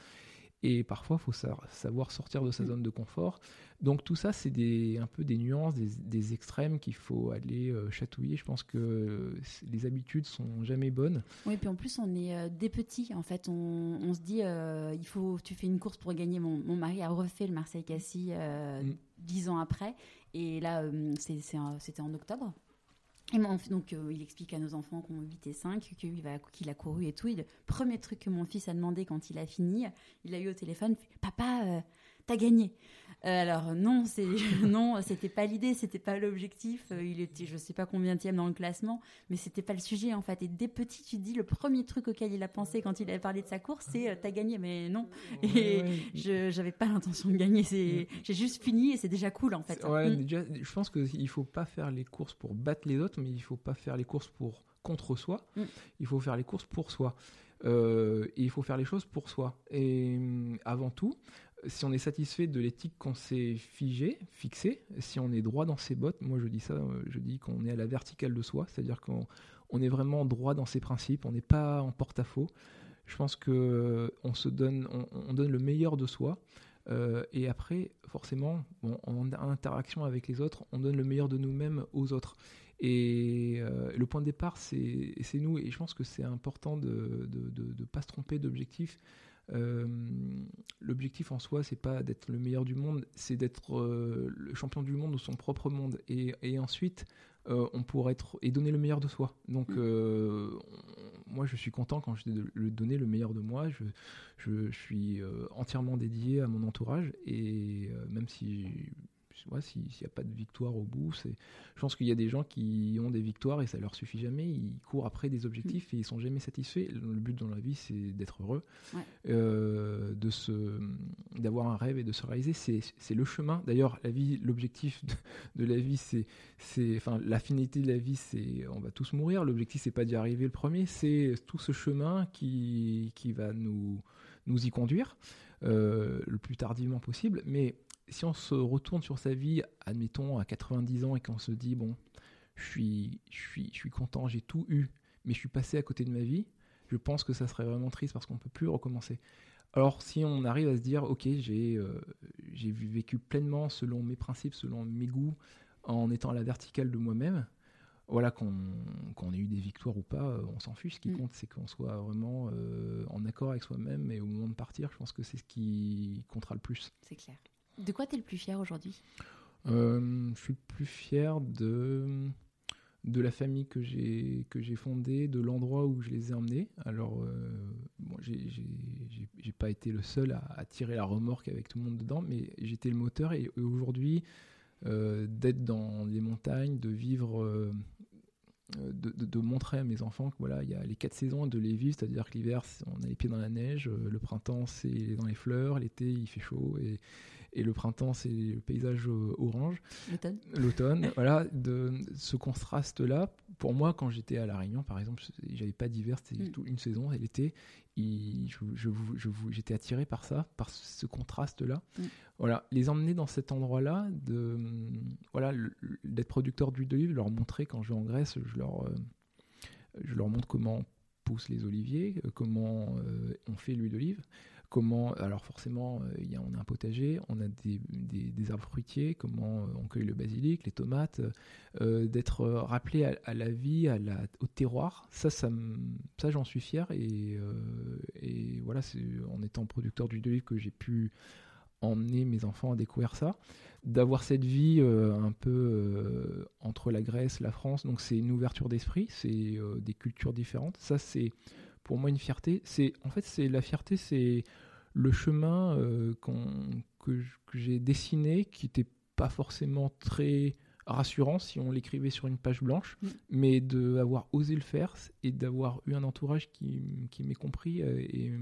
Et parfois, il faut savoir sortir de sa mm. zone de confort. Donc tout ça, c'est un peu des nuances, des, extrêmes qu'il faut aller euh, chatouiller. Je pense que les habitudes sont jamais bonnes. Oui, puis en plus, on est euh, des petits. En fait, on, se dit, euh, il faut, tu fais une course pour gagner. Mon, mari a refait le Marseille-Cassis mm. dix ans après. Et là, c'était en octobre. Et donc, il explique à nos enfants qu'on 8 et 5 qu'il a couru et tout. le premier truc que mon fils a demandé quand il a fini, il a eu au téléphone, papa, t'as gagné. Euh, alors non, c'est *laughs* non, c'était pas l'idée, c'était pas l'objectif. Euh, il était, je sais pas combien tième dans le classement, mais c'était pas le sujet en fait. Et dès petit, tu te dis le premier truc auquel il a pensé quand il avait parlé de sa course, c'est euh, t'as gagné, mais non. Et je j'avais pas l'intention de gagner. C'est j'ai juste fini et c'est déjà cool en fait. Ouais, mm. je pense qu'il faut pas faire les courses pour battre les autres, mais il faut pas faire les courses pour contre soi. Mm. Il faut faire les courses pour soi. et il faut faire les choses pour soi. Et avant tout, si on est satisfait de l'éthique qu'on s'est figée, fixée, si on est droit dans ses bottes, moi je dis ça, euh, je dis qu'on est à la verticale de soi, c'est-à-dire qu'on on est vraiment droit dans ses principes, on n'est pas en porte-à-faux. Je pense que euh, se donne, on, donne le meilleur de soi, euh, et après, forcément, en, interaction avec les autres, on donne le meilleur de nous-mêmes aux autres. Et le point de départ, c'est nous, et je pense que c'est important de ne pas se tromper d'objectif. Euh, l'objectif en soi, c'est pas d'être le meilleur du monde, c'est d'être euh, le champion du monde de son propre monde. Et, ensuite, on pourrait être et donner le meilleur de soi. Donc moi je suis content quand je le donner le meilleur de moi. Je, je, suis entièrement dédié à mon entourage et même si s'il n'y a pas de victoire au bout, c'est, je pense qu'il y a des gens qui ont des victoires et ça leur suffit jamais. Ils courent après des objectifs mm. et ils sont jamais satisfaits. Le but dans la vie, c'est d'être heureux, euh, de se, d'avoir un rêve et de se réaliser. C'est, le chemin. D'ailleurs, la vie, l'objectif de, la vie, c'est, c'est, enfin, la finalité de la vie, c'est, on va tous mourir. L'objectif, c'est pas d'y arriver le premier, c'est tout ce chemin qui, qui va nous, nous y conduire. Euh, le plus tardivement possible, mais si on se retourne sur sa vie, admettons à 90 ans, et qu'on se dit, bon, je suis, je suis, je suis content, j'ai tout eu, mais je suis passé à côté de ma vie, je pense que ça serait vraiment triste parce qu'on ne peut plus recommencer. Alors si on arrive à se dire, ok, j'ai euh, j'ai vécu pleinement selon mes principes, selon mes goûts, en étant à la verticale de moi-même, voilà, qu'on ait eu des victoires ou pas, euh, on s'en fiche. Ce qui mm. compte, c'est qu'on soit vraiment euh, en accord avec soi-même et au moment de partir, je pense que c'est ce qui comptera le plus. C'est clair. De quoi tu es le plus fier aujourd'hui? Euh, Je suis le plus fier de, la famille que j'ai fondée, de l'endroit où je les ai emmenés. Alors, euh, bon, j'ai pas été le seul à, tirer la remorque avec tout le monde dedans, mais j'étais le moteur et, aujourd'hui, euh, d'être dans les montagnes, de vivre. Euh, de, montrer à mes enfants que voilà, il y a les quatre saisons, de les vivre, c'est-à-dire que l'hiver, on a les pieds dans la neige, le printemps, c'est dans les fleurs, l'été, il fait chaud, et le printemps, c'est le paysage euh, orange. L'automne. L'automne, *laughs* voilà, de ce contraste-là. Pour moi, quand j'étais à La Réunion, par exemple, j'avais pas d'hiver, c'était mm. une saison, et l'été, j'étais attiré par ça, par ce contraste-là. Mm. Voilà, les emmener dans cet endroit-là, de voilà, d'être producteur d'huile d'olive, leur montrer quand je vais en Grèce, je leur, euh, je leur montre comment poussent les oliviers, euh, comment on fait l'huile d'olive. Comment, alors forcément, euh, on a un potager, on a des, arbres fruitiers, comment euh, on cueille le basilic, les tomates, euh, d'être rappelé à, la vie, au terroir, ça, ça, ça j'en suis fier et, et voilà, c'est en étant producteur d'huile d'olive que j'ai pu emmener mes enfants à découvrir ça, d'avoir cette vie un peu entre la Grèce, la France, donc c'est une ouverture d'esprit, c'est des cultures différentes, ça c'est pour moi une fierté. C'est en fait c'est la fierté, c'est le chemin euh, que, j'ai dessiné qui n'était pas forcément très rassurant si on l'écrivait sur une page blanche, mm. mais d'avoir osé le faire et d'avoir eu un entourage qui, qui m'ait compris euh, et,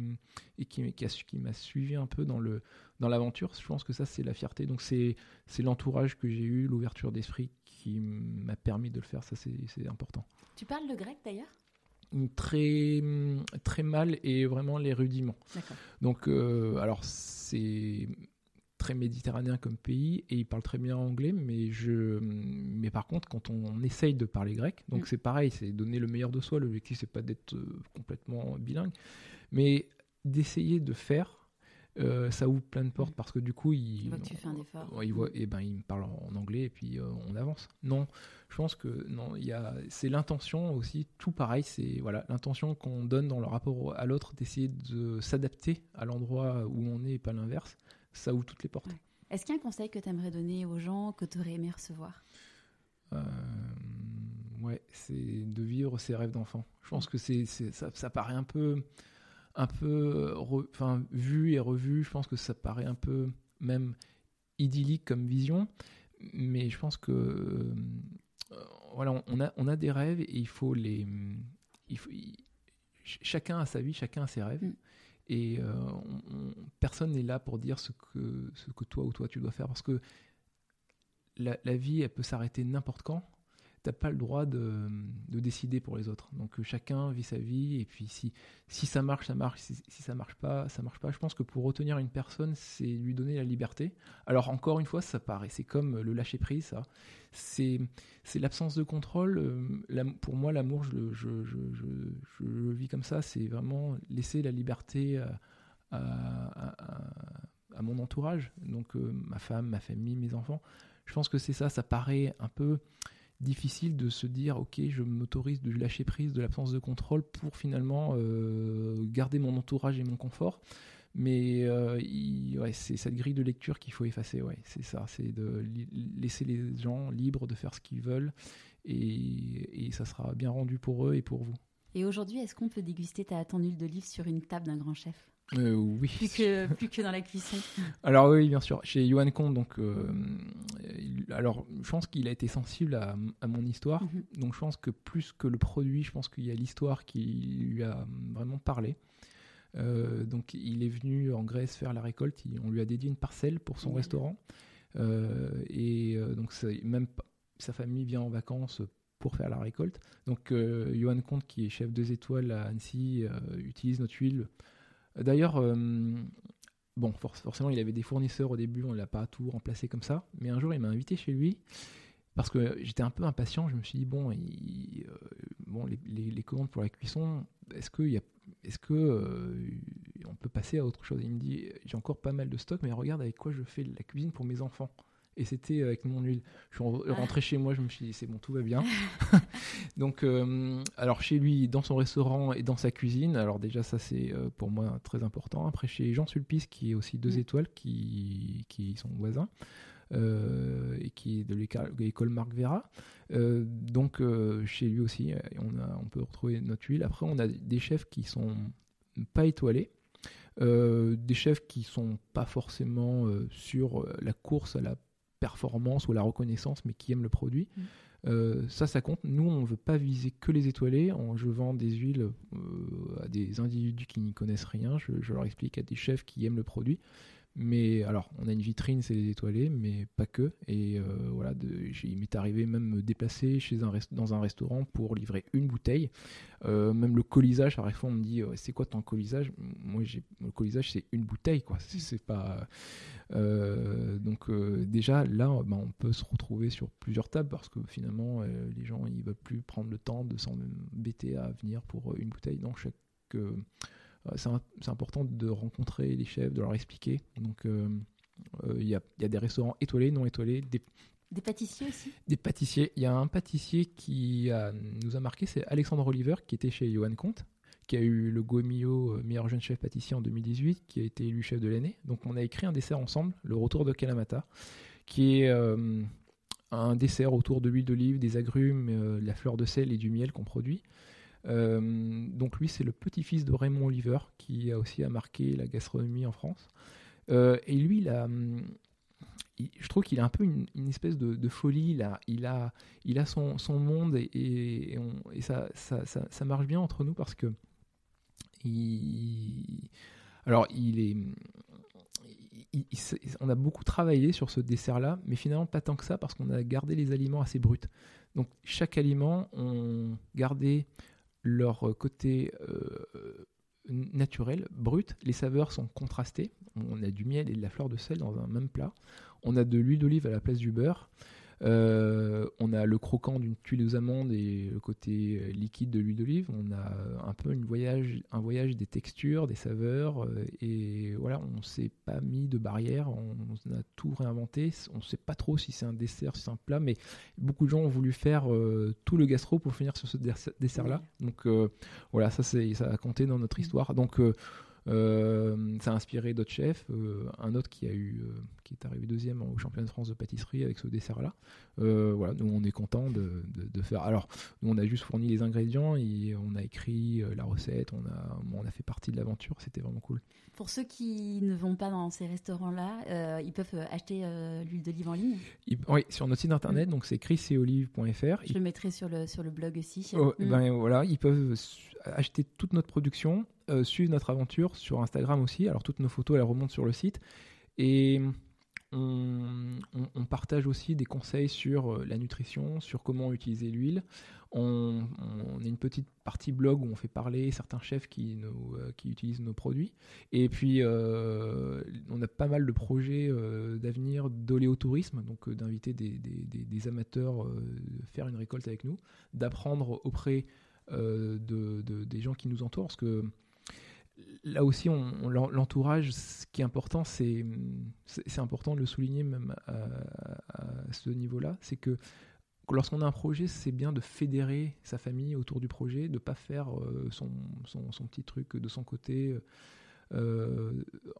et, qui, qui m'a suivi un peu dans le dans l'aventure. Je pense que ça c'est la fierté. Donc c'est l'entourage que j'ai eu, l'ouverture d'esprit qui m'a permis de le faire. Ça c'est important. Tu parles le grec d'ailleurs? Très, très mal et vraiment les rudiments. Donc, euh, alors c'est très méditerranéen comme pays et il parle très bien anglais, mais, je, mais par contre, quand on, essaye de parler grec, donc mm. c'est pareil, c'est donner le meilleur de soi. L'objectif, c'est pas d'être euh, complètement bilingue, mais d'essayer de faire euh, ça ouvre plein de portes parce que du coup, il, il voit que tu fais un effort. Il, voit, et ben, il me parle en anglais et puis euh, on avance. Non, je pense que non, il y a, c'est l'intention aussi, tout pareil, c'est voilà, l'intention qu'on donne dans le rapport à l'autre d'essayer de s'adapter à l'endroit où on est et pas l'inverse. Ça ouvre toutes les portes. Est-ce qu'il y a un conseil que tu aimerais donner aux gens que tu aurais aimé recevoir? Euh, Ouais, c'est de vivre ses rêves d'enfant. Je pense que c'est, ça, ça paraît un peu un peu enfin, vu et revu. Je pense que ça paraît un peu même idyllique comme vision, mais je pense que euh, voilà, on a, on a des rêves et il faut les. Il faut, chacun a sa vie, chacun a ses rêves. Mm. Et euh, personne n'est là pour dire ce que, ce que toi ou toi tu dois faire parce que la, la vie, elle peut s'arrêter n'importe quand t'as pas le droit de, de, décider pour les autres. Donc euh, chacun vit sa vie et puis si, si ça marche, ça marche. Si, si, ça marche pas, ça marche pas. Je pense que pour retenir une personne, c'est lui donner la liberté. Alors encore une fois, ça paraît, c'est comme le lâcher prise, ça. C'est c'est l'absence de contrôle. Euh, pour moi, l'amour, je, je, je, je, le vis comme ça. C'est vraiment laisser la liberté à, à, mon entourage, donc euh, ma femme, ma famille, mes enfants. Je pense que c'est ça. Ça paraît un peu difficile de se dire ok je m'autorise de lâcher prise de l'absence de contrôle pour finalement euh, garder mon entourage et mon confort. Mais euh, c'est cette grille de lecture qu'il faut effacer ouais c'est ça. C'est de laisser les gens libres de faire ce qu'ils veulent et, ça sera bien rendu pour eux et pour vous. Et aujourd'hui, est-ce qu'on peut déguster ta, ton huile d'olive sur une table d'un grand chef? Euh, oui. Plus que, plus que dans la cuisson. *laughs* Alors oui, bien sûr. Chez Johan Comte, donc, euh, alors je pense qu'il a été sensible à, à mon histoire. Mhm. Donc je pense que plus que le produit, je pense qu'il y a l'histoire qui lui a vraiment parlé. Euh, donc il est venu en Grèce faire la récolte. Il- on lui a dédié une parcelle pour son restaurant. Et donc même sa famille vient en vacances pour faire la récolte. Donc Johan Comte, qui est chef deux étoiles à Annecy, utilise notre huile. D'ailleurs, euh, bon, for- forcément, il avait des fournisseurs au début, on ne l'a pas tout remplacé comme ça. Mais un jour, il m'a invité chez lui parce que j'étais un peu impatient. Je me suis dit, bon, euh, les, commandes pour la cuisson, est-ce que, que euh, on peut passer à autre chose? Il me dit, j'ai encore pas mal de stock, mais regarde avec quoi je fais la cuisine pour mes enfants. Et c'était avec mon huile. Je suis en- rentré chez moi, je me suis dit, c'est bon, tout va bien. *laughs* *laughs* Donc, euh, alors chez lui, dans son restaurant et dans sa cuisine, alors déjà, ça c'est euh, pour moi très important. Après, chez Jean Sulpice, qui est aussi deux Mm. étoiles, qui, qui sont voisins, euh, et qui est de l'école Marc Vera. Euh, donc, euh, chez lui aussi, euh, on, a, on peut retrouver notre huile. Après, on a des chefs qui sont pas étoilés. euh, des chefs qui sont pas forcément euh, sur euh, la course à la performance ou la reconnaissance, mais qui aiment le produit. Mm. Euh, ça, ça compte. Nous, on ne veut pas viser que les étoilés. On- je vends des huiles euh, à des individus qui n'y connaissent rien. Je, je leur explique à des chefs qui aiment le produit. Mais alors, on a une vitrine, c'est les étoilés, mais pas que. Et euh, voilà, il m'est arrivé même me déplacer chez un dans un restaurant pour livrer une bouteille. Euh, même le colisage, à on me dit, euh, c'est quoi ton colisage? Moi, le colisage, c'est une bouteille, quoi. C'est pas. Euh, donc déjà là, ben, on peut se retrouver sur plusieurs tables parce que finalement, les gens ils veulent plus prendre le temps de s'embêter à venir pour une bouteille. Donc chaque c'est un- c'est important de rencontrer les chefs, de leur expliquer. Donc, euh, euh, il y, a, il y a des restaurants étoilés, non étoilés, des, Des pâtissiers aussi? Des pâtissiers. Il y a un pâtissier qui a- nous a marqué, c'est Alexandre Oliver, qui était chez Johan Comte, qui a eu le Goemio euh, meilleur jeune chef pâtissier en 2018, qui a été élu chef de l'année. Donc, on a écrit un dessert ensemble, le retour de Kalamata, qui est euh, un dessert autour de l'huile d'olive, des agrumes, euh, de la fleur de sel et du miel qu'on produit. Euh, donc lui, c'est le petit-fils de Raymond Oliver, qui a aussi a marqué la gastronomie en France. Euh, et lui, hum, je trouve qu'il a un peu une, espèce de, folie. A, il a, son, monde et, ça, marche bien entre nous parce que alors on a beaucoup travaillé sur ce dessert-là, mais finalement pas tant que ça parce qu'on a gardé les aliments assez bruts. Donc chaque aliment, on gardait leur côté euh, naturel, brut. Les saveurs sont contrastées. On a du miel et de la fleur de sel dans un même plat. On a de l'huile d'olive à la place du beurre. Euh, on a le croquant d'une tuile aux amandes et le côté euh, liquide de l'huile d'olive. On a euh, un peu une voyage, un voyage des textures, des saveurs. et voilà, on s'est pas mis de barrière. On, on a tout réinventé. On sait pas trop si c'est un dessert, si c'est un plat, mais beaucoup de gens ont voulu faire euh, tout le gastro pour finir sur ce dess- dessert-là. Donc voilà, ça, c'est, ça a compté dans notre histoire. Donc ça a inspiré d'autres chefs. euh, un autre qui a eu, euh, qui est arrivé deuxième au championnat de France de pâtisserie avec ce dessert-là. Euh, voilà, nous on est content de, de- de faire. Alors, nous on a juste fourni les ingrédients et on a écrit euh, la recette. On a, on a fait partie de l'aventure. C'était vraiment cool. Pour ceux qui ne vont pas dans ces restaurants-là, euh, ils peuvent euh, acheter euh, l'huile d'olive en ligne. Il- oui, sur notre site internet, donc c'est chrisetolive.fr. Je le mettrai sur le, sur le blog aussi. Oh, Mm. ben voilà, ils peuvent acheter toute notre production, euh, notre aventure sur Instagram aussi. Alors toutes nos photos, elles remontent sur le site. Et on, partage aussi des conseils sur euh, la nutrition, sur comment utiliser l'huile. On, a une petite partie blog où on fait parler certains chefs qui, nous, euh, qui utilisent nos produits. Et puis, euh, on a pas mal de projets d'avenir d'oléotourisme, donc d'inviter des, des- amateurs de faire une récolte avec nous, d'apprendre auprès de- des gens qui nous entourent, parce que là aussi, l'entourage, ce qui est important, c'est c'est c'est important de le souligner même à, ce niveau-là, c'est que lorsqu'on a un projet, c'est bien de fédérer sa famille autour du projet, de ne pas faire euh, son, petit truc de son côté. Euh,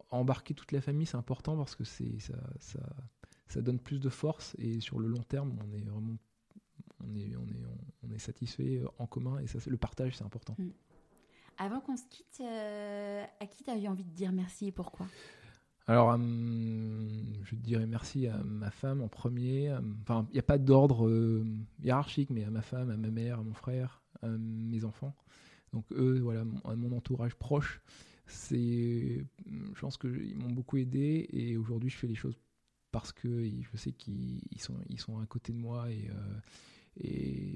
embarquer toute la famille, c'est important parce que c'est ça, donne plus de force et sur le long terme, on est vraiment satisfait en commun et ça, le partage, c'est important. Mm. Avant qu'on se quitte, à qui tu as eu envie de dire merci et pourquoi? Alors, je dirais merci à ma femme en premier. Enfin, il n'y a pas d'ordre hiérarchique, mais à ma femme, à ma mère, à mon frère, à mes enfants. Donc eux, voilà, à mon entourage proche, c'est, je pense qu'ils m'ont beaucoup aidé et aujourd'hui je fais les choses parce que je sais qu'ils sont, à côté de moi et, euh, et,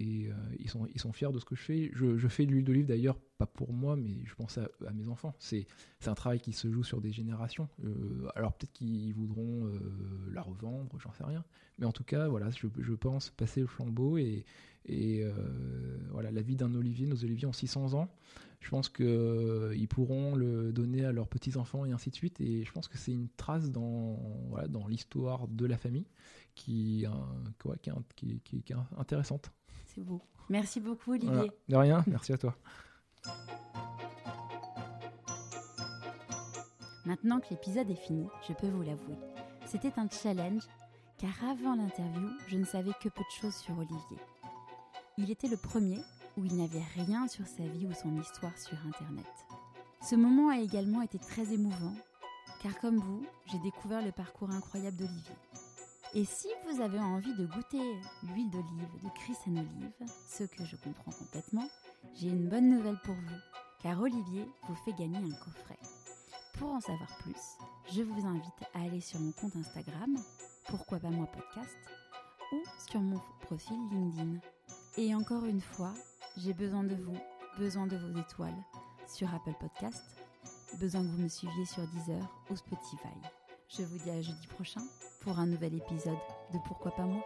euh, ils, sont, ils sont fiers de ce que je fais. Je, fais de l'huile d'olive d'ailleurs, pas pour moi, mais je pense à, mes enfants. C'est un travail qui se joue sur des générations. Euh, alors peut-être qu'ils voudront la revendre, j'en sais rien. Mais en tout cas, voilà, je, pense passer le flambeau et, et voilà, la vie d'un olivier, nos oliviers ont 600 ans je pense qu'ils euh, pourront le donner à leurs petits-enfants et ainsi de suite. Et je pense que c'est une trace dans, voilà, dans l'histoire de la famille qui, euh, qui, qui, qui, est intéressante. C'est beau. Merci beaucoup, Olivier. De rien, merci à toi. Maintenant que l'épisode est fini, je peux vous l'avouer. C'était un challenge, car avant l'interview, je ne savais que peu de choses sur Olivier. Il était le premier où il n'avait rien sur sa vie ou son histoire sur Internet. Ce moment a également été très émouvant, car comme vous, j'ai découvert le parcours incroyable d'Olivier. Et si vous avez envie de goûter l'huile d'olive de Chris Olive, ce que je comprends complètement, j'ai une bonne nouvelle pour vous, car Olivier vous fait gagner un coffret. Pour en savoir plus, je vous invite à aller sur mon compte Instagram, pourquoi pas moi podcast, ou sur mon profil LinkedIn. Et encore une fois, j'ai besoin de vous, besoin de vos étoiles sur Apple Podcast, besoin que vous me suiviez sur Deezer ou Spotify. Je vous dis à jeudi prochain pour un nouvel épisode de Pourquoi pas moi?